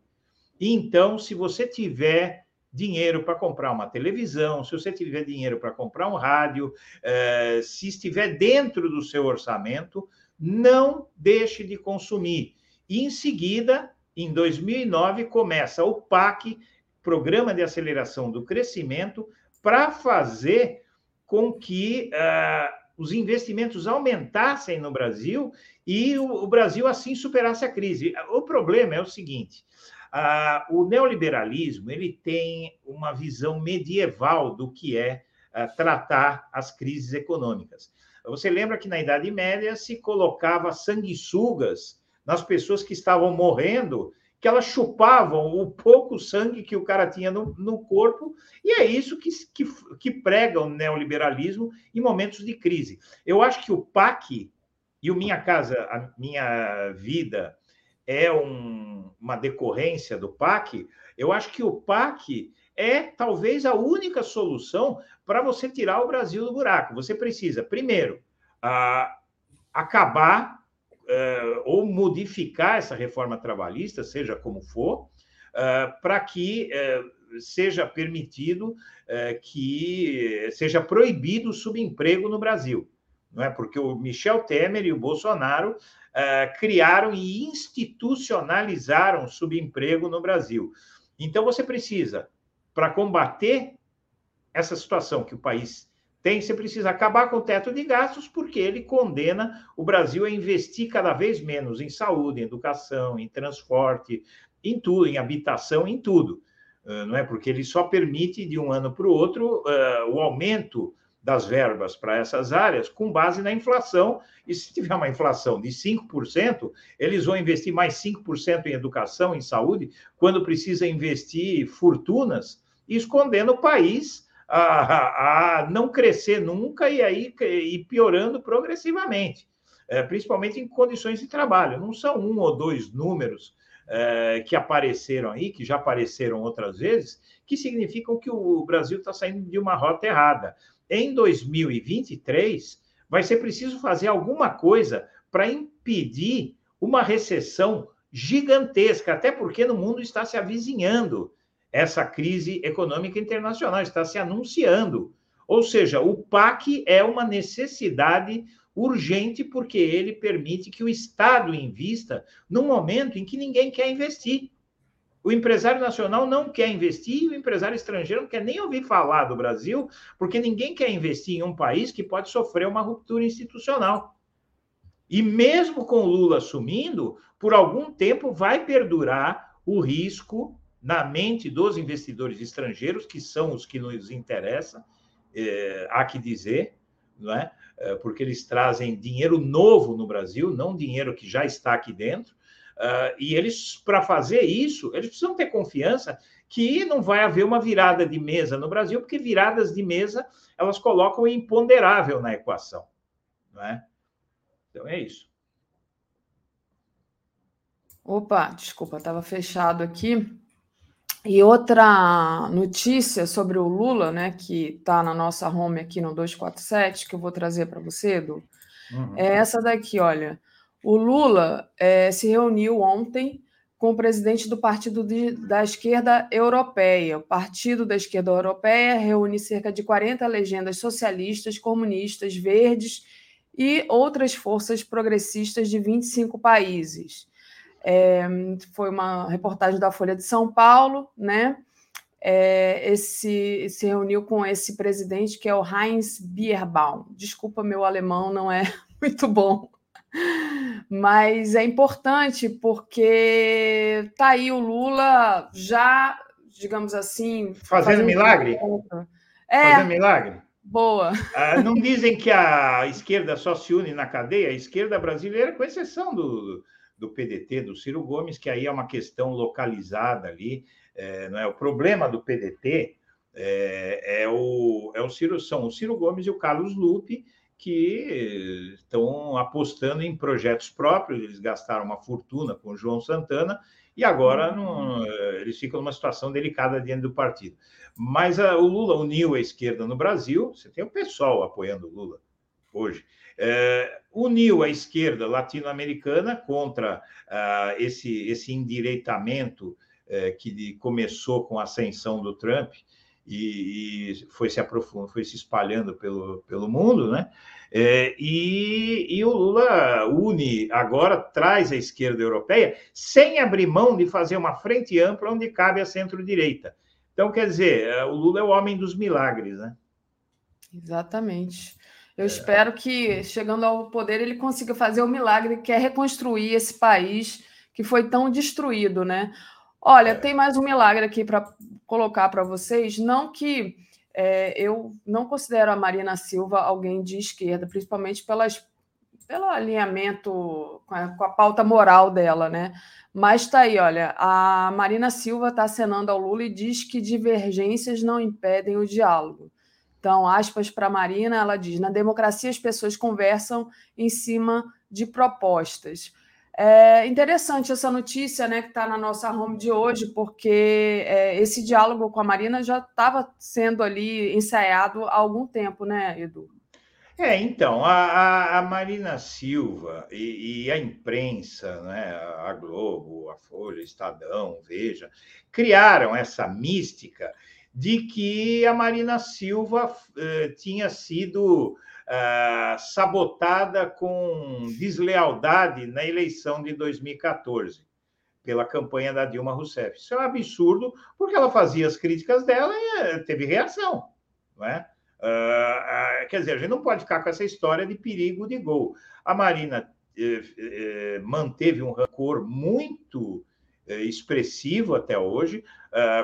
Então, se você tiver dinheiro para comprar uma televisão, se você tiver dinheiro para comprar um rádio, eh, se estiver dentro do seu orçamento, não deixe de consumir. E, em seguida, em 2009, começa o PAC, Programa de Aceleração do Crescimento, para fazer com que uh, os investimentos aumentassem no Brasil e o, o, Brasil assim superasse a crise. O problema é o seguinte: uh, o neoliberalismo ele tem uma visão medieval do que é uh, tratar as crises econômicas. Você lembra que na Idade Média se colocava sanguessugas nas pessoas que estavam morrendo, que elas chupavam o pouco sangue que o cara tinha no, no corpo, e é isso que, que, que prega o neoliberalismo em momentos de crise. Eu acho que o PAC e o Minha Casa, a Minha Vida é um, uma decorrência do PAC, eu acho que o PAC é talvez a única solução para você tirar o Brasil do buraco. Você precisa, primeiro, ah, acabar uh, ou modificar essa reforma trabalhista, seja como for, uh, para que uh, seja permitido que seja proibido o subemprego no Brasil. Não é? Porque o Michel Temer e o Bolsonaro criaram e institucionalizaram o subemprego no Brasil. Então, você precisa, para combater essa situação que o país tem, você precisa acabar com o teto de gastos, porque ele condena o Brasil a investir cada vez menos em saúde, em educação, em transporte, em tudo, em habitação, em tudo. Uh, não é? Porque ele só permite, de um ano para o outro, uh, o aumento das verbas para essas áreas com base na inflação. E se tiver uma inflação de 5%, eles vão investir mais 5% em educação, em saúde, quando precisa investir fortunas, escondendo o país a, a não crescer nunca e aí e piorando progressivamente, é, principalmente em condições de trabalho. Não são um ou dois números é, que apareceram aí, que já apareceram outras vezes, que significam que o Brasil está saindo de uma rota errada. Em 2023, vai ser preciso fazer alguma coisa para impedir uma recessão gigantesca, até porque no mundo está se avizinhando essa crise econômica internacional, está se anunciando. Ou seja, o PAC é uma necessidade urgente porque ele permite que o Estado invista num momento em que ninguém quer investir. O empresário nacional não quer investir e o empresário estrangeiro não quer nem ouvir falar do Brasil, porque ninguém quer investir em um país que pode sofrer uma ruptura institucional. E mesmo com o Lula assumindo, por algum tempo vai perdurar o risco na mente dos investidores estrangeiros, que são os que nos interessam, é, há que dizer, não é? é porque eles trazem dinheiro novo no Brasil, não dinheiro que já está aqui dentro. Uh, e eles, para fazer isso, eles precisam ter confiança que não vai haver uma virada de mesa no Brasil, porque viradas de mesa elas colocam o imponderável na equação. Não é? Então é isso. Opa, desculpa, estava fechado aqui. E outra notícia sobre o Lula, né, que está na nossa home aqui no 247, que eu vou trazer para você, Edu, uhum. é essa daqui, olha. O Lula é, se reuniu ontem com o presidente do Partido de, da Esquerda Europeia. O Partido da Esquerda Europeia reúne cerca de 40 legendas socialistas, comunistas, verdes e outras forças progressistas de 25 países. É, foi uma reportagem da Folha de São Paulo, né? É, esse se reuniu com esse presidente que é o Heinz Bierbaum. Desculpa, meu alemão não é muito bom, mas é importante porque tá aí o Lula já, digamos assim, fazendo, fazendo milagre. É, fazendo milagre. Boa. Ah, não dizem que a esquerda só se une na cadeia, a esquerda brasileira, com exceção do, do PDT, do Ciro Gomes, que aí é uma questão localizada ali. É, não é? O problema do PDT é, é, o, é o Ciro, são o Ciro Gomes e o Carlos Lupe, que estão apostando em projetos próprios, eles gastaram uma fortuna com o João Santana, e agora não, eles ficam numa situação delicada dentro do partido. Mas a, o Lula uniu a esquerda no Brasil, você tem o pessoal apoiando o Lula hoje é, uniu a esquerda latino-americana contra ah, esse, esse endireitamento é, que começou com a ascensão do Trump e, e foi se aprofundando, foi se espalhando pelo, pelo mundo, né? É, e, e, o Lula une, agora traz a esquerda europeia, sem abrir mão de fazer uma frente ampla onde cabe a centro-direita. Então, quer dizer, é, o Lula é o homem dos milagres, né? Exatamente. Eu é. espero que, chegando ao poder, ele consiga fazer o milagre que é reconstruir esse país que foi tão destruído, né? Olha, é. tem mais um milagre aqui para colocar para vocês. Não que é, eu não considero a Marina Silva alguém de esquerda, principalmente pelas, pelo alinhamento com a, com a pauta moral dela, né? Mas está aí, olha, a Marina Silva está acenando ao Lula e diz que divergências não impedem o diálogo. Então, aspas para a Marina, ela diz: na democracia as pessoas conversam em cima de propostas. É interessante essa notícia né, que está na nossa home de hoje, porque é, esse diálogo com a Marina já estava sendo ali ensaiado há algum tempo, né, Edu? É, então, a, a Marina Silva e, e, a imprensa, né, a Globo, a Folha, Estadão, Veja, criaram essa mística de que a Marina Silva eh, tinha sido uh, sabotada com deslealdade na eleição de 2014 pela campanha da Dilma Rousseff. Isso é um absurdo, porque ela fazia as críticas dela e eh, teve reação. Não é? Uh, uh, quer dizer, a gente não pode ficar com essa história de perigo de gol. A Marina eh, eh, manteve um rancor muito eh, expressivo até hoje,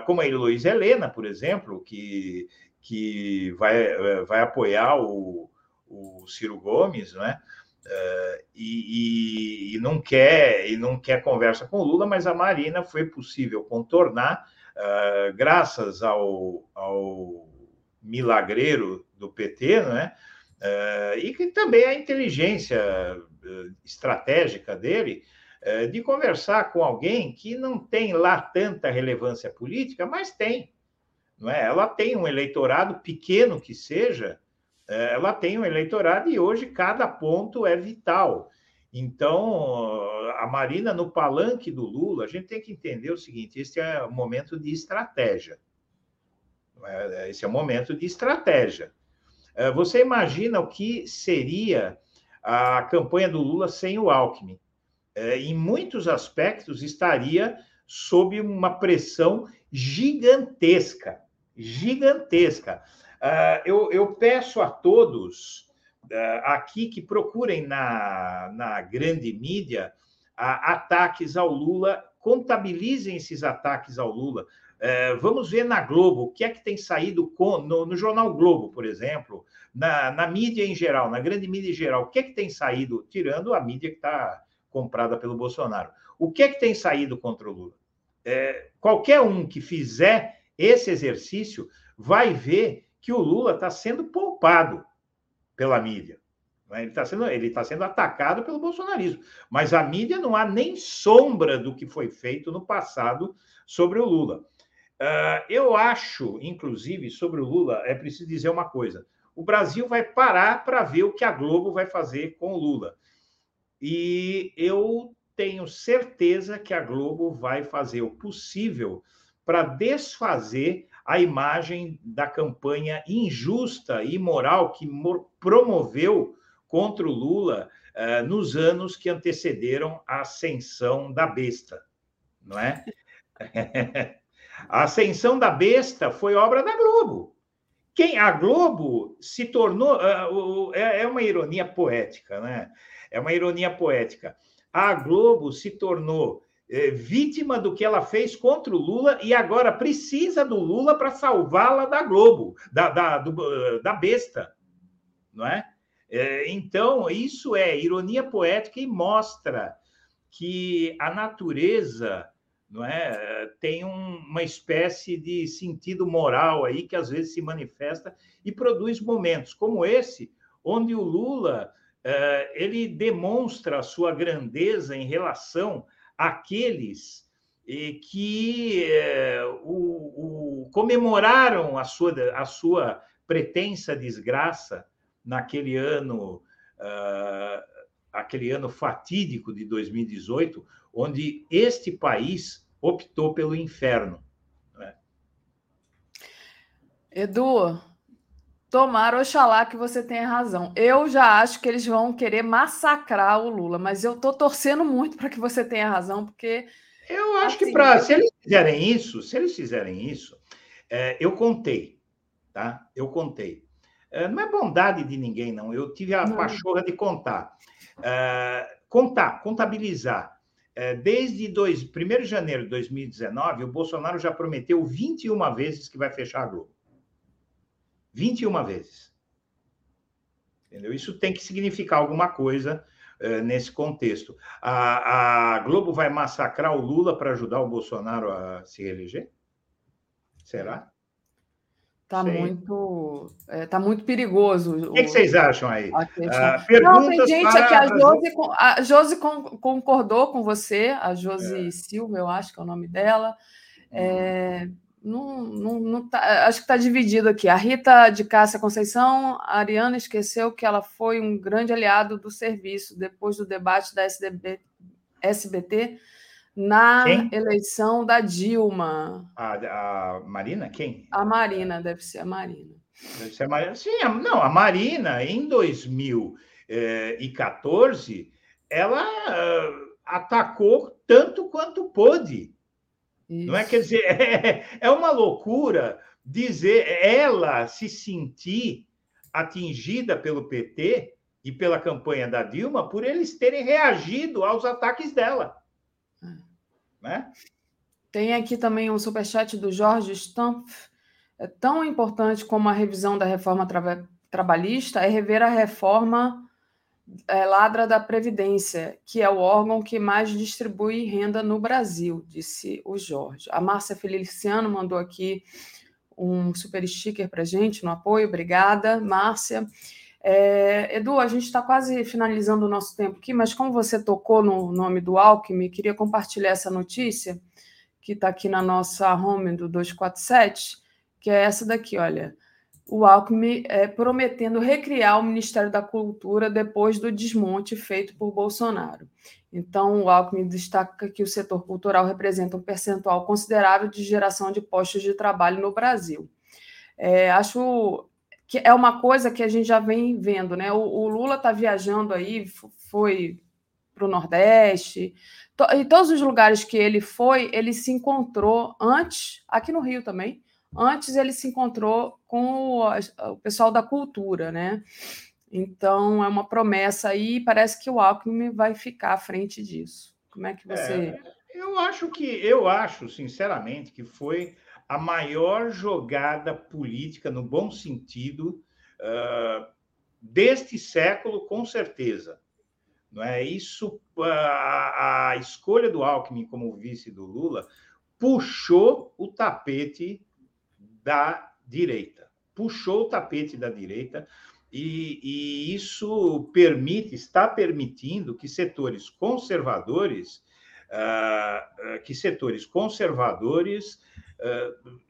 como a Heloísa Helena, por exemplo, que, que vai, eh, vai apoiar o, o Ciro Gomes, né? Uh, e, e, e, não quer e não quer conversa com o Lula, mas a Marina foi possível contornar uh, graças ao, ao milagreiro do PT, né? Uh, e que também a inteligência estratégica dele de conversar com alguém que não tem lá tanta relevância política, mas tem, não é? Ela tem um eleitorado pequeno que seja, é, ela tem um eleitorado e hoje cada ponto é vital. Então, a Marina no palanque do Lula, a gente tem que entender o seguinte: esse é um momento de estratégia. É? Esse é um momento de estratégia. É, você imagina o que seria a campanha do Lula sem o Alckmin? Em muitos aspectos, estaria sob uma pressão gigantesca gigantesca. Uh, eu, eu, peço a todos uh, aqui que procurem na, na grande mídia ataques ao Lula, contabilizem esses ataques ao Lula. Eh, vamos ver na Globo o que é que tem saído com, no, no jornal Globo, por exemplo, na, na, mídia em geral, na grande mídia em geral, o que é que tem saído, tirando a mídia que está comprada pelo Bolsonaro, o que é que tem saído contra o Lula? É, qualquer um que fizer esse exercício vai ver que o Lula está sendo poupado pela mídia. Né? Ele está sendo, ele tá sendo atacado pelo bolsonarismo. Mas a mídia não há nem sombra do que foi feito no passado sobre o Lula. Uh, eu acho, inclusive, sobre o Lula, é preciso dizer uma coisa: o Brasil vai parar para ver o que a Globo vai fazer com o Lula. E eu tenho certeza que a Globo vai fazer o possível para desfazer a imagem da campanha injusta e imoral que promoveu contra o Lula uh, nos anos que antecederam a ascensão da besta, não é? a ascensão da besta foi obra da Globo. Quem a Globo se tornou uh, é uma ironia poética, né? É uma ironia poética. A Globo se tornou é, vítima do que ela fez contra o Lula e agora precisa do Lula para salvá-la da Globo, da, da, do, da besta, não é? é? Então, isso é ironia poética e mostra que a natureza não é, tem um, uma espécie de sentido moral aí que às vezes se manifesta e produz momentos como esse, onde o Lula ele demonstra a sua grandeza em relação aqueles que é, o, o, comemoraram a sua, a sua pretensa desgraça naquele ano, uh, aquele ano fatídico de 2018, onde este país optou pelo inferno. Né? Edu, Tomara, oxalá que você tenha razão. Eu já acho que eles vão querer massacrar o Lula, mas eu estou torcendo muito para que você tenha razão, porque. Eu acho assim, que para se eles fizerem isso, se eles fizerem isso, é, eu contei, tá? Eu contei. É, não é bondade de ninguém, não. Eu tive a não. pachorra de contar. É, contar, contabilizar. É, desde dois, 1 de janeiro de 2019, o Bolsonaro já prometeu 21 vezes que vai fechar a Globo. 21 vezes. Entendeu? Isso tem que significar alguma coisa uh, nesse contexto. A, a, Globo vai massacrar o Lula para ajudar o Bolsonaro a se reeleger? Será? Está muito, é, tá muito perigoso. O que, que vocês acham aí? Uh, Não, tem gente aqui, a Josi, a Josi concordou com você, a Josi é. Silva, eu acho que é o nome dela. É, não, não, não tá, acho que está dividido aqui. A Rita de Cássia Conceição, a Ariana esqueceu que ela foi um grande aliado do serviço depois do debate da SDB, SBT na Quem? eleição da Dilma. A, a, Marina? Quem? A Marina, deve ser a Marina. Deve ser a Marina. Sim, a, não, a Marina, em 2014, ela uh, atacou tanto quanto pôde. Isso. Não é? Quer dizer, é, é uma loucura dizer ela se sentir atingida pelo PT e pela campanha da Dilma por eles terem reagido aos ataques dela né? Tem aqui também um superchat do Jorge Stampf. É tão importante como a revisão da reforma tra trabalhista é rever a reforma é, ladra da Previdência, que é o órgão que mais distribui renda no Brasil, disse o Jorge. A Márcia Feliciano mandou aqui um super sticker para gente no apoio. Obrigada, Márcia. É, Edu, a gente está quase finalizando o nosso tempo aqui, mas como você tocou no nome do Alckmin, queria compartilhar essa notícia que está aqui na nossa home do 247, que é essa daqui, olha. O Alckmin é, prometendo recriar o Ministério da Cultura depois do desmonte feito por Bolsonaro. Então, o Alckmin destaca que o setor cultural representa um percentual considerável de geração de postos de trabalho no Brasil. É, acho que é uma coisa que a gente já vem vendo, né? O, o Lula está viajando aí, foi para o Nordeste, to, em todos os lugares que ele foi, ele se encontrou antes, aqui no Rio também, antes ele se encontrou com o, o pessoal da cultura, né? Então é uma promessa aí, parece que o Alckmin vai ficar à frente disso. Como é que você. É, eu acho que eu acho, sinceramente, que foi a maior jogada política, no bom sentido, uh, deste século, com certeza. Não é isso? A, a escolha do Alckmin como vice do Lula puxou o tapete da direita, puxou o tapete da direita. E, e, isso permite, está permitindo que setores conservadores, uh, que setores conservadores uh,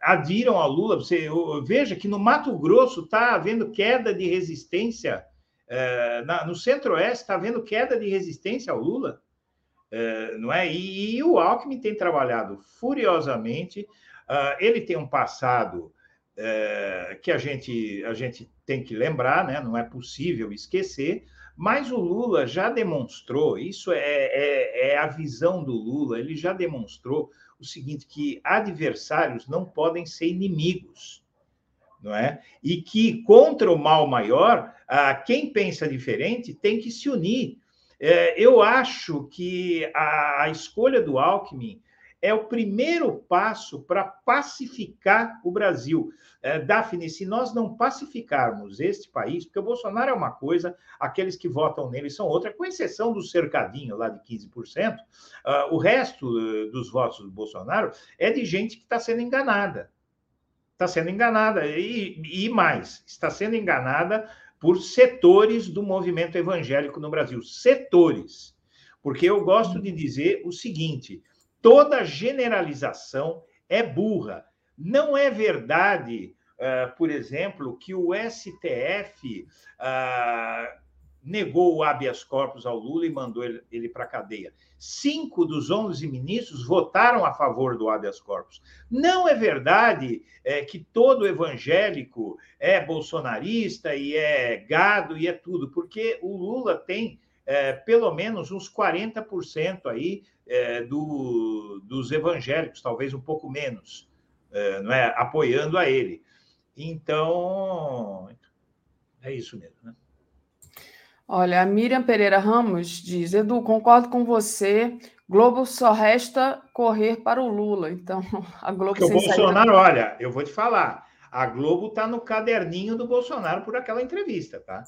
adiram ao Lula. Você veja que no Mato Grosso está havendo queda de resistência, uh, na, no Centro-Oeste está havendo queda de resistência ao Lula, não é? E, e, o Alckmin tem trabalhado furiosamente. Ele tem um passado que a gente, a gente tem que lembrar, né? não é possível esquecer. Mas o Lula já demonstrou, isso é, é, é a visão do Lula, ele já demonstrou o seguinte, que adversários não podem ser inimigos, não é? E que contra o mal maior, quem pensa diferente tem que se unir. É, eu acho que a escolha do Alckmin é o primeiro passo para pacificar o Brasil. É, Daphne, se nós não pacificarmos este país, porque o Bolsonaro é uma coisa, aqueles que votam nele são outra, com exceção do cercadinho lá de 15%, uh, ah, o resto uh, dos votos do Bolsonaro é de gente que está sendo enganada. Está sendo enganada. E, e mais, está sendo enganada por setores do movimento evangélico no Brasil. Setores. Porque eu gosto de dizer o seguinte toda generalização é burra. Não é verdade, uh, por exemplo, que o STF uh, ah, negou o habeas corpus ao Lula e mandou ele, ele para a cadeia. Cinco dos onze ministros votaram a favor do habeas corpus. Não é verdade é, que todo evangélico é bolsonarista e é gado e é tudo, porque o Lula tem é, pelo menos uns 40% aí é, do, dos evangélicos, talvez um pouco menos, é, não é? apoiando a ele. Então, é isso mesmo. Né? Olha, a Miriam Pereira Ramos diz: Edu, concordo com você. Globo só resta correr para o Lula. Então, a Globo. Porque o Bolsonaro, saída... olha, eu vou te falar. A Globo está no caderninho do Bolsonaro por aquela entrevista, tá?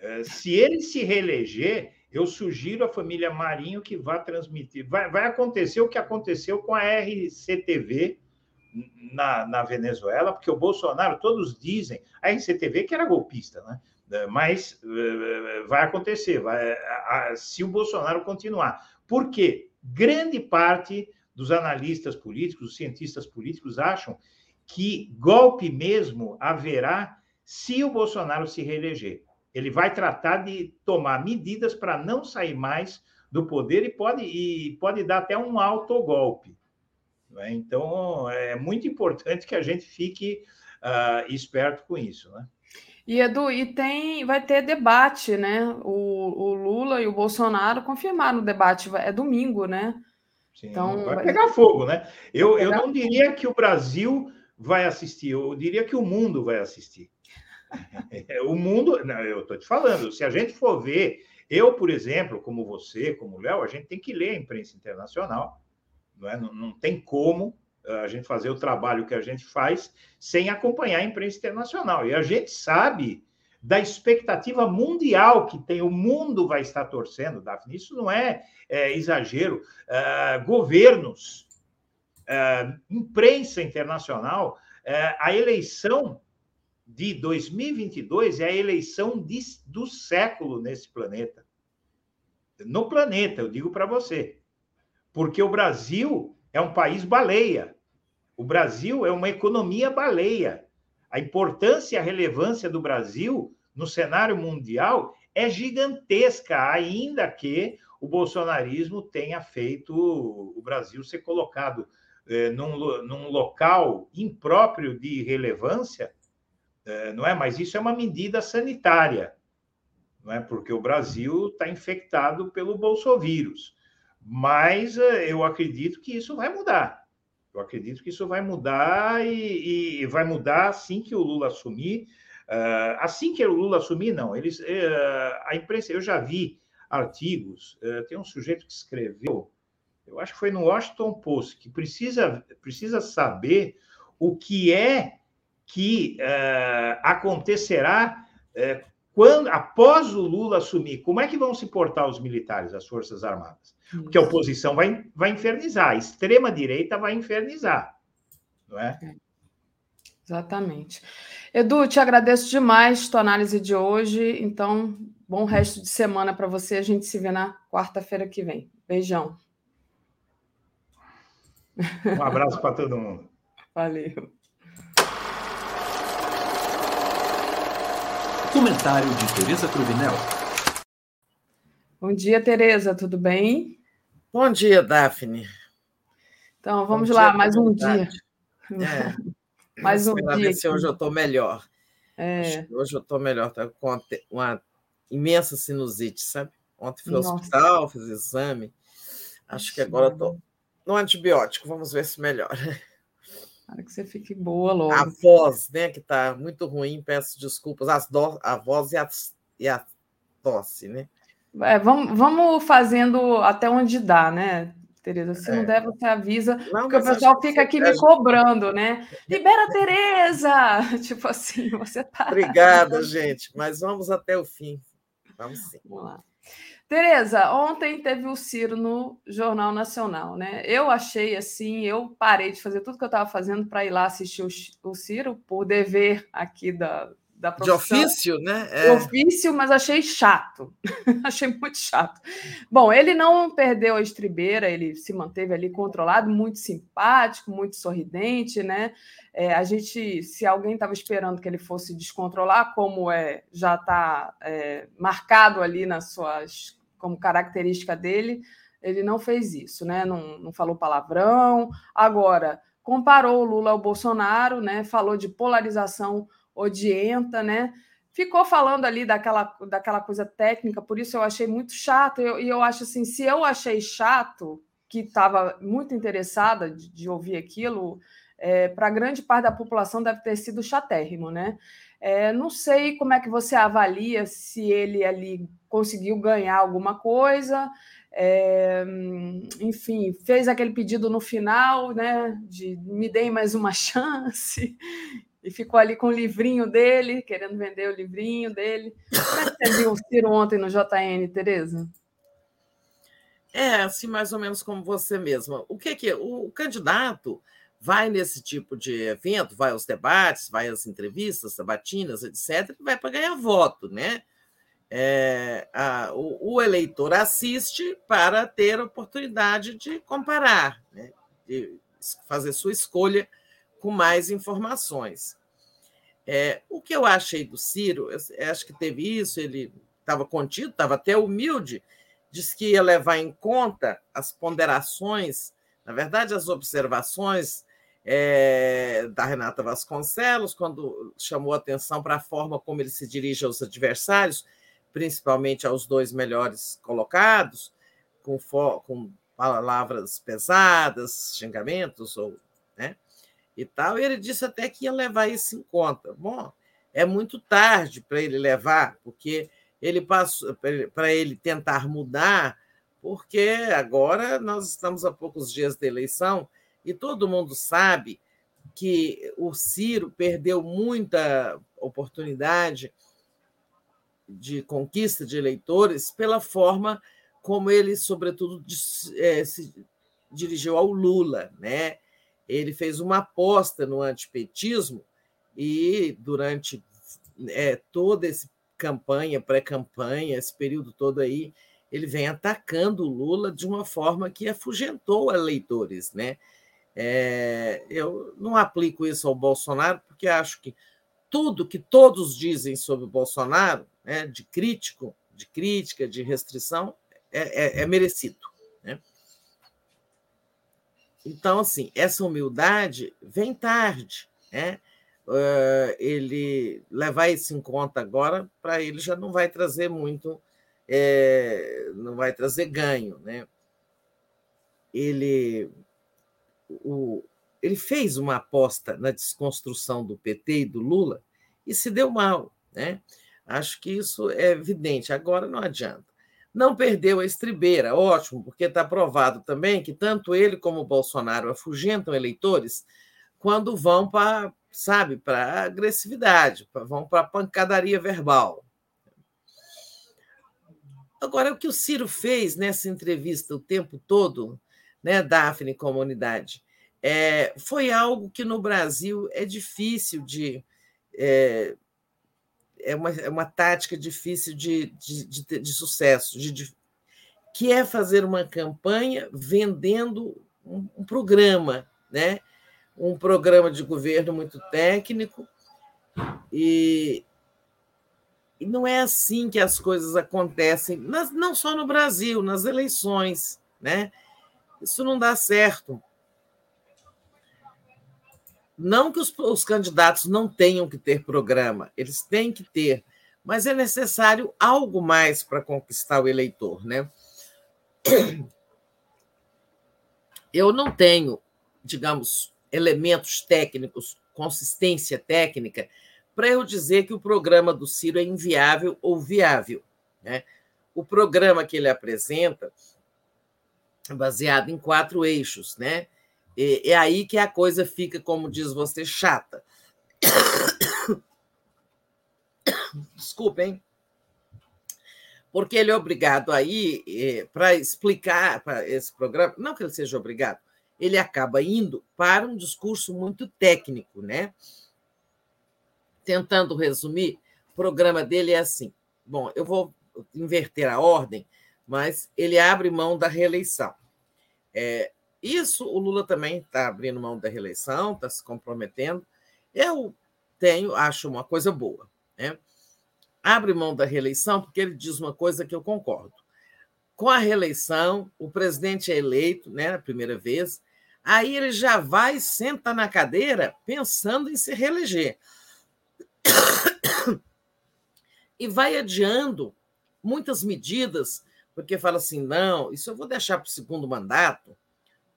É, se ele se reeleger, eu sugiro à família Marinho que vá transmitir. Vai, vai acontecer o que aconteceu com a RCTV na, na Venezuela, porque o Bolsonaro, todos dizem, a RCTV que era golpista, né? É, mas é, vai acontecer, vai, se o Bolsonaro continuar. Por quê? Grande parte dos analistas políticos, dos cientistas políticos acham que golpe mesmo haverá se o Bolsonaro se reeleger. Ele vai tratar de tomar medidas para não sair mais do poder e pode, e pode dar até um autogolpe. Né? Então, é muito importante que a gente fique uh, esperto com isso. Né? E Edu, e tem, vai ter debate, né? O, o Lula e o Bolsonaro confirmaram o debate, é domingo, né? Sim, então vai pegar fogo, né? Eu, eu não diria que o Brasil vai assistir, eu diria que o mundo vai assistir. O mundo, não, eu estou te falando, se a gente for ver, eu, por exemplo, como você, como o Léo, a gente tem que ler a imprensa internacional, não, é? não, não tem como a gente fazer o trabalho que a gente faz sem acompanhar a imprensa internacional. E a gente sabe da expectativa mundial que tem, o mundo vai estar torcendo, Daphne. Isso não é, é exagero. Uh, governos, uh, imprensa internacional, uh, a eleição de 2022 é a eleição de, do século nesse planeta. No planeta, eu digo para você. Porque o Brasil é um país baleia. O Brasil é uma economia baleia. A importância e a relevância do Brasil no cenário mundial é gigantesca, ainda que o bolsonarismo tenha feito o Brasil ser colocado eh, num, num, local impróprio de relevância, eh, não é? Mas isso é uma medida sanitária, não é? Porque o Brasil está infectado pelo bolsovírus. Mas eh, eu acredito que isso vai mudar. Eu acredito que isso vai mudar e, e vai mudar assim que o Lula assumir. Uh, assim que o Lula assumir, não. Eles, uh, a imprensa, eu já vi artigos. Uh, tem um sujeito que escreveu, eu acho que foi no Washington Post, que precisa, precisa saber o que é que acontecerá quando, após o Lula assumir, como é que vão se portar os militares, as Forças Armadas? Porque a oposição vai, vai infernizar, a extrema-direita vai infernizar, não é? é? Exatamente. Edu, te agradeço demais tua análise de hoje. Então, bom resto de semana para você. A gente se vê na quarta-feira que vem. Beijão. Um abraço para todo mundo. Valeu. Comentário de Tereza Cruvinel. Bom dia, Tereza, tudo bem? Bom dia, Daphne. Então, vamos Bom lá, dia, mais um dia. É. mais um dia. se hoje eu estou melhor. É. Hoje eu estou melhor, tá com uma imensa sinusite, sabe? Ontem fui ao hospital, fiz exame. Acho que agora estou no antibiótico, vamos ver se melhora. Para que você fique boa logo. A voz, né, que está muito ruim, peço desculpas. As do... A voz e a, e a tosse, né? É, vamos, vamos fazendo até onde dá, né, Tereza? Se é. não der, você avisa, não, porque o pessoal fica aqui me cobrando, né? Libera a Tereza! Tipo assim, você tá. Obrigada, gente, mas vamos até o fim. Vamos sim. Vamos lá. Tereza, ontem teve o Ciro no Jornal Nacional, né? Eu achei assim, eu parei de fazer tudo que eu estava fazendo para ir lá assistir o, Ciro, por dever aqui da, da profissão. De ofício, né? É. De ofício, mas achei chato. achei muito chato. Bom, ele não perdeu a estribeira, ele se manteve ali controlado, muito simpático, muito sorridente, né? É, a gente, se alguém estava esperando que ele fosse descontrolar, como é já está é, marcado ali nas suas como característica dele, ele não fez isso, né? Não, não falou palavrão. Agora, comparou o Lula ao Bolsonaro, né? Falou de polarização odienta, né? Ficou falando ali daquela, daquela coisa técnica, por isso eu achei muito chato. E eu, eu, acho assim, se eu achei chato, que estava muito interessada de, de ouvir aquilo, é, para grande parte da população deve ter sido chatérrimo, né? É, não sei como é que você avalia se ele ali conseguiu ganhar alguma coisa. É, enfim, fez aquele pedido no final, né? De me deem mais uma chance, e ficou ali com o livrinho dele, querendo vender o livrinho dele. Como é que você viu o Ciro ontem no JN, Tereza? É, assim, mais ou menos como você mesma. O que que o candidato vai nesse tipo de evento, vai aos debates, vai às entrevistas, sabatinas, etc., vai para ganhar voto, né? É, a, o, o, eleitor assiste para ter oportunidade de comparar, né? de fazer sua escolha com mais informações. É, o que eu achei do Ciro, acho que teve isso, ele estava contido, estava até humilde, disse que ia levar em conta as ponderações, na verdade, as observações é, da Renata Vasconcelos, quando chamou atenção para a forma como ele se dirige aos adversários, principalmente aos dois melhores colocados, com, com palavras pesadas, xingamentos ou, né, e tal. E ele disse até que ia levar isso em conta. Bom, é muito tarde para ele levar, porque ele passou para ele tentar mudar, porque agora nós estamos a poucos dias da eleição e todo mundo sabe que o Ciro perdeu muita oportunidade de conquista de eleitores pela forma como ele, sobretudo, é, se dirigiu ao Lula. Né? Ele fez uma aposta no antipetismo e, durante é, toda essa campanha, pré-campanha, esse período todo aí, ele vem atacando o Lula de uma forma que afugentou eleitores. Né? É, eu não aplico isso ao Bolsonaro, porque acho que tudo que todos dizem sobre o Bolsonaro, né, de crítico, de crítica, de restrição, é, é, é merecido. Né? Então, assim, essa humildade vem tarde. Né? Uh, ele levar isso em conta agora, para ele já não vai trazer muito, é, não vai trazer ganho. Né? Ele, o, ele fez uma aposta na desconstrução do PT e do Lula e se deu mal. Né? Acho que isso é evidente. Agora não adianta. Não perdeu a estribeira, ótimo, porque está provado também que tanto ele como o Bolsonaro afugentam eleitores quando vão para, sabe, para agressividade, vão para pancadaria verbal. Agora, o que o Ciro fez nessa entrevista o tempo todo, né, Daphne Comunidade, é, foi algo que no Brasil é difícil de. É, é, uma, é uma tática difícil de, de, de, de sucesso, de, de, que é fazer uma campanha vendendo um, um programa, né? um programa de governo muito técnico, e, e não é assim que as coisas acontecem, nas, não só no Brasil, nas eleições. Né? Isso não dá certo. Não que os, os candidatos não tenham que ter programa, eles têm que ter, mas é necessário algo mais para conquistar o eleitor, né? Eu não tenho, digamos, elementos técnicos, consistência técnica, para eu dizer que o programa do Ciro é inviável ou viável. Né? O programa que ele apresenta baseado em quatro eixos, né? É, é aí que a coisa fica, como diz você, chata. Desculpem. Porque ele é obrigado aí, é, para explicar para esse programa, não que ele seja obrigado, ele acaba indo para um discurso muito técnico, né? Tentando resumir, o programa dele é assim. Bom, eu vou inverter a ordem, mas ele abre mão da reeleição. É, isso o Lula também está abrindo mão da reeleição, está se comprometendo. Eu tenho, acho uma coisa boa. Né? Abre mão da reeleição porque ele diz uma coisa que eu concordo. Com a reeleição, o presidente é eleito, né, a primeira vez, aí ele já vai senta na cadeira pensando em se reeleger. E vai adiando muitas medidas, porque fala assim: não, isso eu vou deixar para o segundo mandato,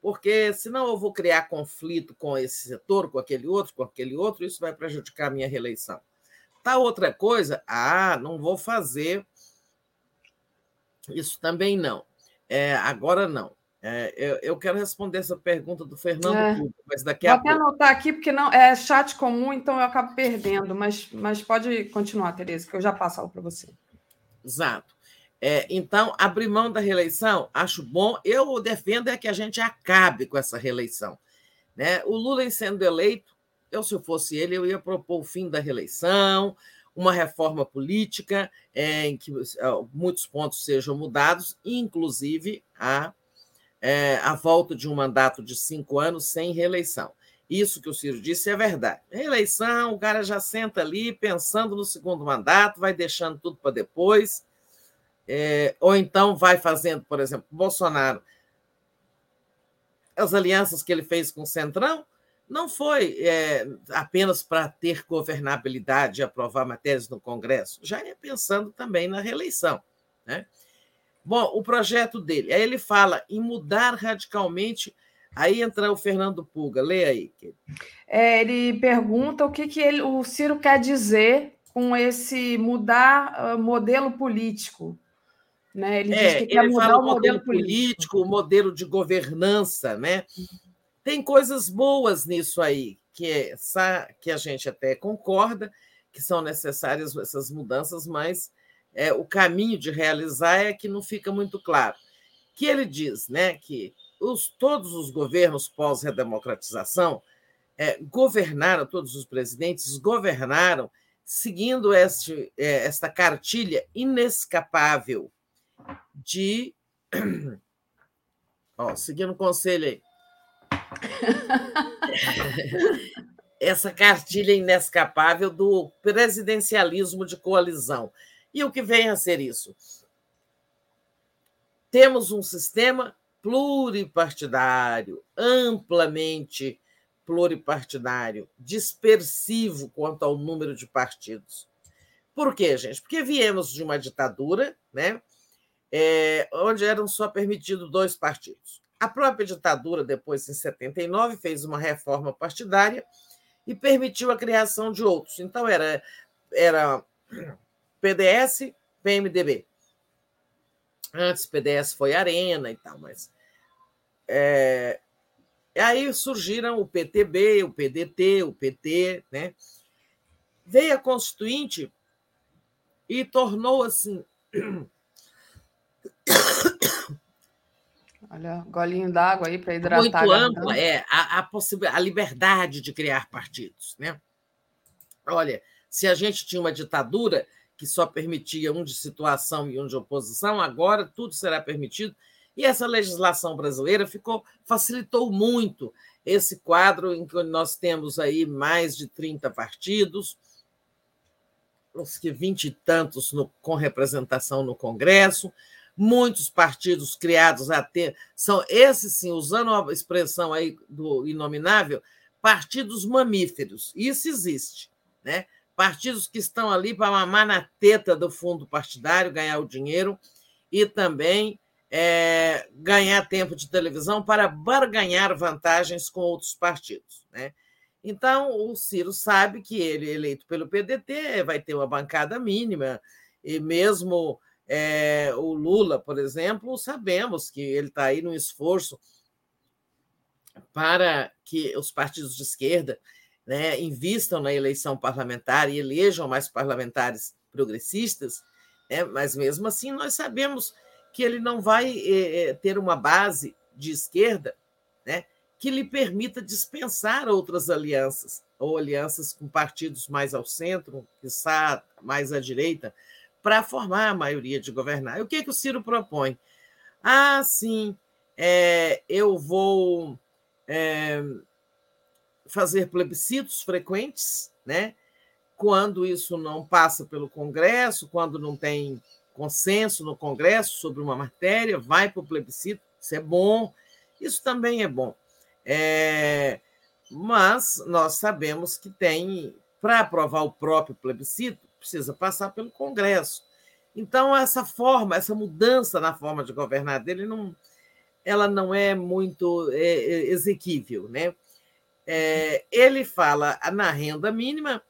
porque senão eu vou criar conflito com esse setor, com aquele outro, com aquele outro, isso vai prejudicar a minha reeleição. Tá outra coisa? Ah, não vou fazer. Isso também não. É, agora não. É, eu, eu, quero responder essa pergunta do Fernando é. Puga, mas daqui Vou a até pouco. anotar aqui, porque não é chat comum, então eu acabo perdendo, mas, mas pode continuar, Tereza, que eu já passo para você. Exato. É, então, abrir mão da reeleição, acho bom. Eu defendo é que a gente acabe com essa reeleição. Né? O Lula, sendo eleito, eu, se eu fosse ele, eu ia propor o fim da reeleição, uma reforma política é, em que muitos pontos sejam mudados, inclusive a, é, a volta de um mandato de cinco anos sem reeleição. Isso que o Ciro disse é verdade. Reeleição, o cara já senta ali pensando no segundo mandato, vai deixando tudo para depois, é, ou então vai fazendo, por exemplo, Bolsonaro, as alianças que ele fez com o Centrão, não foi é, apenas para ter governabilidade e aprovar matérias no Congresso, já ia pensando também na reeleição. Né? Bom, o projeto dele, aí ele fala em mudar radicalmente. Aí entra o Fernando Pulga, leia aí. É, ele pergunta o que, que ele, o Ciro quer dizer com esse mudar uh, modelo político. Né? Ele é, que quer mudar o modelo político, o modelo de governança, né? Tem coisas boas nisso aí, que, é, que a gente até concorda que são necessárias essas mudanças, mas é, o caminho de realizar é que não fica muito claro. Que ele diz né, que os, todos os governos pós-redemocratização é, governaram, todos os presidentes governaram seguindo este, é, esta cartilha inescapável de. Ó, seguindo o conselho aí essa cartilha inescapável do presidencialismo de coalizão. E o que vem a ser isso? Temos um sistema pluripartidário, amplamente pluripartidário, dispersivo quanto ao número de partidos. Por quê, gente? Porque viemos de uma ditadura, né, é, onde eram só permitidos dois partidos. A própria ditadura, depois, em 79, fez uma reforma partidária e permitiu a criação de outros. Então, era, era PDS, PMDB. Antes, PDS foi Arena e tal, mas. É, aí surgiram o PTB, o PDT, o PT, né? Veio a Constituinte e tornou assim Olha, golinho d'água aí para hidratar. Muito ampla, é, a, a, a liberdade de criar partidos. Né? Olha, se a gente tinha uma ditadura que só permitia um de situação e um de oposição, agora tudo será permitido. E essa legislação brasileira ficou facilitou muito esse quadro em que nós temos aí mais de 30 partidos, uns que 20 e tantos no, com representação no Congresso, muitos partidos criados a ter, são esses sim, usando a expressão aí do inominável, partidos mamíferos. Isso existe, né? Partidos que estão ali para mamar na teta do fundo partidário, ganhar o dinheiro e também é, ganhar tempo de televisão para barganhar vantagens com outros partidos, né? Então, o Ciro sabe que ele, eleito pelo PDT, vai ter uma bancada mínima, e mesmo é, o Lula, por exemplo, sabemos que ele está aí no esforço para que os partidos de esquerda né, invistam na eleição parlamentar e elejam mais parlamentares progressistas, né, mas mesmo assim nós sabemos que ele não vai é, ter uma base de esquerda né, que lhe permita dispensar outras alianças, ou alianças com partidos mais ao centro, que está mais à direita, para formar a maioria de governar. E o que, que o Ciro propõe? Ah, sim, é, eu vou é, fazer plebiscitos frequentes, né? quando isso não passa pelo Congresso, quando não tem consenso no Congresso sobre uma matéria, vai para o plebiscito, isso é bom, isso também é bom. É, mas nós sabemos que tem, para aprovar o próprio plebiscito, precisa passar pelo Congresso. Então, essa forma, essa mudança na forma de governar dele, não, ela não é muito é, é, exequível. Né? É, ele fala na renda mínima,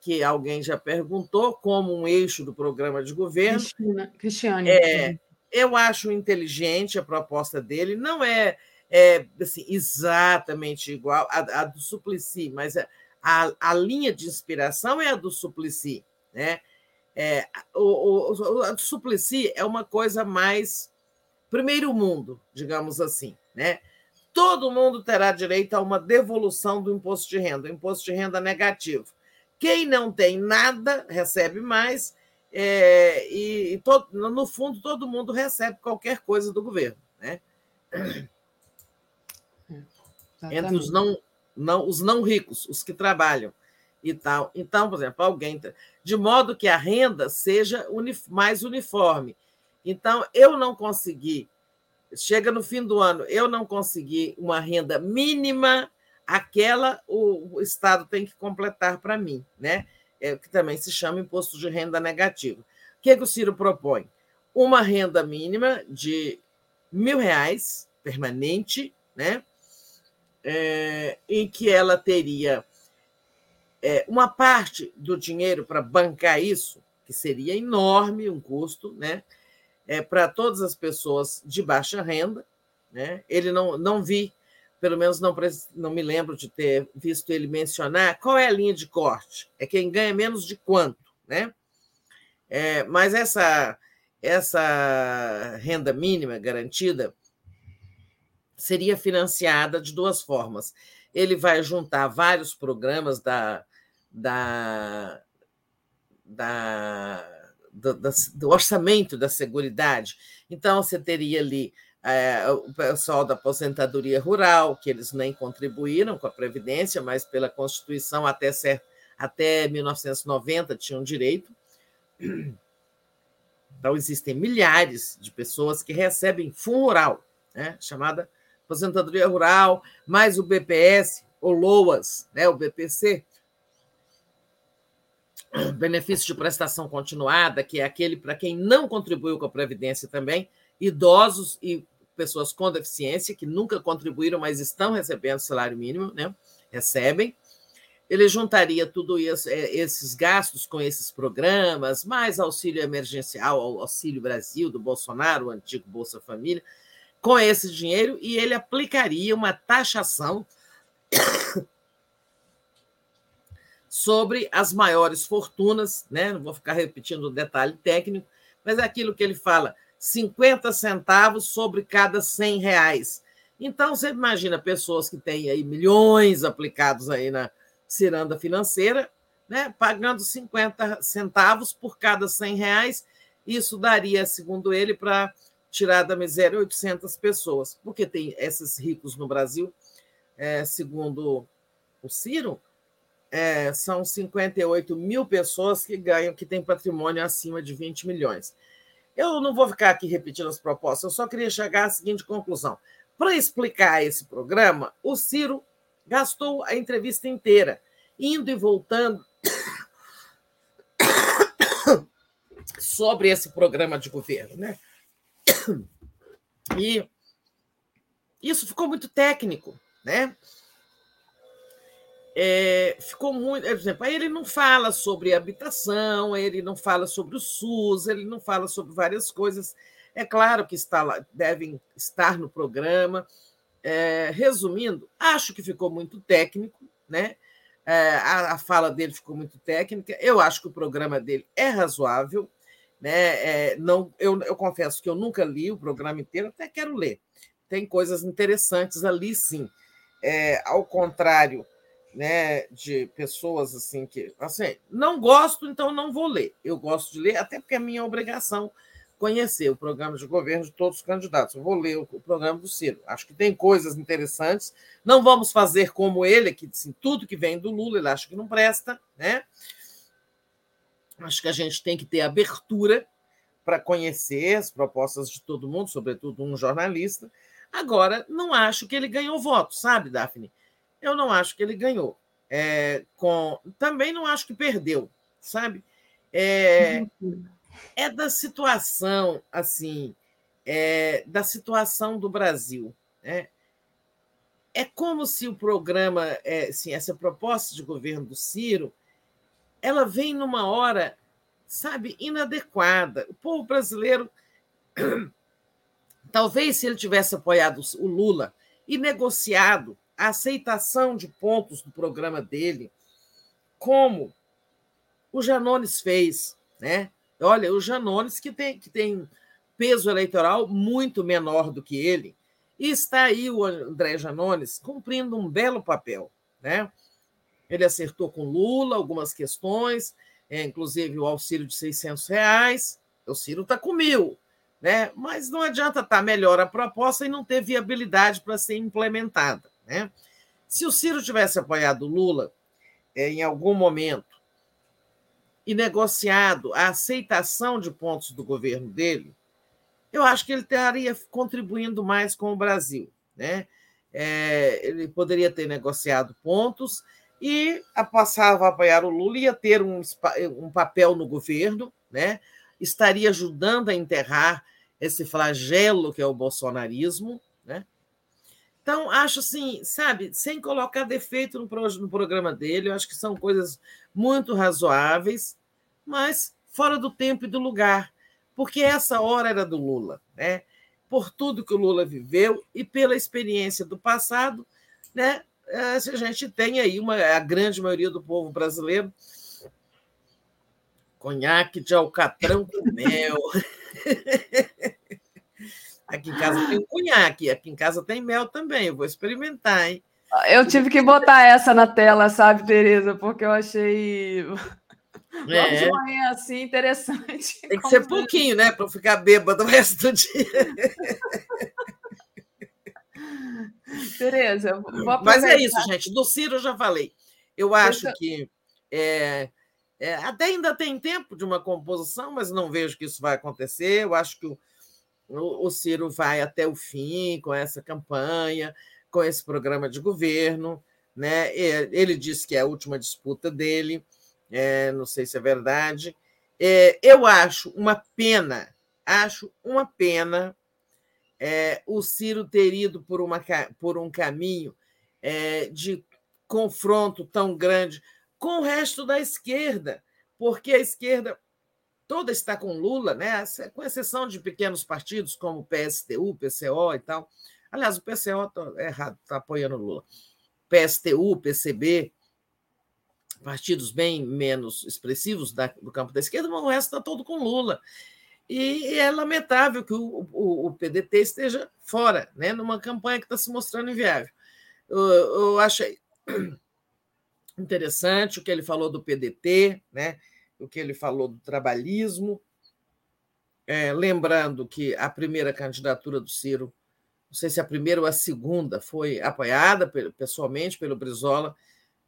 que alguém já perguntou, como um eixo do programa de governo. Cristina, Cristiane. É, eu acho inteligente a proposta dele, não é, é assim, exatamente igual à, do Suplicy, mas a, a, a, linha de inspiração é a do Suplicy. Né? É, o, o, a do Suplicy é uma coisa mais primeiro mundo, digamos assim. Né? Todo mundo terá direito a uma devolução do imposto de renda, imposto de renda negativo. Quem não tem nada recebe mais, é, e, e todo, no fundo todo mundo recebe qualquer coisa do governo. Né? Entre os não, não, os não ricos, os que trabalham e tal. Então, por exemplo, alguém. De modo que a renda seja mais uniforme. Então, eu não consegui, chega no fim do ano, eu não consegui uma renda mínima, aquela o, Estado tem que completar para mim, né? É, que também se chama imposto de renda negativo. O que, é que o Ciro propõe? Uma renda mínima de mil reais permanente, né? É, em que ela teria é, uma parte do dinheiro para bancar isso, que seria enorme um custo, né? É, para todas as pessoas de baixa renda. Né? Ele não, não vi, pelo menos não, não me lembro de ter visto ele mencionar qual é a linha de corte. É quem ganha menos de quanto, né? É, mas essa, essa renda mínima garantida seria financiada de duas formas. Ele vai juntar vários programas da, da, da, do, do orçamento da Seguridade. Então, você teria ali é, o pessoal da aposentadoria rural, que eles nem contribuíram com a Previdência, mas pela Constituição até, até 1990 tinham direito. Então, existem milhares de pessoas que recebem fundo rural, né, chamada aposentadoria rural, mais o BPS, ou LOAS, né, o BPC, benefício de prestação continuada, que é aquele para quem não contribuiu com a Previdência também, idosos e pessoas com deficiência, que nunca contribuíram, mas estão recebendo salário mínimo, né? recebem. Ele juntaria tudo isso, é, esses gastos com esses programas, mais auxílio emergencial, Auxílio Brasil do Bolsonaro, o antigo Bolsa Família, com esse dinheiro, e ele aplicaria uma taxação sobre as maiores fortunas, né? não vou ficar repetindo o detalhe técnico, mas é aquilo que ele fala, 50 centavos sobre cada 100 reais. Então, você imagina pessoas que têm aí milhões aplicados aí na ciranda financeira, né? pagando 50 centavos por cada 100 reais, isso daria, segundo ele, para tirar da miséria 800 pessoas, porque tem esses ricos no Brasil, é, segundo o Ciro, é, são 58 mil pessoas que ganham, que têm patrimônio acima de 20 milhões. Eu não vou ficar aqui repetindo as propostas, eu só queria chegar à seguinte conclusão. Para explicar esse programa, o Ciro gastou a entrevista inteira, indo e voltando sobre esse programa de governo. Né? E isso ficou muito técnico, né? É, ficou muito. Por exemplo, aí ele não fala sobre habitação, ele não fala sobre o SUS, ele não fala sobre várias coisas. É claro que está lá, devem estar no programa. É, resumindo, acho que ficou muito técnico, né? É, a, a, fala dele ficou muito técnica. Eu acho que o programa dele é razoável. Né? É, não, eu, eu confesso que eu nunca li o programa inteiro, até quero ler. Tem coisas interessantes ali, sim. É, ao contrário né, de pessoas assim que assim, não gosto, então não vou ler. Eu gosto de ler, até porque é minha obrigação conhecer o programa de governo de todos os candidatos. Eu vou ler o, programa do Ciro. Acho que tem coisas interessantes. Não vamos fazer como ele, que assim, tudo que vem do Lula ele acha que não presta, né? Acho que a gente tem que ter abertura para conhecer as propostas de todo mundo, sobretudo um jornalista. Agora, não acho que ele ganhou voto, sabe, Daphne? Eu não acho que ele ganhou. É, com Também não acho que perdeu, sabe? É, é da situação, assim, é, da situação do Brasil. Né? É como se o programa, é, assim, essa proposta de governo do Ciro, ela vem numa hora, sabe, inadequada. O povo brasileiro talvez se ele tivesse apoiado o Lula e negociado a aceitação de pontos do programa dele, como o Janones fez, né? Olha, o Janones que tem, que tem peso eleitoral muito menor do que ele, e está aí o André Janones cumprindo um belo papel, né? Ele acertou com Lula algumas questões, é, inclusive o auxílio de 600 reais. O Ciro está com mil, né? mas não adianta estar tá melhor a proposta e não ter viabilidade para ser implementada. Né? Se o Ciro tivesse apoiado Lula é, em algum momento e negociado a aceitação de pontos do governo dele, eu acho que ele estaria contribuindo mais com o Brasil. Né? É, ele poderia ter negociado pontos e passava a apoiar o Lula, ia ter um, um papel no governo, né? estaria ajudando a enterrar esse flagelo que é o bolsonarismo. Né? Então, acho assim, sabe, sem colocar defeito no, pro, no programa dele, eu acho que são coisas muito razoáveis, mas fora do tempo e do lugar, porque essa hora era do Lula, né? por tudo que o Lula viveu e pela experiência do passado, né? É, a gente tem aí uma, a grande maioria do povo brasileiro conhaque de alcatrão com mel. Aqui em casa tem conhaque, aqui em casa tem mel também. Eu vou experimentar, hein? Eu tive que botar essa na tela, sabe, Tereza? Porque eu achei. É. Logo manhã, assim, interessante. Tem que ser pouquinho, né? Para ficar bêbado o resto do dia. Tereza, Mas é isso, gente. Do Ciro eu já falei. Eu acho Deixa... que é, é, até ainda tem tempo de uma composição, mas não vejo que isso vai acontecer. Eu acho que o, o, Ciro vai até o fim com essa campanha, com esse programa de governo. Né? Ele disse que é a última disputa dele, é, não sei se é verdade. É, eu acho uma pena, acho uma pena é, o Ciro ter ido por, uma, por um caminho é, de confronto tão grande com o resto da esquerda, porque a esquerda toda está com Lula, né? com exceção de pequenos partidos como PSTU, PCO e tal. Aliás, o PCO está errado, está apoiando Lula. PSTU, PCB, partidos bem menos expressivos da, do campo da esquerda, mas o resto está todo com Lula. E é lamentável que o, o, o PDT esteja fora, né, numa campanha que está se mostrando inviável. Eu, eu achei interessante o que ele falou do PDT, né, o que ele falou do trabalhismo, é, lembrando que a primeira candidatura do Ciro, não sei se a primeira ou a segunda, foi apoiada pessoalmente pelo Brizola.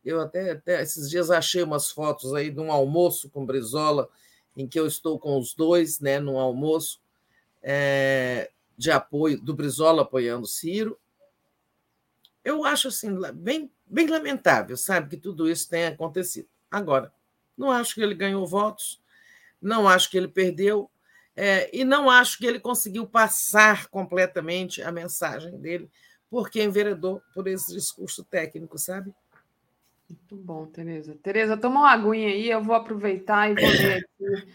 Eu até, até esses dias achei umas fotos aí de um almoço com Brizola em que eu estou com os dois, né, num almoço é, de apoio do Brizola apoiando o Ciro. Eu acho assim bem, bem lamentável, sabe, que tudo isso tenha acontecido. Agora, não acho que ele ganhou votos, não acho que ele perdeu, é, e não acho que ele conseguiu passar completamente a mensagem dele, porque enveredou por esse discurso técnico, sabe? Muito bom, Tereza. Tereza, toma uma aguinha aí, eu vou aproveitar e vou ler aqui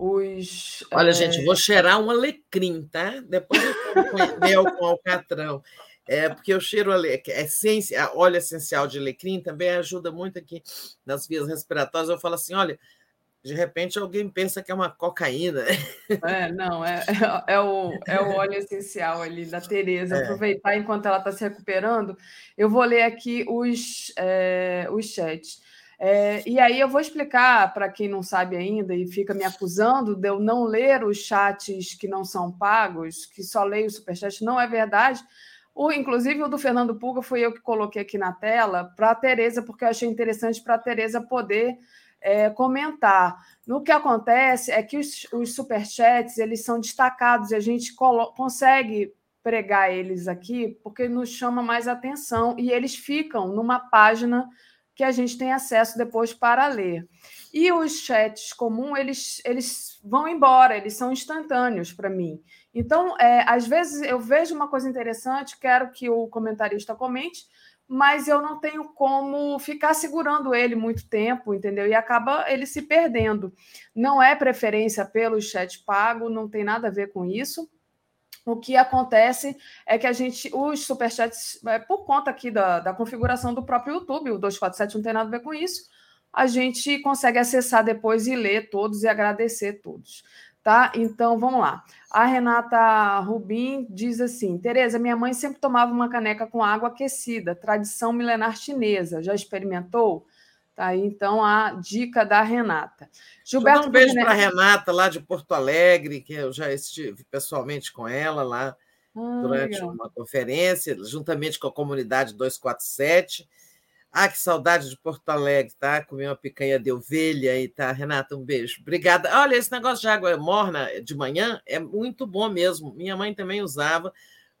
os. Olha, é... gente, vou cheirar um alecrim, tá? Depois eu mel com alcatrão. É, porque eu cheiro alecrim, essência, óleo essencial de alecrim também ajuda muito aqui nas vias respiratórias. Eu falo assim: olha, de repente alguém pensa que é uma cocaína. É, não, é, é, é, o, é o óleo essencial ali da Tereza. É. Aproveitar enquanto ela está se recuperando, eu vou ler aqui os, é, os chats. É, e aí eu vou explicar para quem não sabe ainda e fica me acusando de eu não ler os chats que não são pagos, que só leio o superchat, não é verdade. O, inclusive o do Fernando Pulga foi eu que coloquei aqui na tela para a Tereza, porque eu achei interessante para a Tereza poder é, comentar. No que acontece é que os, os superchats eles são destacados e a gente consegue pregar eles aqui porque nos chama mais atenção e eles ficam numa página que a gente tem acesso depois para ler. E os chats comuns, eles, eles vão embora, eles são instantâneos para mim. Então, é, às vezes eu vejo uma coisa interessante, quero que o comentarista comente, mas eu não tenho como ficar segurando ele muito tempo, entendeu? E acaba ele se perdendo. Não é preferência pelo chat pago, não tem nada a ver com isso. o que acontece é que a gente, os superchats, é, por conta aqui da, da configuração do próprio YouTube, o 247 não tem nada a ver com isso, a gente consegue acessar depois e ler todos e agradecer todos. Tá? Então vamos lá. A Renata Rubim diz assim: Tereza, minha mãe sempre tomava uma caneca com água aquecida, tradição milenar chinesa. Já experimentou? Tá aí, então, a dica da Renata. Gilberto um beijo para a Renata, lá de Porto Alegre, que eu já estive pessoalmente com ela lá ah, durante legal. uma conferência, juntamente com a comunidade 247. Ah, que saudade de Porto Alegre, tá? Comi uma picanha de ovelha aí, tá? Renata, um beijo. Obrigada. Olha, esse negócio de água morna de manhã é muito bom mesmo. Minha mãe também usava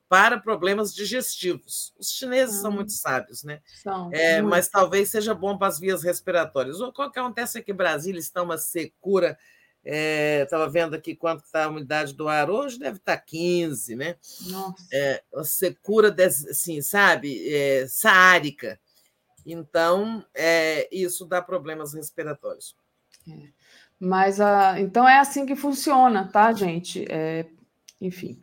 para problemas digestivos. Os chineses são muito sábios, né? São, é. Mas talvez seja bom para as vias respiratórias. O que acontece é que Brasília está uma secura. Estava é, vendo aqui quanto está a umidade do ar hoje, deve estar tá 15, né? Nossa. É, uma secura, assim, sabe, é, saárica. Então, é, isso dá problemas respiratórios. É. Mas, uh, então, é assim que funciona, tá, gente? É, enfim.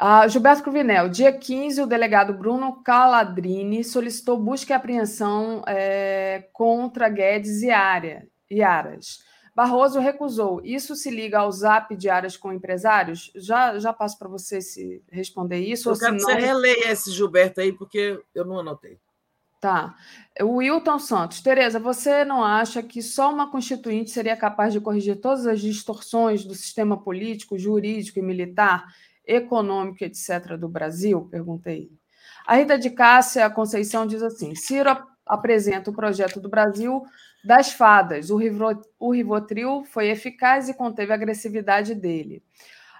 Uh, Gilberto Cruvinel, dia 15, o delegado Bruno Caladrini solicitou busca e apreensão é, contra Guedes e, Área, e Aras. Barroso recusou. Isso se liga ao zap de áreas com empresários? Já, já passo para você se responder isso. Eu quero que você releia esse Gilberto aí, porque eu não anotei. Tá. O Wilton Santos. Tereza, você não acha que só uma constituinte seria capaz de corrigir todas as distorções do sistema político, jurídico e militar? econômico, etc., do Brasil? Perguntei. A Rita de Cássia Conceição diz assim: Ciro apresenta o projeto do Brasil das fadas. O, o Rivotril foi eficaz e conteve a agressividade dele.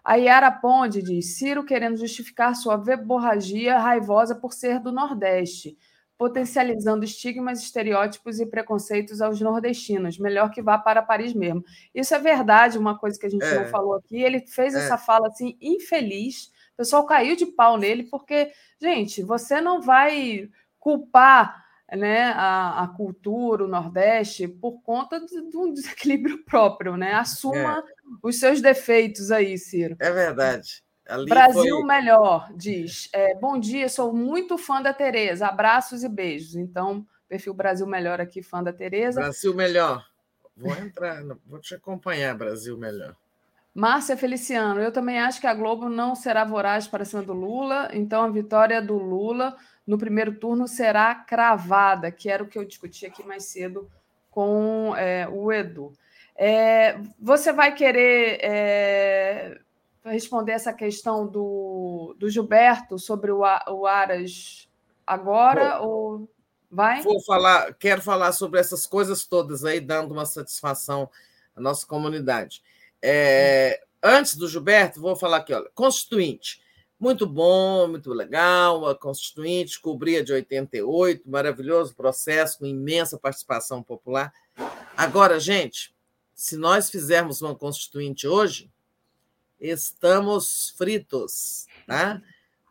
A Yara Ponde diz: Ciro querendo justificar sua verborragia raivosa por ser do Nordeste potencializando estigmas, estereótipos e preconceitos aos nordestinos. Melhor que vá para Paris mesmo. Isso é verdade, uma coisa que a gente é. não falou aqui. Ele fez é. essa fala assim infeliz. O pessoal caiu de pau nele porque, gente, você não vai culpar né, a, a cultura, o Nordeste, por conta de, de um desequilíbrio próprio, né? Assuma é. os seus defeitos aí, Ciro. É verdade. Ali Brasil foi... Melhor diz: é, Bom dia, sou muito fã da Tereza, abraços e beijos. Então, perfil Brasil Melhor aqui, fã da Tereza. Brasil Melhor. Vou entrar, vou te acompanhar, Brasil Melhor. Márcia Feliciano, eu também acho que a Globo não será voraz para cima do Lula, então a vitória do Lula no primeiro turno será cravada, que era o que eu discuti aqui mais cedo com é, o Edu. É, você vai querer é, responder essa questão do, do Gilberto sobre o, o Aras agora Bom, ou vai? Vou falar, quero falar sobre essas coisas todas aí, dando uma satisfação à nossa comunidade. É, antes do Gilberto, vou falar aqui, olha, Constituinte. Muito bom, muito legal. A Constituinte cobria de 88, maravilhoso processo, com imensa participação popular. Agora, gente, se nós fizermos uma Constituinte hoje, estamos fritos. Tá?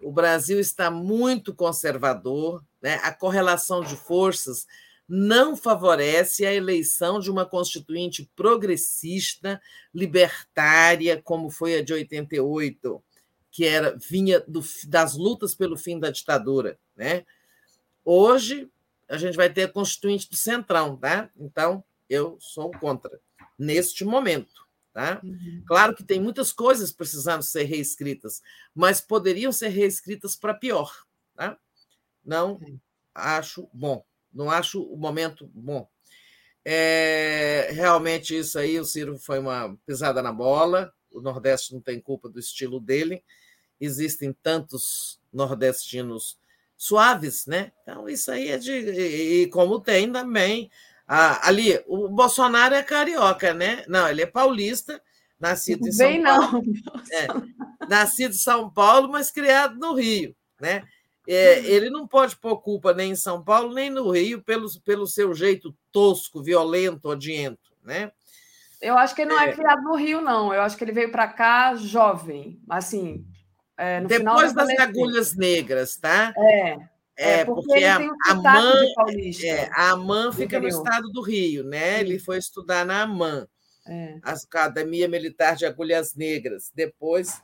O Brasil está muito conservador, né? a correlação de forças não favorece a eleição de uma constituinte progressista, libertária, como foi a de 88, que era vinha do, das lutas pelo fim da ditadura. Né? Hoje, a gente vai ter a constituinte do Centrão, tá? Então, eu sou contra, neste momento. Tá? Uhum. Claro que tem muitas coisas precisando ser reescritas, mas poderiam ser reescritas para pior. Tá? Não acho bom, não acho o momento bom. É, realmente, isso aí, o Ciro foi uma pisada na bola. O Nordeste não tem culpa do estilo dele. Existem tantos nordestinos suaves, né? Então, isso aí é de. E como tem também ah, ali, o Bolsonaro é carioca, né? Não, ele é paulista, nascido em São Bem, Paulo. Não. É, nascido em São Paulo, mas criado no Rio, né? É, ele não pode pôr culpa nem em São Paulo, nem no Rio, pelo, pelo seu jeito tosco, violento, odiento, né? Eu acho que ele não é, é criado no Rio, não. Eu acho que ele veio para cá jovem, assim. É, Depois das agulhas negras, tá? É. É, é, porque, porque a, a MAN, é, a AMAN fica no estado do Rio, né? Sim. Ele foi estudar na AMAN, é. a Academia Militar de Agulhas Negras. Depois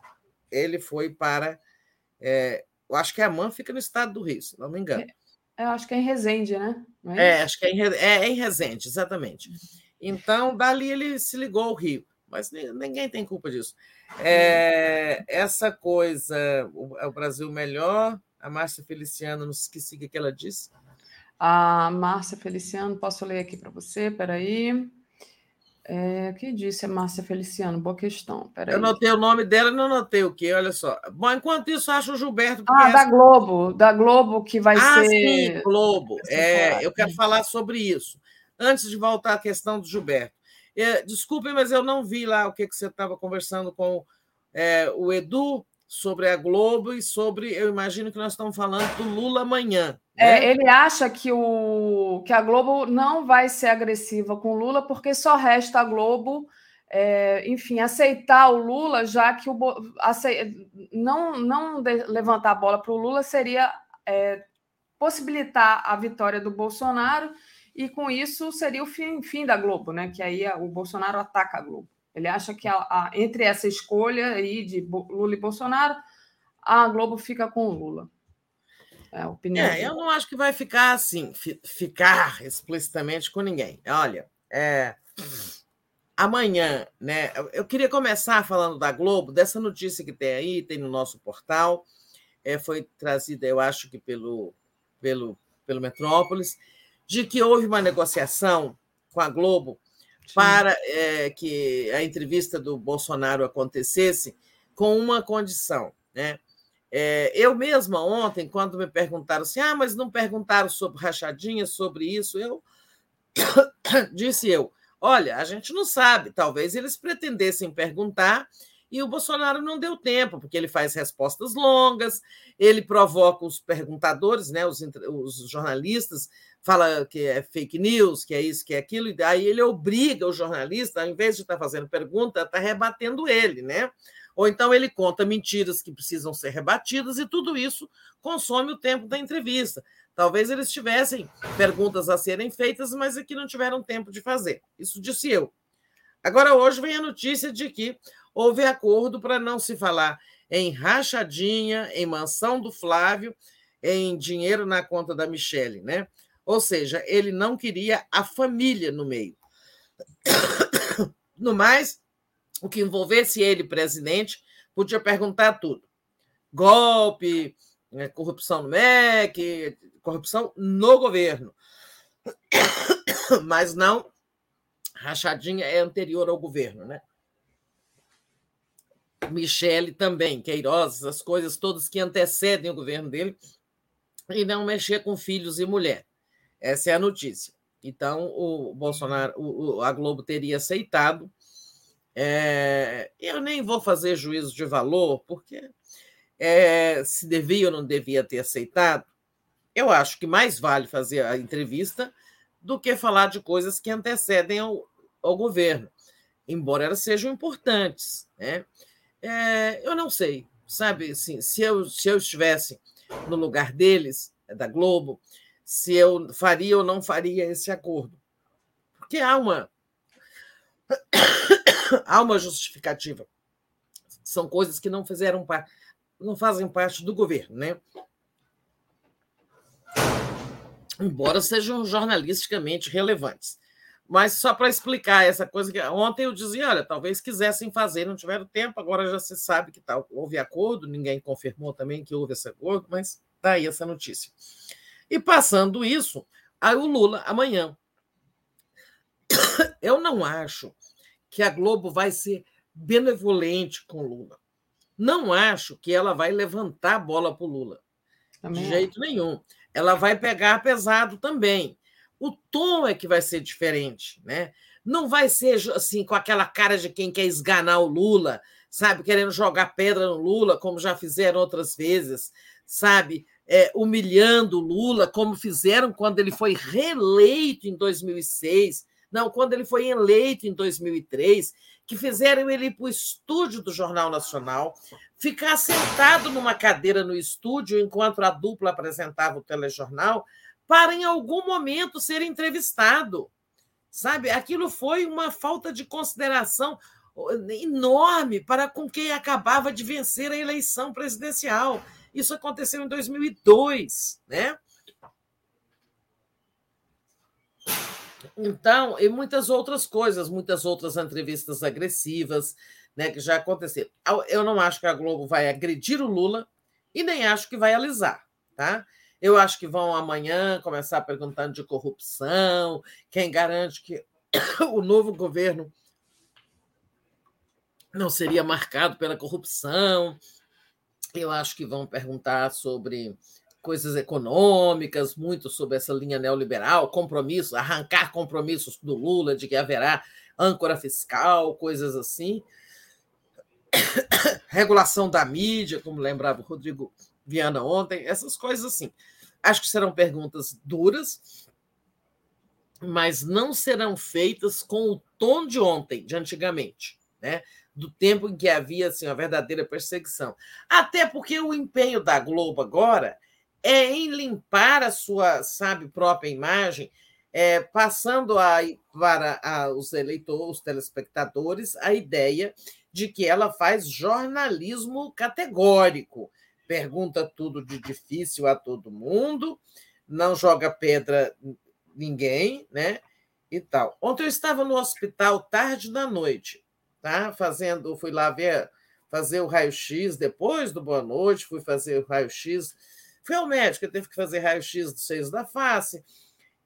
ele foi para. É, eu acho que a MAN fica no estado do Rio, se não me engano. É, eu acho que é em Resende, né? É, é, acho que é em, é, é em Resende, exatamente. Então, dali ele se ligou ao Rio, mas ninguém tem culpa disso. É, essa coisa, o, é o Brasil melhor, a Márcia Feliciano, não esqueci o que ela disse. A Márcia Feliciano, posso ler aqui para você? Peraí. É, o que disse a Márcia Feliciano? Boa questão. Peraí. Eu notei o nome dela não notei o quê, olha só. Bom, enquanto isso, acho o Gilberto. Ah, essa... da Globo, da Globo que vai ah, ser. Sim, Globo. É, eu quero falar sobre isso. Antes de voltar à questão do Gilberto. É, desculpe, mas eu não vi lá o que, que você estava conversando com é, o Edu sobre a Globo e sobre, eu imagino que nós estamos falando do Lula amanhã. É, né? É, ele acha que, o, que a Globo não vai ser agressiva com o Lula, porque só resta a Globo, é, enfim, aceitar o Lula, já que o, ace, não, não de, levantar a bola para o Lula seria é, possibilitar a vitória do Bolsonaro, e com isso seria o fim, fim da Globo, né? Que aí o Bolsonaro ataca a Globo. Ele acha que a, a, entre essa escolha aí de Lula e Bolsonaro, a Globo fica com o Lula. É a opinião. É, eu não acho que vai ficar assim, ficar explicitamente com ninguém. Olha, é, amanhã, né? Eu queria começar falando da Globo, dessa notícia que tem aí, tem no nosso portal. É, foi trazida, eu acho que pelo, pelo, pelo Metrópolis, de que houve uma negociação com a Globo para é, que a entrevista do Bolsonaro acontecesse com uma condição. Né? É, eu mesma ontem, quando me perguntaram assim, ah, mas não perguntaram sobre rachadinha, sobre isso, eu disse eu, olha, a gente não sabe, talvez eles pretendessem perguntar e o Bolsonaro não deu tempo, porque ele faz respostas longas, ele provoca os perguntadores, né, os, os jornalistas, fala que é fake news, que é isso, que é aquilo, e daí ele obriga o jornalista, ao invés de estar fazendo pergunta, está rebatendo ele, né? Ou então ele conta mentiras que precisam ser rebatidas, e tudo isso consome o tempo da entrevista. Talvez eles tivessem perguntas a serem feitas, mas é que não tiveram tempo de fazer. Isso disse eu. Agora, hoje vem a notícia de que houve acordo para não se falar em rachadinha, em mansão do Flávio, em dinheiro na conta da Michelle, né? Ou seja, ele não queria a família no meio. No mais, o que envolvesse ele, presidente, podia perguntar tudo. Golpe, né, corrupção no MEC, corrupção no governo. Mas não, rachadinha é anterior ao governo, né? Michele também, Queiroz, as coisas todas que antecedem o governo dele, e não mexer com filhos e mulher. Essa é a notícia. Então, o Bolsonaro, o, a Globo teria aceitado. É, eu nem vou fazer juízo de valor, porque é, se devia ou não devia ter aceitado. Eu acho que mais vale fazer a entrevista do que falar de coisas que antecedem ao, ao governo, embora elas sejam importantes. Né? É, eu não sei, sabe? Assim, se, eu, se eu estivesse no lugar deles, da Globo, se eu faria ou não faria esse acordo. Porque há uma, há uma justificativa. São coisas que não fizeram não fazem parte do governo, né? Embora sejam jornalisticamente relevantes. Mas só para explicar essa coisa que ontem eu dizia, olha, talvez quisessem fazer, não tiveram tempo, agora já se sabe que tal, houve acordo, ninguém confirmou também que houve esse acordo, mas está aí essa notícia. E passando isso, aí o Lula amanhã. Eu não acho que a Globo vai ser benevolente com o Lula. Não acho que ela vai levantar a bola para o Lula. Também de jeito nenhum. Ela vai pegar pesado também. O tom é que vai ser diferente, né? Não vai ser assim com aquela cara de quem quer esganar o Lula, sabe, querendo jogar pedra no Lula, como já fizeram outras vezes, sabe, é, humilhando Lula, como fizeram quando ele foi reeleito em 2006, não, quando ele foi eleito em 2003, que fizeram ele ir para o estúdio do Jornal Nacional, ficar sentado numa cadeira no estúdio enquanto a dupla apresentava o telejornal, para em algum momento ser entrevistado. Sabe? Aquilo foi uma falta de consideração. enorme para com quem acabava de vencer a eleição presidencial. Isso aconteceu em 2002, né? Então, e muitas outras coisas, muitas outras entrevistas agressivas, né, que já aconteceram. Eu não acho que a Globo vai agredir o Lula e nem acho que vai alisar, tá? Eu acho que vão amanhã começar perguntando de corrupção, quem garante que o novo governo não seria marcado pela corrupção. Eu acho que vão perguntar sobre coisas econômicas, muito sobre essa linha neoliberal, compromisso, arrancar compromissos do Lula de que haverá âncora fiscal, coisas assim. Regulação da mídia, como lembrava o Rodrigo Viana ontem, essas coisas assim. Acho que serão perguntas duras, mas não serão feitas com o tom de ontem, de antigamente, né? Do tempo em que havia assim, uma verdadeira perseguição. Até porque o empenho da Globo agora é em limpar a sua, sabe, própria imagem, é, passando a, para a, os eleitores, os telespectadores, a ideia de que ela faz jornalismo categórico, pergunta tudo de difícil a todo mundo, não joga pedra ninguém, né? E tal. Ontem eu estava no hospital tarde da noite, tá? Fazendo, fui lá ver, fazer o raio-x depois do boa noite, fui fazer o raio-x Fui ao médico, teve que fazer raio-x dos seios da face.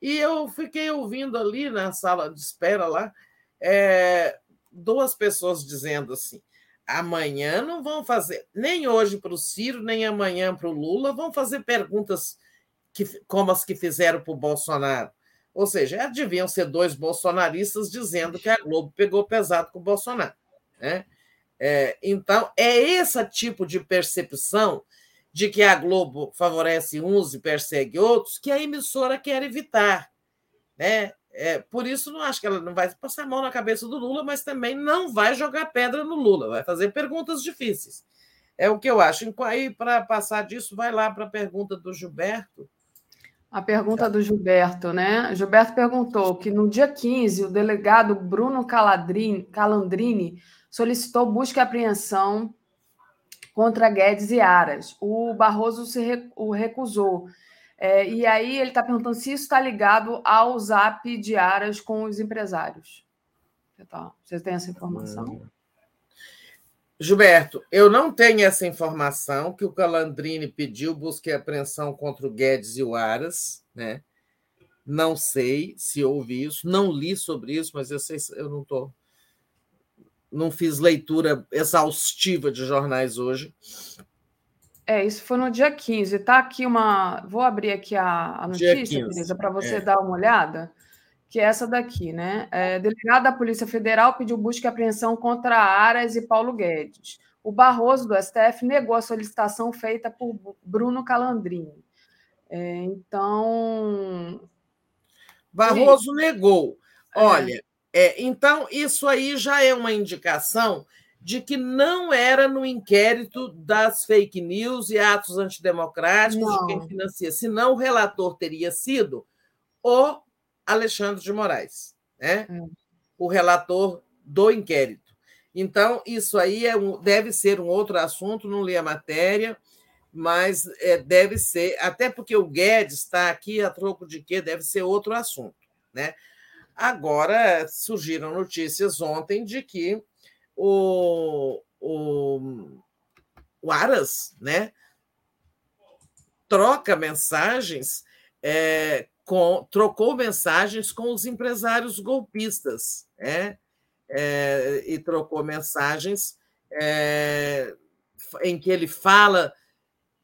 E eu fiquei ouvindo ali na sala de espera lá, é, duas pessoas dizendo assim: amanhã não vão fazer, nem hoje para o Ciro, nem amanhã para o Lula, vão fazer perguntas que, como as que fizeram para o Bolsonaro. Ou seja, deviam ser dois bolsonaristas dizendo que a Globo pegou pesado com o Bolsonaro. Né? É, então, é esse tipo de percepção de que a Globo favorece uns e persegue outros, que a emissora quer evitar. Né? É, por isso, não acho que ela não vai passar a mão na cabeça do Lula, mas também não vai jogar pedra no Lula, vai fazer perguntas difíceis. É o que eu acho. Aí, para passar disso, vai lá para a pergunta do Gilberto. A pergunta do Gilberto, né? Gilberto perguntou que no dia 15 o delegado Bruno Calandrini solicitou busca e apreensão contra Guedes e Aras. O Barroso se o recusou. É, e aí ele está perguntando se isso está ligado ao zap de Aras com os empresários. Você tem essa informação? Gilberto, eu não tenho essa informação que o Calandrini pediu busca e apreensão contra o Guedes e o Aras, né? Não sei se houve isso, não li sobre isso, mas eu sei, eu não estou não fiz leitura exaustiva de jornais hoje. É, isso foi no dia 15. Tá aqui uma. Vou abrir aqui a, a notícia, Teresa, para você é. dar uma olhada, que é essa daqui, né? É, delegado da Polícia Federal pediu busca e apreensão contra Aras e Paulo Guedes. O Barroso do STF negou a solicitação feita por Bruno Calandrini. É, então. Barroso negou. É. Olha, é, então, isso aí já é uma indicação de que não era no inquérito das fake news e atos antidemocráticos não. de quem financia, senão o relator teria sido o Alexandre de Moraes, né? Hum. o relator do inquérito. Então, isso aí é um, deve ser um outro assunto, não li a matéria, mas é, deve ser, até porque o Guedes está aqui a troco de quê? Deve ser outro assunto. Né? Agora surgiram notícias ontem de que o, o, o Aras né, troca mensagens, é, com, trocou mensagens com os empresários golpistas, né, é, e trocou mensagens é, em que ele fala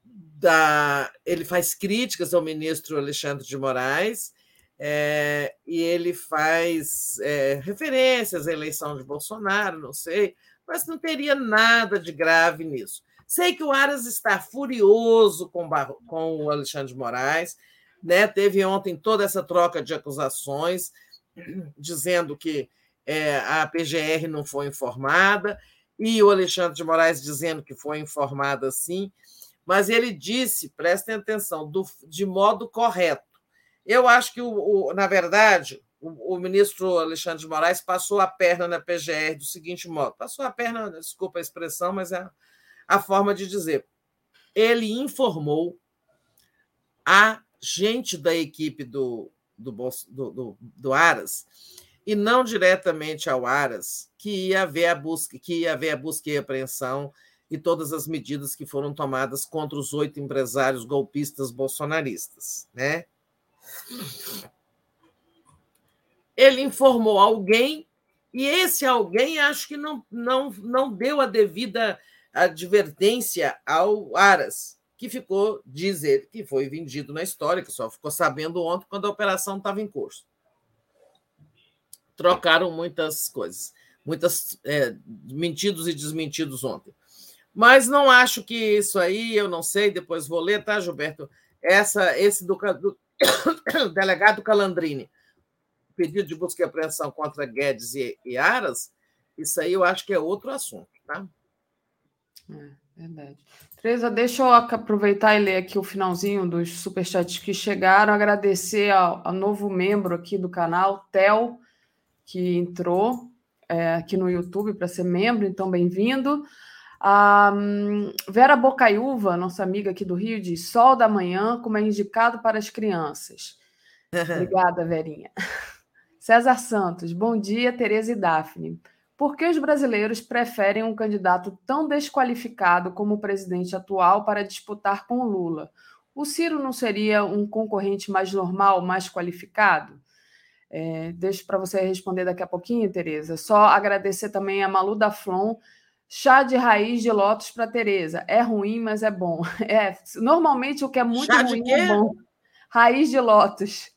da. ele faz críticas ao ministro Alexandre de Moraes é, e ele faz é, referências à eleição de Bolsonaro, não sei, mas não teria nada de grave nisso. Sei que o Aras está furioso com, com o Alexandre de Moraes, né? teve ontem toda essa troca de acusações, dizendo que é, a PGR não foi informada, e o Alexandre de Moraes dizendo que foi informada sim, mas ele disse, prestem atenção, do, de modo correto eu acho que, o, o, na verdade, o, o, ministro Alexandre de Moraes passou a perna na PGR do seguinte modo: passou a perna, desculpa a expressão, mas é a forma de dizer. Ele informou a gente da equipe do, do, do, do, do Aras e não diretamente ao Aras que ia haver a busca, que ia haver a busca e apreensão e todas as medidas que foram tomadas contra os oito empresários golpistas bolsonaristas, né? Ele informou alguém e esse alguém acho que não, não, não deu a devida advertência ao Aras, que ficou dizer que foi vendido na história, que só ficou sabendo ontem quando a operação estava em curso. Trocaram muitas coisas, muitas é, mentidos e desmentidos ontem. Mas não acho que isso aí, eu não sei, depois vou ler, tá, Gilberto? Essa, esse do, do delegado Calandrini, pedido de busca e apreensão contra Guedes e, e Aras, isso aí eu acho que é outro assunto, tá? É, verdade. Tereza, deixa eu aproveitar e ler aqui o finalzinho dos superchats que chegaram, agradecer ao, ao novo membro aqui do canal, Tel, que entrou é, aqui no YouTube para ser membro, então bem-vindo. A Vera Bocaiúva, nossa amiga aqui do Rio, diz: Sol da manhã, como é indicado para as crianças. Obrigada, Verinha. César Santos, bom dia, Tereza e Daphne. Por que os brasileiros preferem um candidato tão desqualificado como o presidente atual para disputar com Lula? O Ciro não seria um concorrente mais normal, mais qualificado? É, deixo para você responder daqui a pouquinho, Tereza. Só agradecer também a Malu da Flon, Chá de raiz de lótus para Tereza. É ruim, mas é bom. É, normalmente o que é muito Chá ruim é bom. Raiz de lótus.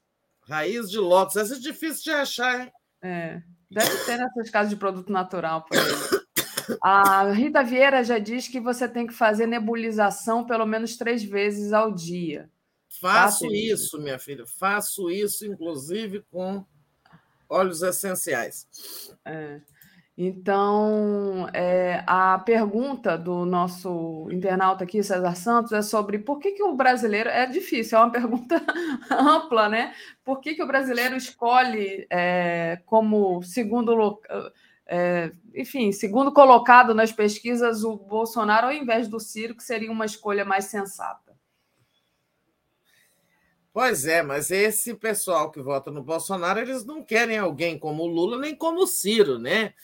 Raiz de lótus. Essa é difícil de achar, hein? É. Deve ter nessas casas de produto natural por aí. A Rita Vieira já diz que você tem que fazer nebulização pelo menos três vezes ao dia. Faço tá, isso, minha filha. Faço isso, inclusive, com óleos essenciais. É. Então, é, a pergunta do nosso internauta aqui, César Santos, é sobre por que, que o brasileiro. É difícil, é uma pergunta ampla, né? Por que, que o brasileiro escolhe é, como segundo. É, enfim, segundo colocado nas pesquisas o Bolsonaro ao invés do Ciro, que seria uma escolha mais sensata? Pois é, mas esse pessoal que vota no Bolsonaro, eles não querem alguém como o Lula nem como o Ciro, né?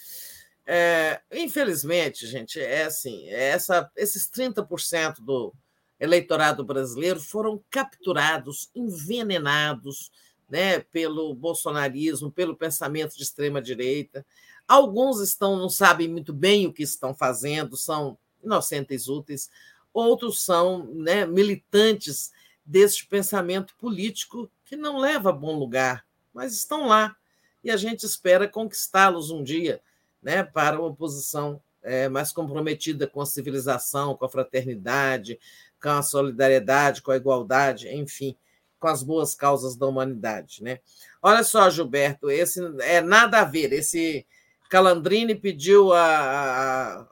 É, infelizmente, gente, é assim, é essa, esses 30% do eleitorado brasileiro foram capturados, envenenados né, pelo bolsonarismo, pelo pensamento de extrema direita. Alguns estão não sabem muito bem o que estão fazendo, são inocentes úteis, outros são né, militantes deste pensamento político que não leva a bom lugar, mas estão lá e a gente espera conquistá-los um dia né, para uma posição é, mais comprometida com a civilização, com a fraternidade, com a solidariedade, com a igualdade, enfim, com as boas causas da humanidade. Né? Olha só, Gilberto, esse é nada a ver. Esse Calandrini pediu a,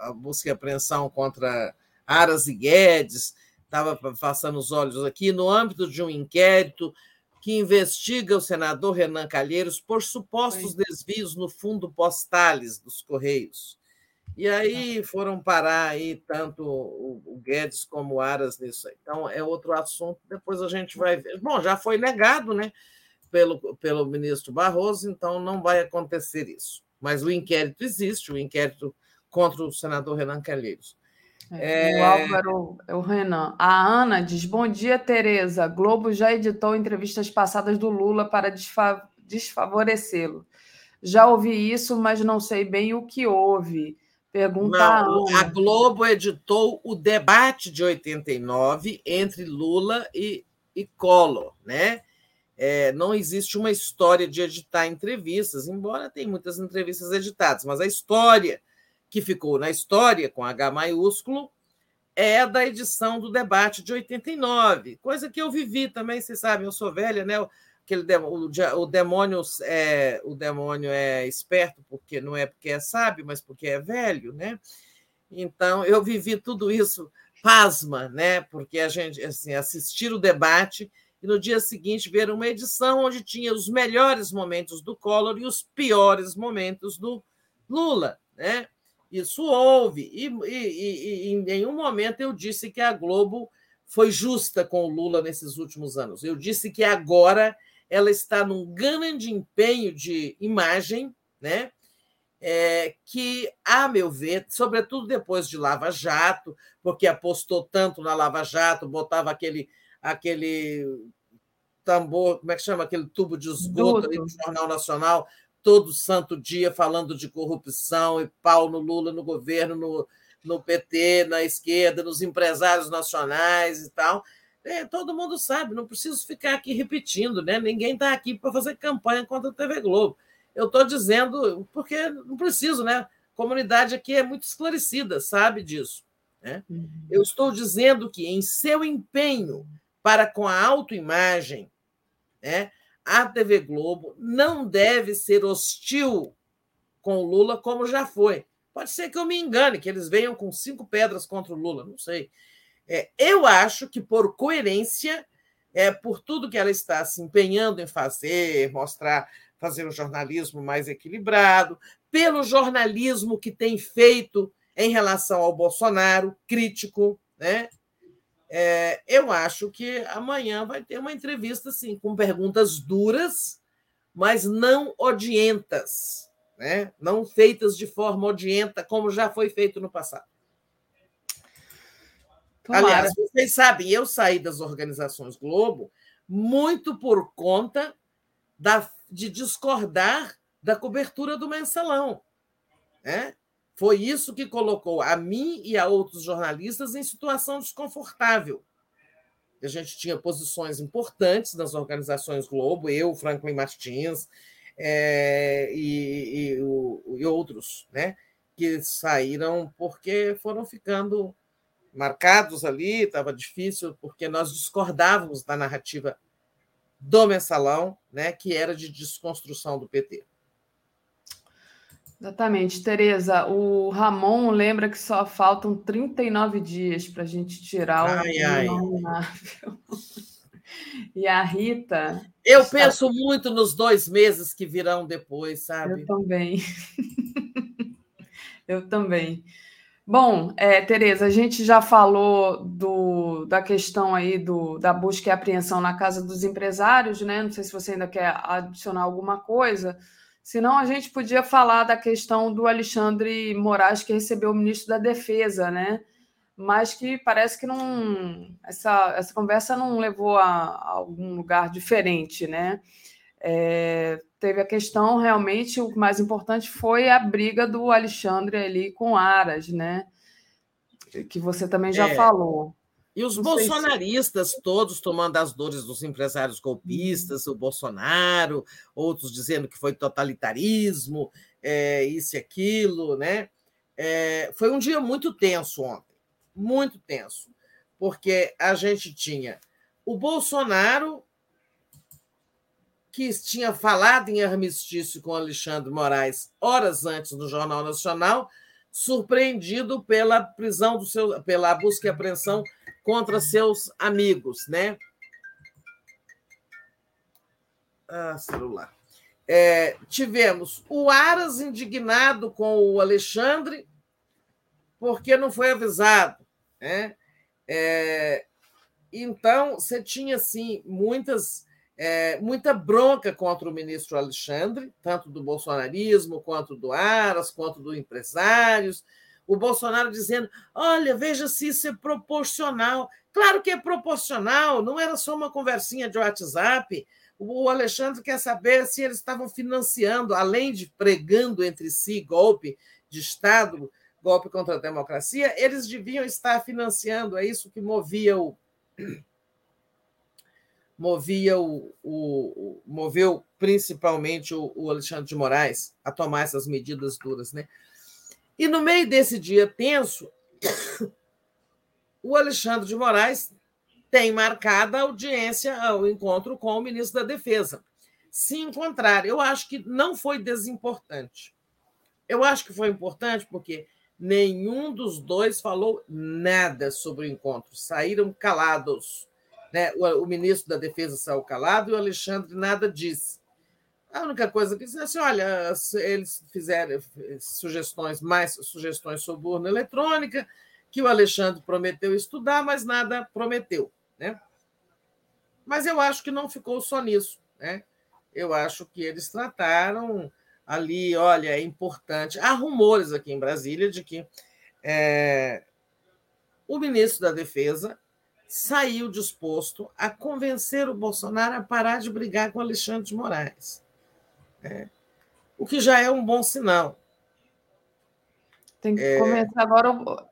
a, a busca e apreensão contra Aras e Guedes, estava passando os olhos aqui, no âmbito de um inquérito que investiga o senador Renan Calheiros por supostos Oi. desvios no fundo postales dos Correios. E aí foram parar aí tanto o Guedes como o Aras nisso. Aí. Então é outro assunto, depois a gente vai ver. Bom, já foi negado, né, pelo, pelo ministro Barroso, então não vai acontecer isso. Mas o inquérito existe, o inquérito contra o senador Renan Calheiros. É, é... O Álvaro, o Renan. A Ana diz: Bom dia, Tereza. Globo já editou entrevistas passadas do Lula para desfa desfavorecê-lo. Já ouvi isso, mas não sei bem o que houve. Pergunta não, a, a Globo editou o debate de 89 entre Lula e, e Collor, né? É, não existe uma história de editar entrevistas, embora tenha muitas entrevistas editadas, mas a história que ficou na história, com H maiúsculo, é da edição do debate de 89, coisa que eu vivi também, vocês sabem, eu sou velha, né? Aquele demônio, o demônio é o demônio é esperto porque não é porque é sábio, mas porque é velho, né? Então eu vivi tudo isso pasma, né? Porque a gente assim assistir o debate e no dia seguinte ver uma edição onde tinha os melhores momentos do Collor e os piores momentos do Lula. Né? Isso houve, e, e, e, em nenhum momento eu disse que a Globo foi justa com o Lula nesses últimos anos. Eu disse que agora ela está num grande empenho de imagem, né? É, que, a meu ver, sobretudo depois de Lava Jato, porque apostou tanto na Lava Jato, botava aquele, aquele tambor, como é que chama? Aquele tubo de esgoto no Jornal Nacional, todo santo dia falando de corrupção e pau no Lula, no governo, no, no PT, na esquerda, nos empresários nacionais e tal. É, todo mundo sabe, não preciso ficar aqui repetindo, né? Ninguém está aqui para fazer campanha contra a TV Globo. Eu estou dizendo, porque não preciso, né? A comunidade aqui é muito esclarecida, sabe disso. Né? Uhum. Eu estou dizendo que, em seu empenho para com a autoimagem, né, a TV Globo não deve ser hostil com o Lula como já foi. Pode ser que eu me engane, que eles venham com cinco pedras contra o Lula, não sei. É, eu acho que, por coerência, é, por tudo que ela está se empenhando em fazer, mostrar fazer um jornalismo mais equilibrado, pelo jornalismo que tem feito em relação ao Bolsonaro, crítico, né? É, eu acho que amanhã vai ter uma entrevista assim, com perguntas duras, mas não odientas, né? não feitas de forma odienta, como já foi feito no passado. Tomara. Aliás, vocês sabem, eu saí das organizações Globo muito por conta da de discordar da cobertura do mensalão. Né? Foi isso que colocou a mim e a outros jornalistas em situação desconfortável. A gente tinha posições importantes nas organizações Globo, eu, Franklin Martins é, e, e, o, e outros, né? que saíram porque foram ficando marcados ali, estava difícil, porque nós discordávamos da narrativa do mensalão, né, que era de desconstrução do PT. Exatamente, Tereza. O Ramon lembra que só faltam 39 dias para a gente tirar ai, o ai. inominável. E a Rita. Eu está... penso muito nos dois meses que virão depois, sabe? Eu também. Eu também. Bom, é, Tereza, a gente já falou do, da questão aí do, da busca e apreensão na casa dos empresários, né? Não sei se você ainda quer adicionar alguma coisa. Senão, a gente podia falar da questão do Alexandre Moraes, que recebeu o ministro da Defesa, né? Mas que parece que não. Essa, essa conversa não levou a, a algum lugar diferente, né? É, teve a questão, realmente, o mais importante foi a briga do Alexandre ali com Aras, né? Que você também já é. falou. E os Não bolsonaristas se... todos tomando as dores dos empresários golpistas, o Bolsonaro, outros dizendo que foi totalitarismo, é, isso e aquilo, né? É, foi um dia muito tenso ontem, muito tenso, porque a gente tinha o Bolsonaro que tinha falado em armistício com Alexandre Moraes horas antes no Jornal Nacional, surpreendido pela prisão do seu, pela busca e apreensão contra seus amigos, né? Ah, celular. É, tivemos o Aras indignado com o Alexandre porque não foi avisado, né? É, então você tinha assim muitas é, muita bronca contra o ministro Alexandre, tanto do bolsonarismo, quanto do Aras, quanto do empresários. O Bolsonaro dizendo: olha, veja se isso é proporcional. Claro que é proporcional, não era só uma conversinha de WhatsApp. O Alexandre quer saber se eles estavam financiando, além de pregando entre si golpe de Estado, golpe contra a democracia, eles deviam estar financiando. É isso que movia o movia o, o, moveu principalmente o, o, Alexandre de Moraes a tomar essas medidas duras, né? E no meio desse dia tenso, o Alexandre de Moraes tem marcada a audiência, o encontro com o ministro da Defesa. Se encontrar, eu acho que não foi desimportante. Eu acho que foi importante porque nenhum dos dois falou nada sobre o encontro, saíram calados Né? O, o, ministro da Defesa saiu calado e o Alexandre nada disse. A única coisa que disse é assim, olha, eles fizeram sugestões, mais sugestões sobre urna eletrônica, que o Alexandre prometeu estudar, mas nada prometeu. Né? Mas eu acho que não ficou só nisso. Né? Eu acho que eles trataram ali, olha, é importante. Há rumores aqui em Brasília de que é, o ministro da Defesa saiu disposto a convencer o Bolsonaro a parar de brigar com Alexandre de Moraes. É, o que já é um bom sinal. Tem que é... convencer agora.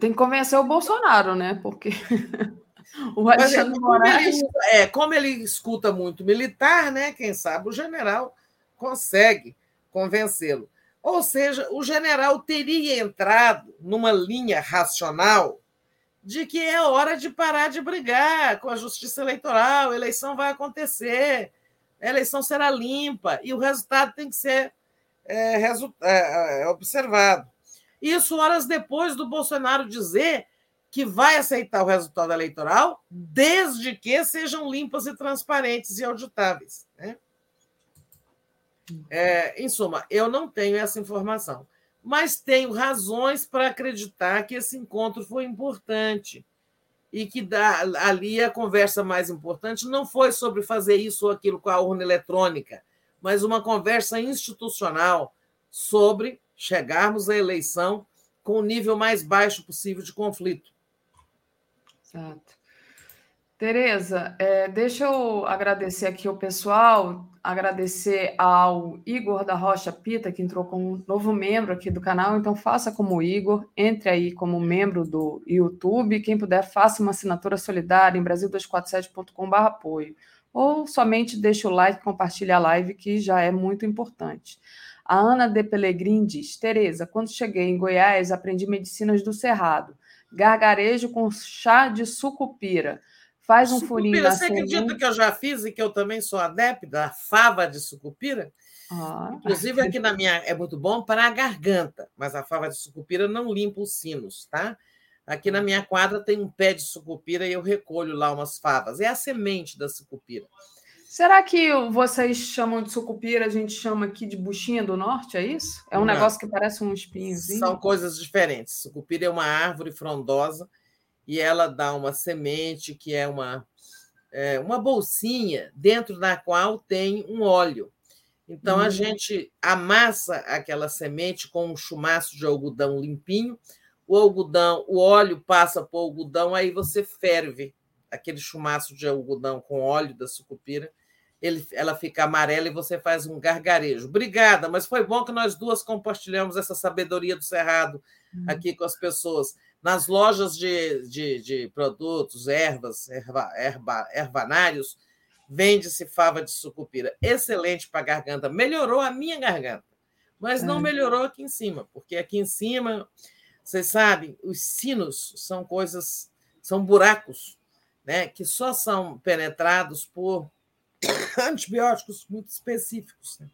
Tem que convencer o Bolsonaro, né? Porque o é, Alexandre Mas, Moraes. Ele, é, como ele escuta muito militar, né? Quem sabe o general consegue convencê-lo. Ou seja, o general teria entrado numa linha racional de que é hora de parar de brigar com a justiça eleitoral, a eleição vai acontecer, a eleição será limpa e o resultado tem que ser é, resu é, é, observado. Isso horas depois do Bolsonaro dizer que vai aceitar o resultado eleitoral, desde que sejam limpas e transparentes e auditáveis. Né? É, em suma, eu não tenho essa informação, mas tenho razões para acreditar que esse encontro foi importante e que da, ali a conversa mais importante não foi sobre fazer isso ou aquilo com a urna eletrônica, mas uma conversa institucional sobre chegarmos à eleição com o nível mais baixo possível de conflito. Exato. Tereza, é, deixa eu agradecer aqui o pessoal, agradecer ao Igor da Rocha Pita, que entrou como novo membro aqui do canal, então faça como o Igor, entre aí como membro do YouTube, quem puder faça uma assinatura solidária em brasil247.com.br apoio, ou somente deixe o like, compartilhe a live, que já é muito importante. A Ana de Pelegrin diz, Tereza, quando cheguei em Goiás, aprendi medicinas do Cerrado, gargarejo com chá de sucupira, faz um sucupira, furinho na Você acredita que eu já fiz e que eu também sou adepta da fava de sucupira? Ah. Inclusive, aqui na minha é muito bom para a garganta, mas a fava de sucupira não limpa os sinos, tá? Aqui na minha quadra tem um pé de sucupira e eu recolho lá umas favas. É a semente da sucupira. Será que vocês chamam de sucupira, a gente chama aqui de buchinha do norte, é isso? É um não. negócio que parece um espinhozinho? São coisas diferentes. Sucupira é uma árvore frondosa e ela dá uma semente que é uma, é, uma bolsinha dentro da qual tem um óleo. Então, a gente amassa aquela semente com um chumaço de algodão limpinho, o algodão, o óleo passa para o algodão, aí você ferve aquele chumaço de algodão com óleo da sucupira, ele, ela fica amarela e você faz um gargarejo. Obrigada, mas foi bom que nós duas compartilhamos essa sabedoria do Cerrado hum. aqui com as pessoas nas lojas de, de, de produtos, ervas, erva, erva, ervanários, vende-se fava de sucupira. Excelente para a garganta. Melhorou a minha garganta, mas não é. melhorou aqui em cima, porque aqui em cima, vocês sabem, os sinos são coisas, são buracos, né, que só são penetrados por antibióticos muito específicos. Né?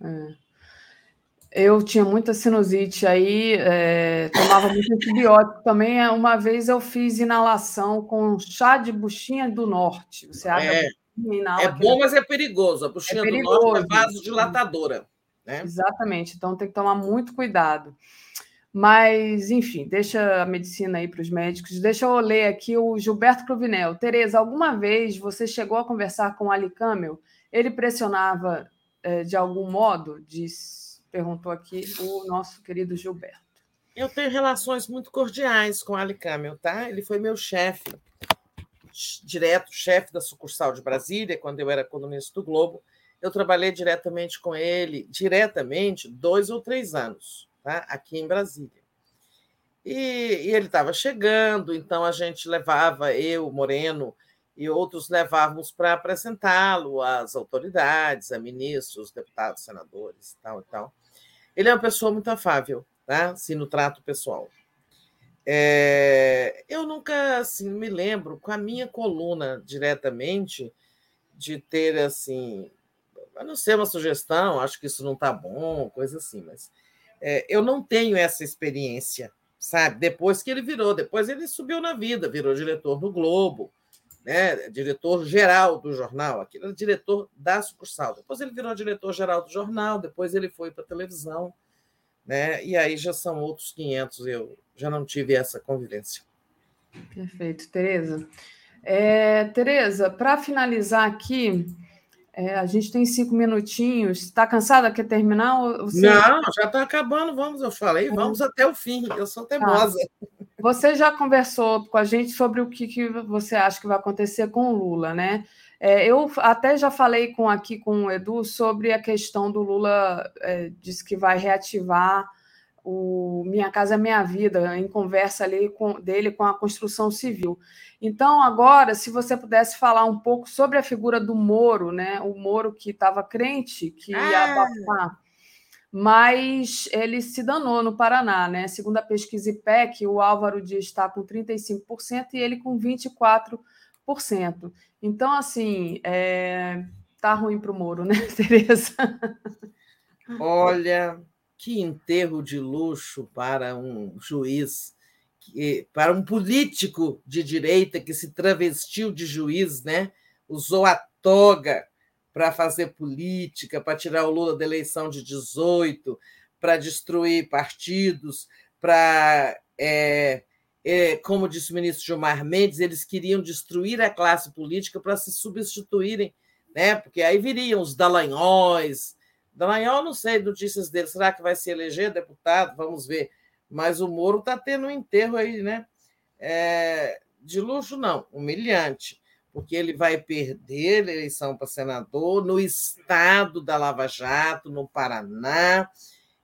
É. Eu tinha muita sinusite aí, é, tomava muito antibiótico também. Uma vez eu fiz inalação com chá de buchinha do norte. Você abre é, inala, é bom, mas é perigoso. A buchinha é do norte é vasodilatadora. Né? Exatamente, então tem que tomar muito cuidado. Mas, enfim, deixa a medicina aí para os médicos. Deixa eu ler aqui o Gilberto Cruvinel. Tereza, alguma vez você chegou a conversar com o Ali Camel? Ele pressionava é, de algum modo? Disse Perguntou aqui o nosso querido Gilberto. Eu tenho relações muito cordiais com Ali Camel, tá? Ele foi meu chefe, direto chefe da sucursal de Brasília, quando eu era colunista do Globo. Eu trabalhei diretamente com ele, diretamente, dois ou três anos, tá? aqui em Brasília. E, e ele estava chegando, então a gente levava, eu, Moreno, e outros levávamos para apresentá-lo às autoridades, a ministros, deputados, senadores, tal e tal. Ele é uma pessoa muito afável, tá? Assim, no trato pessoal. É, eu nunca assim, me lembro com a minha coluna diretamente de ter assim, a não ser uma sugestão, acho que isso não está bom, coisa assim, mas é, eu não tenho essa experiência, sabe? Depois que ele virou, depois ele subiu na vida, virou diretor do Globo, né, diretor-geral do jornal, aquele era diretor da sucursal. Depois ele virou diretor-geral do jornal, depois ele foi para a televisão, né, e aí já são outros 500, eu já não tive essa convivência. Perfeito, Tereza. É, Tereza, para finalizar aqui, é, a gente tem cinco minutinhos. Está cansada? Quer terminar? Você... Não, já está acabando. Vamos, eu falei, vamos até o fim. Eu sou tá. teimosa. Tá. Você já conversou com a gente sobre o que, que você acha que vai acontecer com o Lula, né? É, eu até já falei com aqui com o Edu sobre a questão do Lula, é, disse que vai reativar o Minha Casa Minha Vida, em conversa ali com, dele com a construção civil. Então, agora, se você pudesse falar um pouco sobre a figura do Moro, né? O Moro que estava crente, que ia ah. abafar mas ele se danou no Paraná, né? Segundo a pesquisa IPEC, o Álvaro Dias está com 35% e ele com 24%. Então, assim, é... tá ruim para o Moro, né, Tereza? Olha, que enterro de luxo para um juiz, para um político de direita que se travestiu de juiz, né? Usou a toga para fazer política, para tirar o Lula da eleição de 18, para destruir partidos, para. É, é, como disse o ministro Gilmar Mendes, eles queriam destruir a classe política para se substituírem, né? porque aí viriam os Dallagnóis. Dallagnol, não sei notícias dele, será que vai se eleger deputado? Vamos ver. Mas o Moro está tendo um enterro aí, né? É, de luxo, não, humilhante porque ele vai perder a eleição para senador no estado da Lava Jato, no Paraná,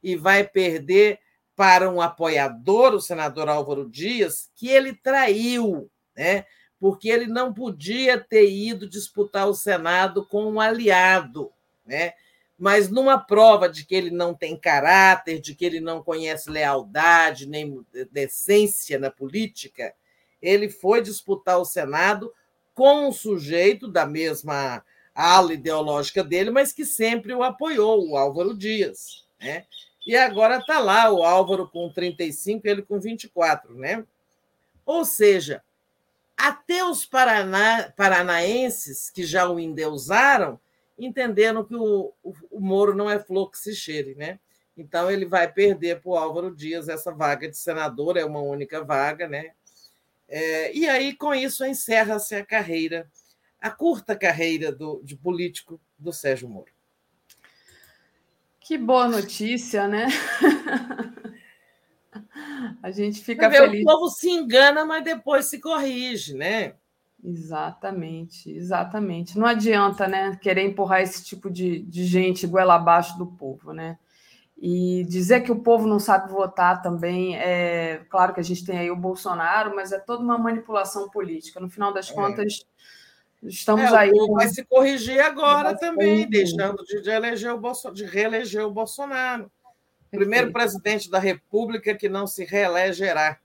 e vai perder para um apoiador, o senador Álvaro Dias, que ele traiu, né? porque ele não podia ter ido disputar o Senado com um aliado, né? mas numa prova de que ele não tem caráter, de que ele não conhece lealdade nem decência na política, ele foi disputar o Senado com um sujeito da mesma ala ideológica dele, mas que sempre o apoiou, o Álvaro Dias. Né? E agora está lá o Álvaro com 35 e ele com 24. Né? Ou seja, até os paraná, paranaenses que já o endeusaram entenderam que o, o, o Moro não é flor que se cheire. Né? Então ele vai perder para o Álvaro Dias essa vaga de senador, é uma única vaga, né? É, e aí, com isso, encerra-se a carreira, a curta carreira do, de político do Sérgio Moro. Que boa notícia, né? a gente fica vê, feliz. O povo se engana, mas depois se corrige, né? Exatamente, exatamente. Não adianta, né, querer empurrar esse tipo de, de gente goela abaixo do povo, né? E dizer que o povo não sabe votar também é claro que a gente tem aí o Bolsonaro, mas é toda uma manipulação política. No final das é. contas, estamos é, aí. O povo vai se corrigir agora também, deixando de, de, eleger o Bolso, de reeleger o Bolsonaro. Primeiro presidente da República que não se reelegerá.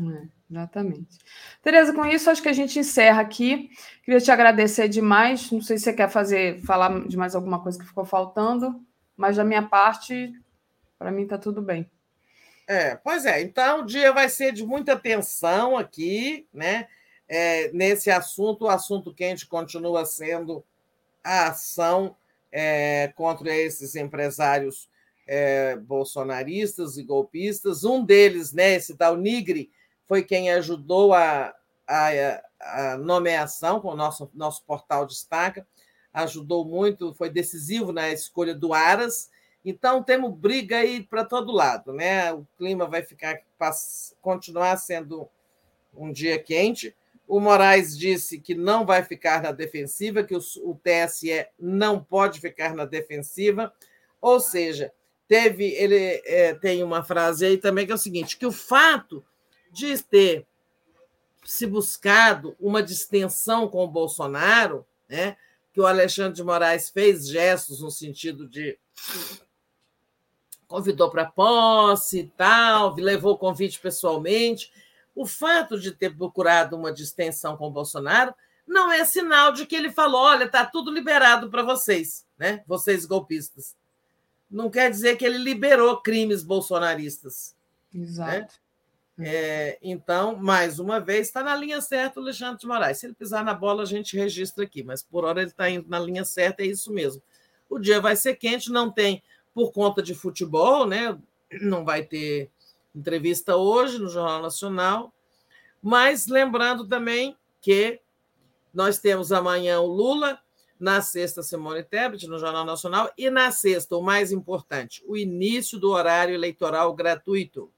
É, exatamente. Tereza, com isso, acho que a gente encerra aqui. Queria te agradecer demais. Não sei se você quer fazer, falar de mais alguma coisa que ficou faltando. Mas da minha parte, para mim está tudo bem. É, pois é. Então, o dia vai ser de muita tensão aqui, né? É, nesse assunto, o assunto quente continua sendo a ação é, contra esses empresários é, bolsonaristas e golpistas. Um deles, né, esse tal Nigre, foi quem ajudou a, a, a nomeação, com o nosso, nosso portal destaca, ajudou muito, foi decisivo na escolha do Aras. Então temos briga aí para todo lado, né? O clima vai ficar continuar sendo um dia quente. O Moraes disse que não vai ficar na defensiva, que o, TSE não pode ficar na defensiva. Ou seja, teve ele é, tem uma frase aí também que é o seguinte: que o fato de ter se buscado uma distensão com o Bolsonaro, né? Que o Alexandre de Moraes fez gestos no sentido de convidou para posse e tal, levou o convite pessoalmente. O fato de ter procurado uma distensão com o Bolsonaro não é sinal de que ele falou: olha, está tudo liberado para vocês, né? Vocês golpistas. Não quer dizer que ele liberou crimes bolsonaristas. Exato. É, então, mais uma vez, está na linha certa o Alexandre de Moraes. Se ele pisar na bola, a gente registra aqui, mas por hora ele está indo na linha certa, é isso mesmo. O dia vai ser quente, não tem, por conta de futebol, né? Não vai ter entrevista hoje no Jornal Nacional, mas lembrando também que nós temos amanhã o Lula, na sexta, Simone Tebet, no Jornal Nacional, e na sexta, o mais importante, o início do horário eleitoral gratuito.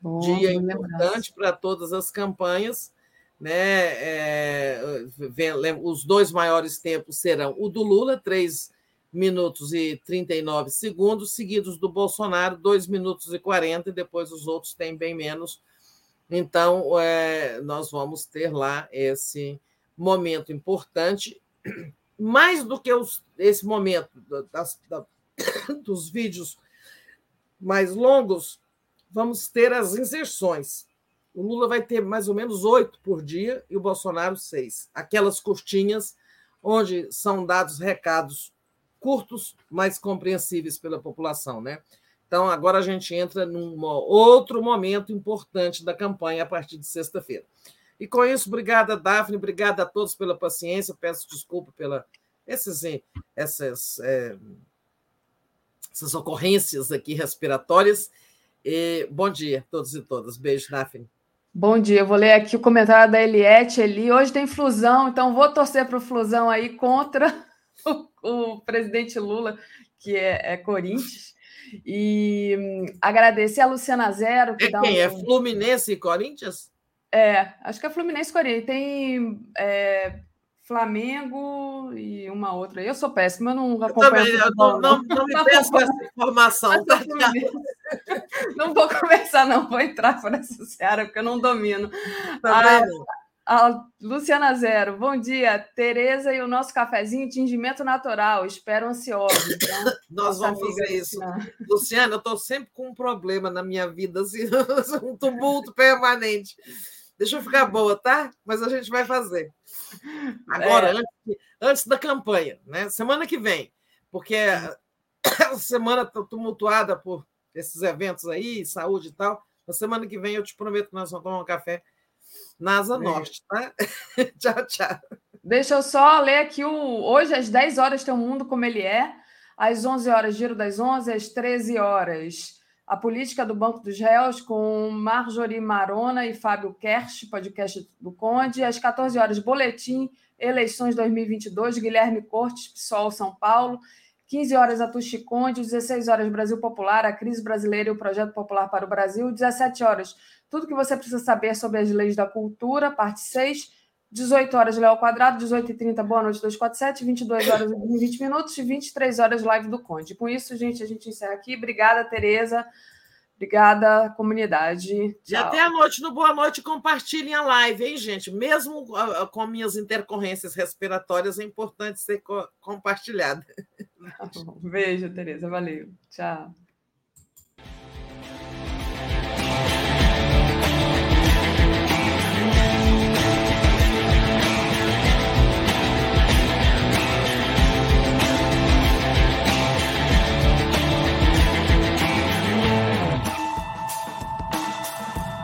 Bom, Dia importante para todas as campanhas. Né? É, os dois maiores tempos serão o do Lula, 3 minutos e 39 segundos, seguidos do Bolsonaro, 2 minutos e 40, e depois os outros têm bem menos. Então, é, nós vamos ter lá esse momento importante mais do que os, esse momento das, da, dos vídeos mais longos, vamos ter as inserções. O Lula vai ter mais ou menos oito por dia e o Bolsonaro seis. Aquelas curtinhas onde são dados recados curtos, mas compreensíveis pela população, né? Então agora a gente entra num outro momento importante da campanha a partir de sexta-feira. E com isso, obrigada, Daphne, obrigada a todos pela paciência, peço desculpa pela esses, essas, é, essas ocorrências aqui respiratórias. E, bom dia a todos e todas. Beijo, Daphne. Bom dia, eu vou ler aqui o comentário da Eliette ali. Hoje tem flusão, então vou torcer para o flusão aí contra o, o presidente Lula, que é, é Corinthians. E hum, agradecer a Luciana Zero. Que é dá quem? Um... É Fluminense e Corinthians? É, acho que é Fluminense e Corinthians. Tem é, Flamengo e uma outra. Eu sou péssima, eu não acompanho. Eu também, eu não, não, não, me peço essa informação. Tá? Não vou começar, não, vou entrar por essa seara, porque eu não domino. Tá a, a Luciana Zero, bom dia. Tereza e o nosso cafezinho, tingimento natural, espero ansioso. Então, Nós vamos fazer isso. Luciana, eu estou sempre com um problema na minha vida, assim, um tumulto permanente. Deixa eu ficar boa, tá? Mas a gente vai fazer. Agora, é. antes, antes, da campanha, né? Semana que vem, porque a semana está tumultuada por esses eventos aí, saúde e tal. Na semana que vem eu te prometo que nós vamos tomar um café na Asa Norte, tá? tchau, tchau. Deixa eu só ler aqui o. Hoje, às 10 horas, tem o mundo como ele é. Às 11 horas, giro das 11, às 13 horas a Política do Banco dos Réus, com Marjorie Marona e Fábio Kersh, podcast do Conde. Às 14 horas, Boletim Eleições 2022, Guilherme Cortes, PSOL São Paulo. 15 horas, Atushi Conde. 16 horas, Brasil Popular, a crise brasileira e o projeto popular para o Brasil. 17 horas, tudo que você precisa saber sobre as leis da cultura, parte 6. 18 horas, Léo Quadrado, 18 e 30 boa noite, 247, 22 horas e 20 minutos e 23 horas, live do Conde. Com isso, gente, a gente encerra aqui. Obrigada, Tereza. Obrigada, comunidade. Tchau. E até a noite no Boa Noite, compartilhem a live, hein, gente? Mesmo com minhas intercorrências respiratórias, é importante ser compartilhada. Beijo, Tereza. Valeu. Tchau.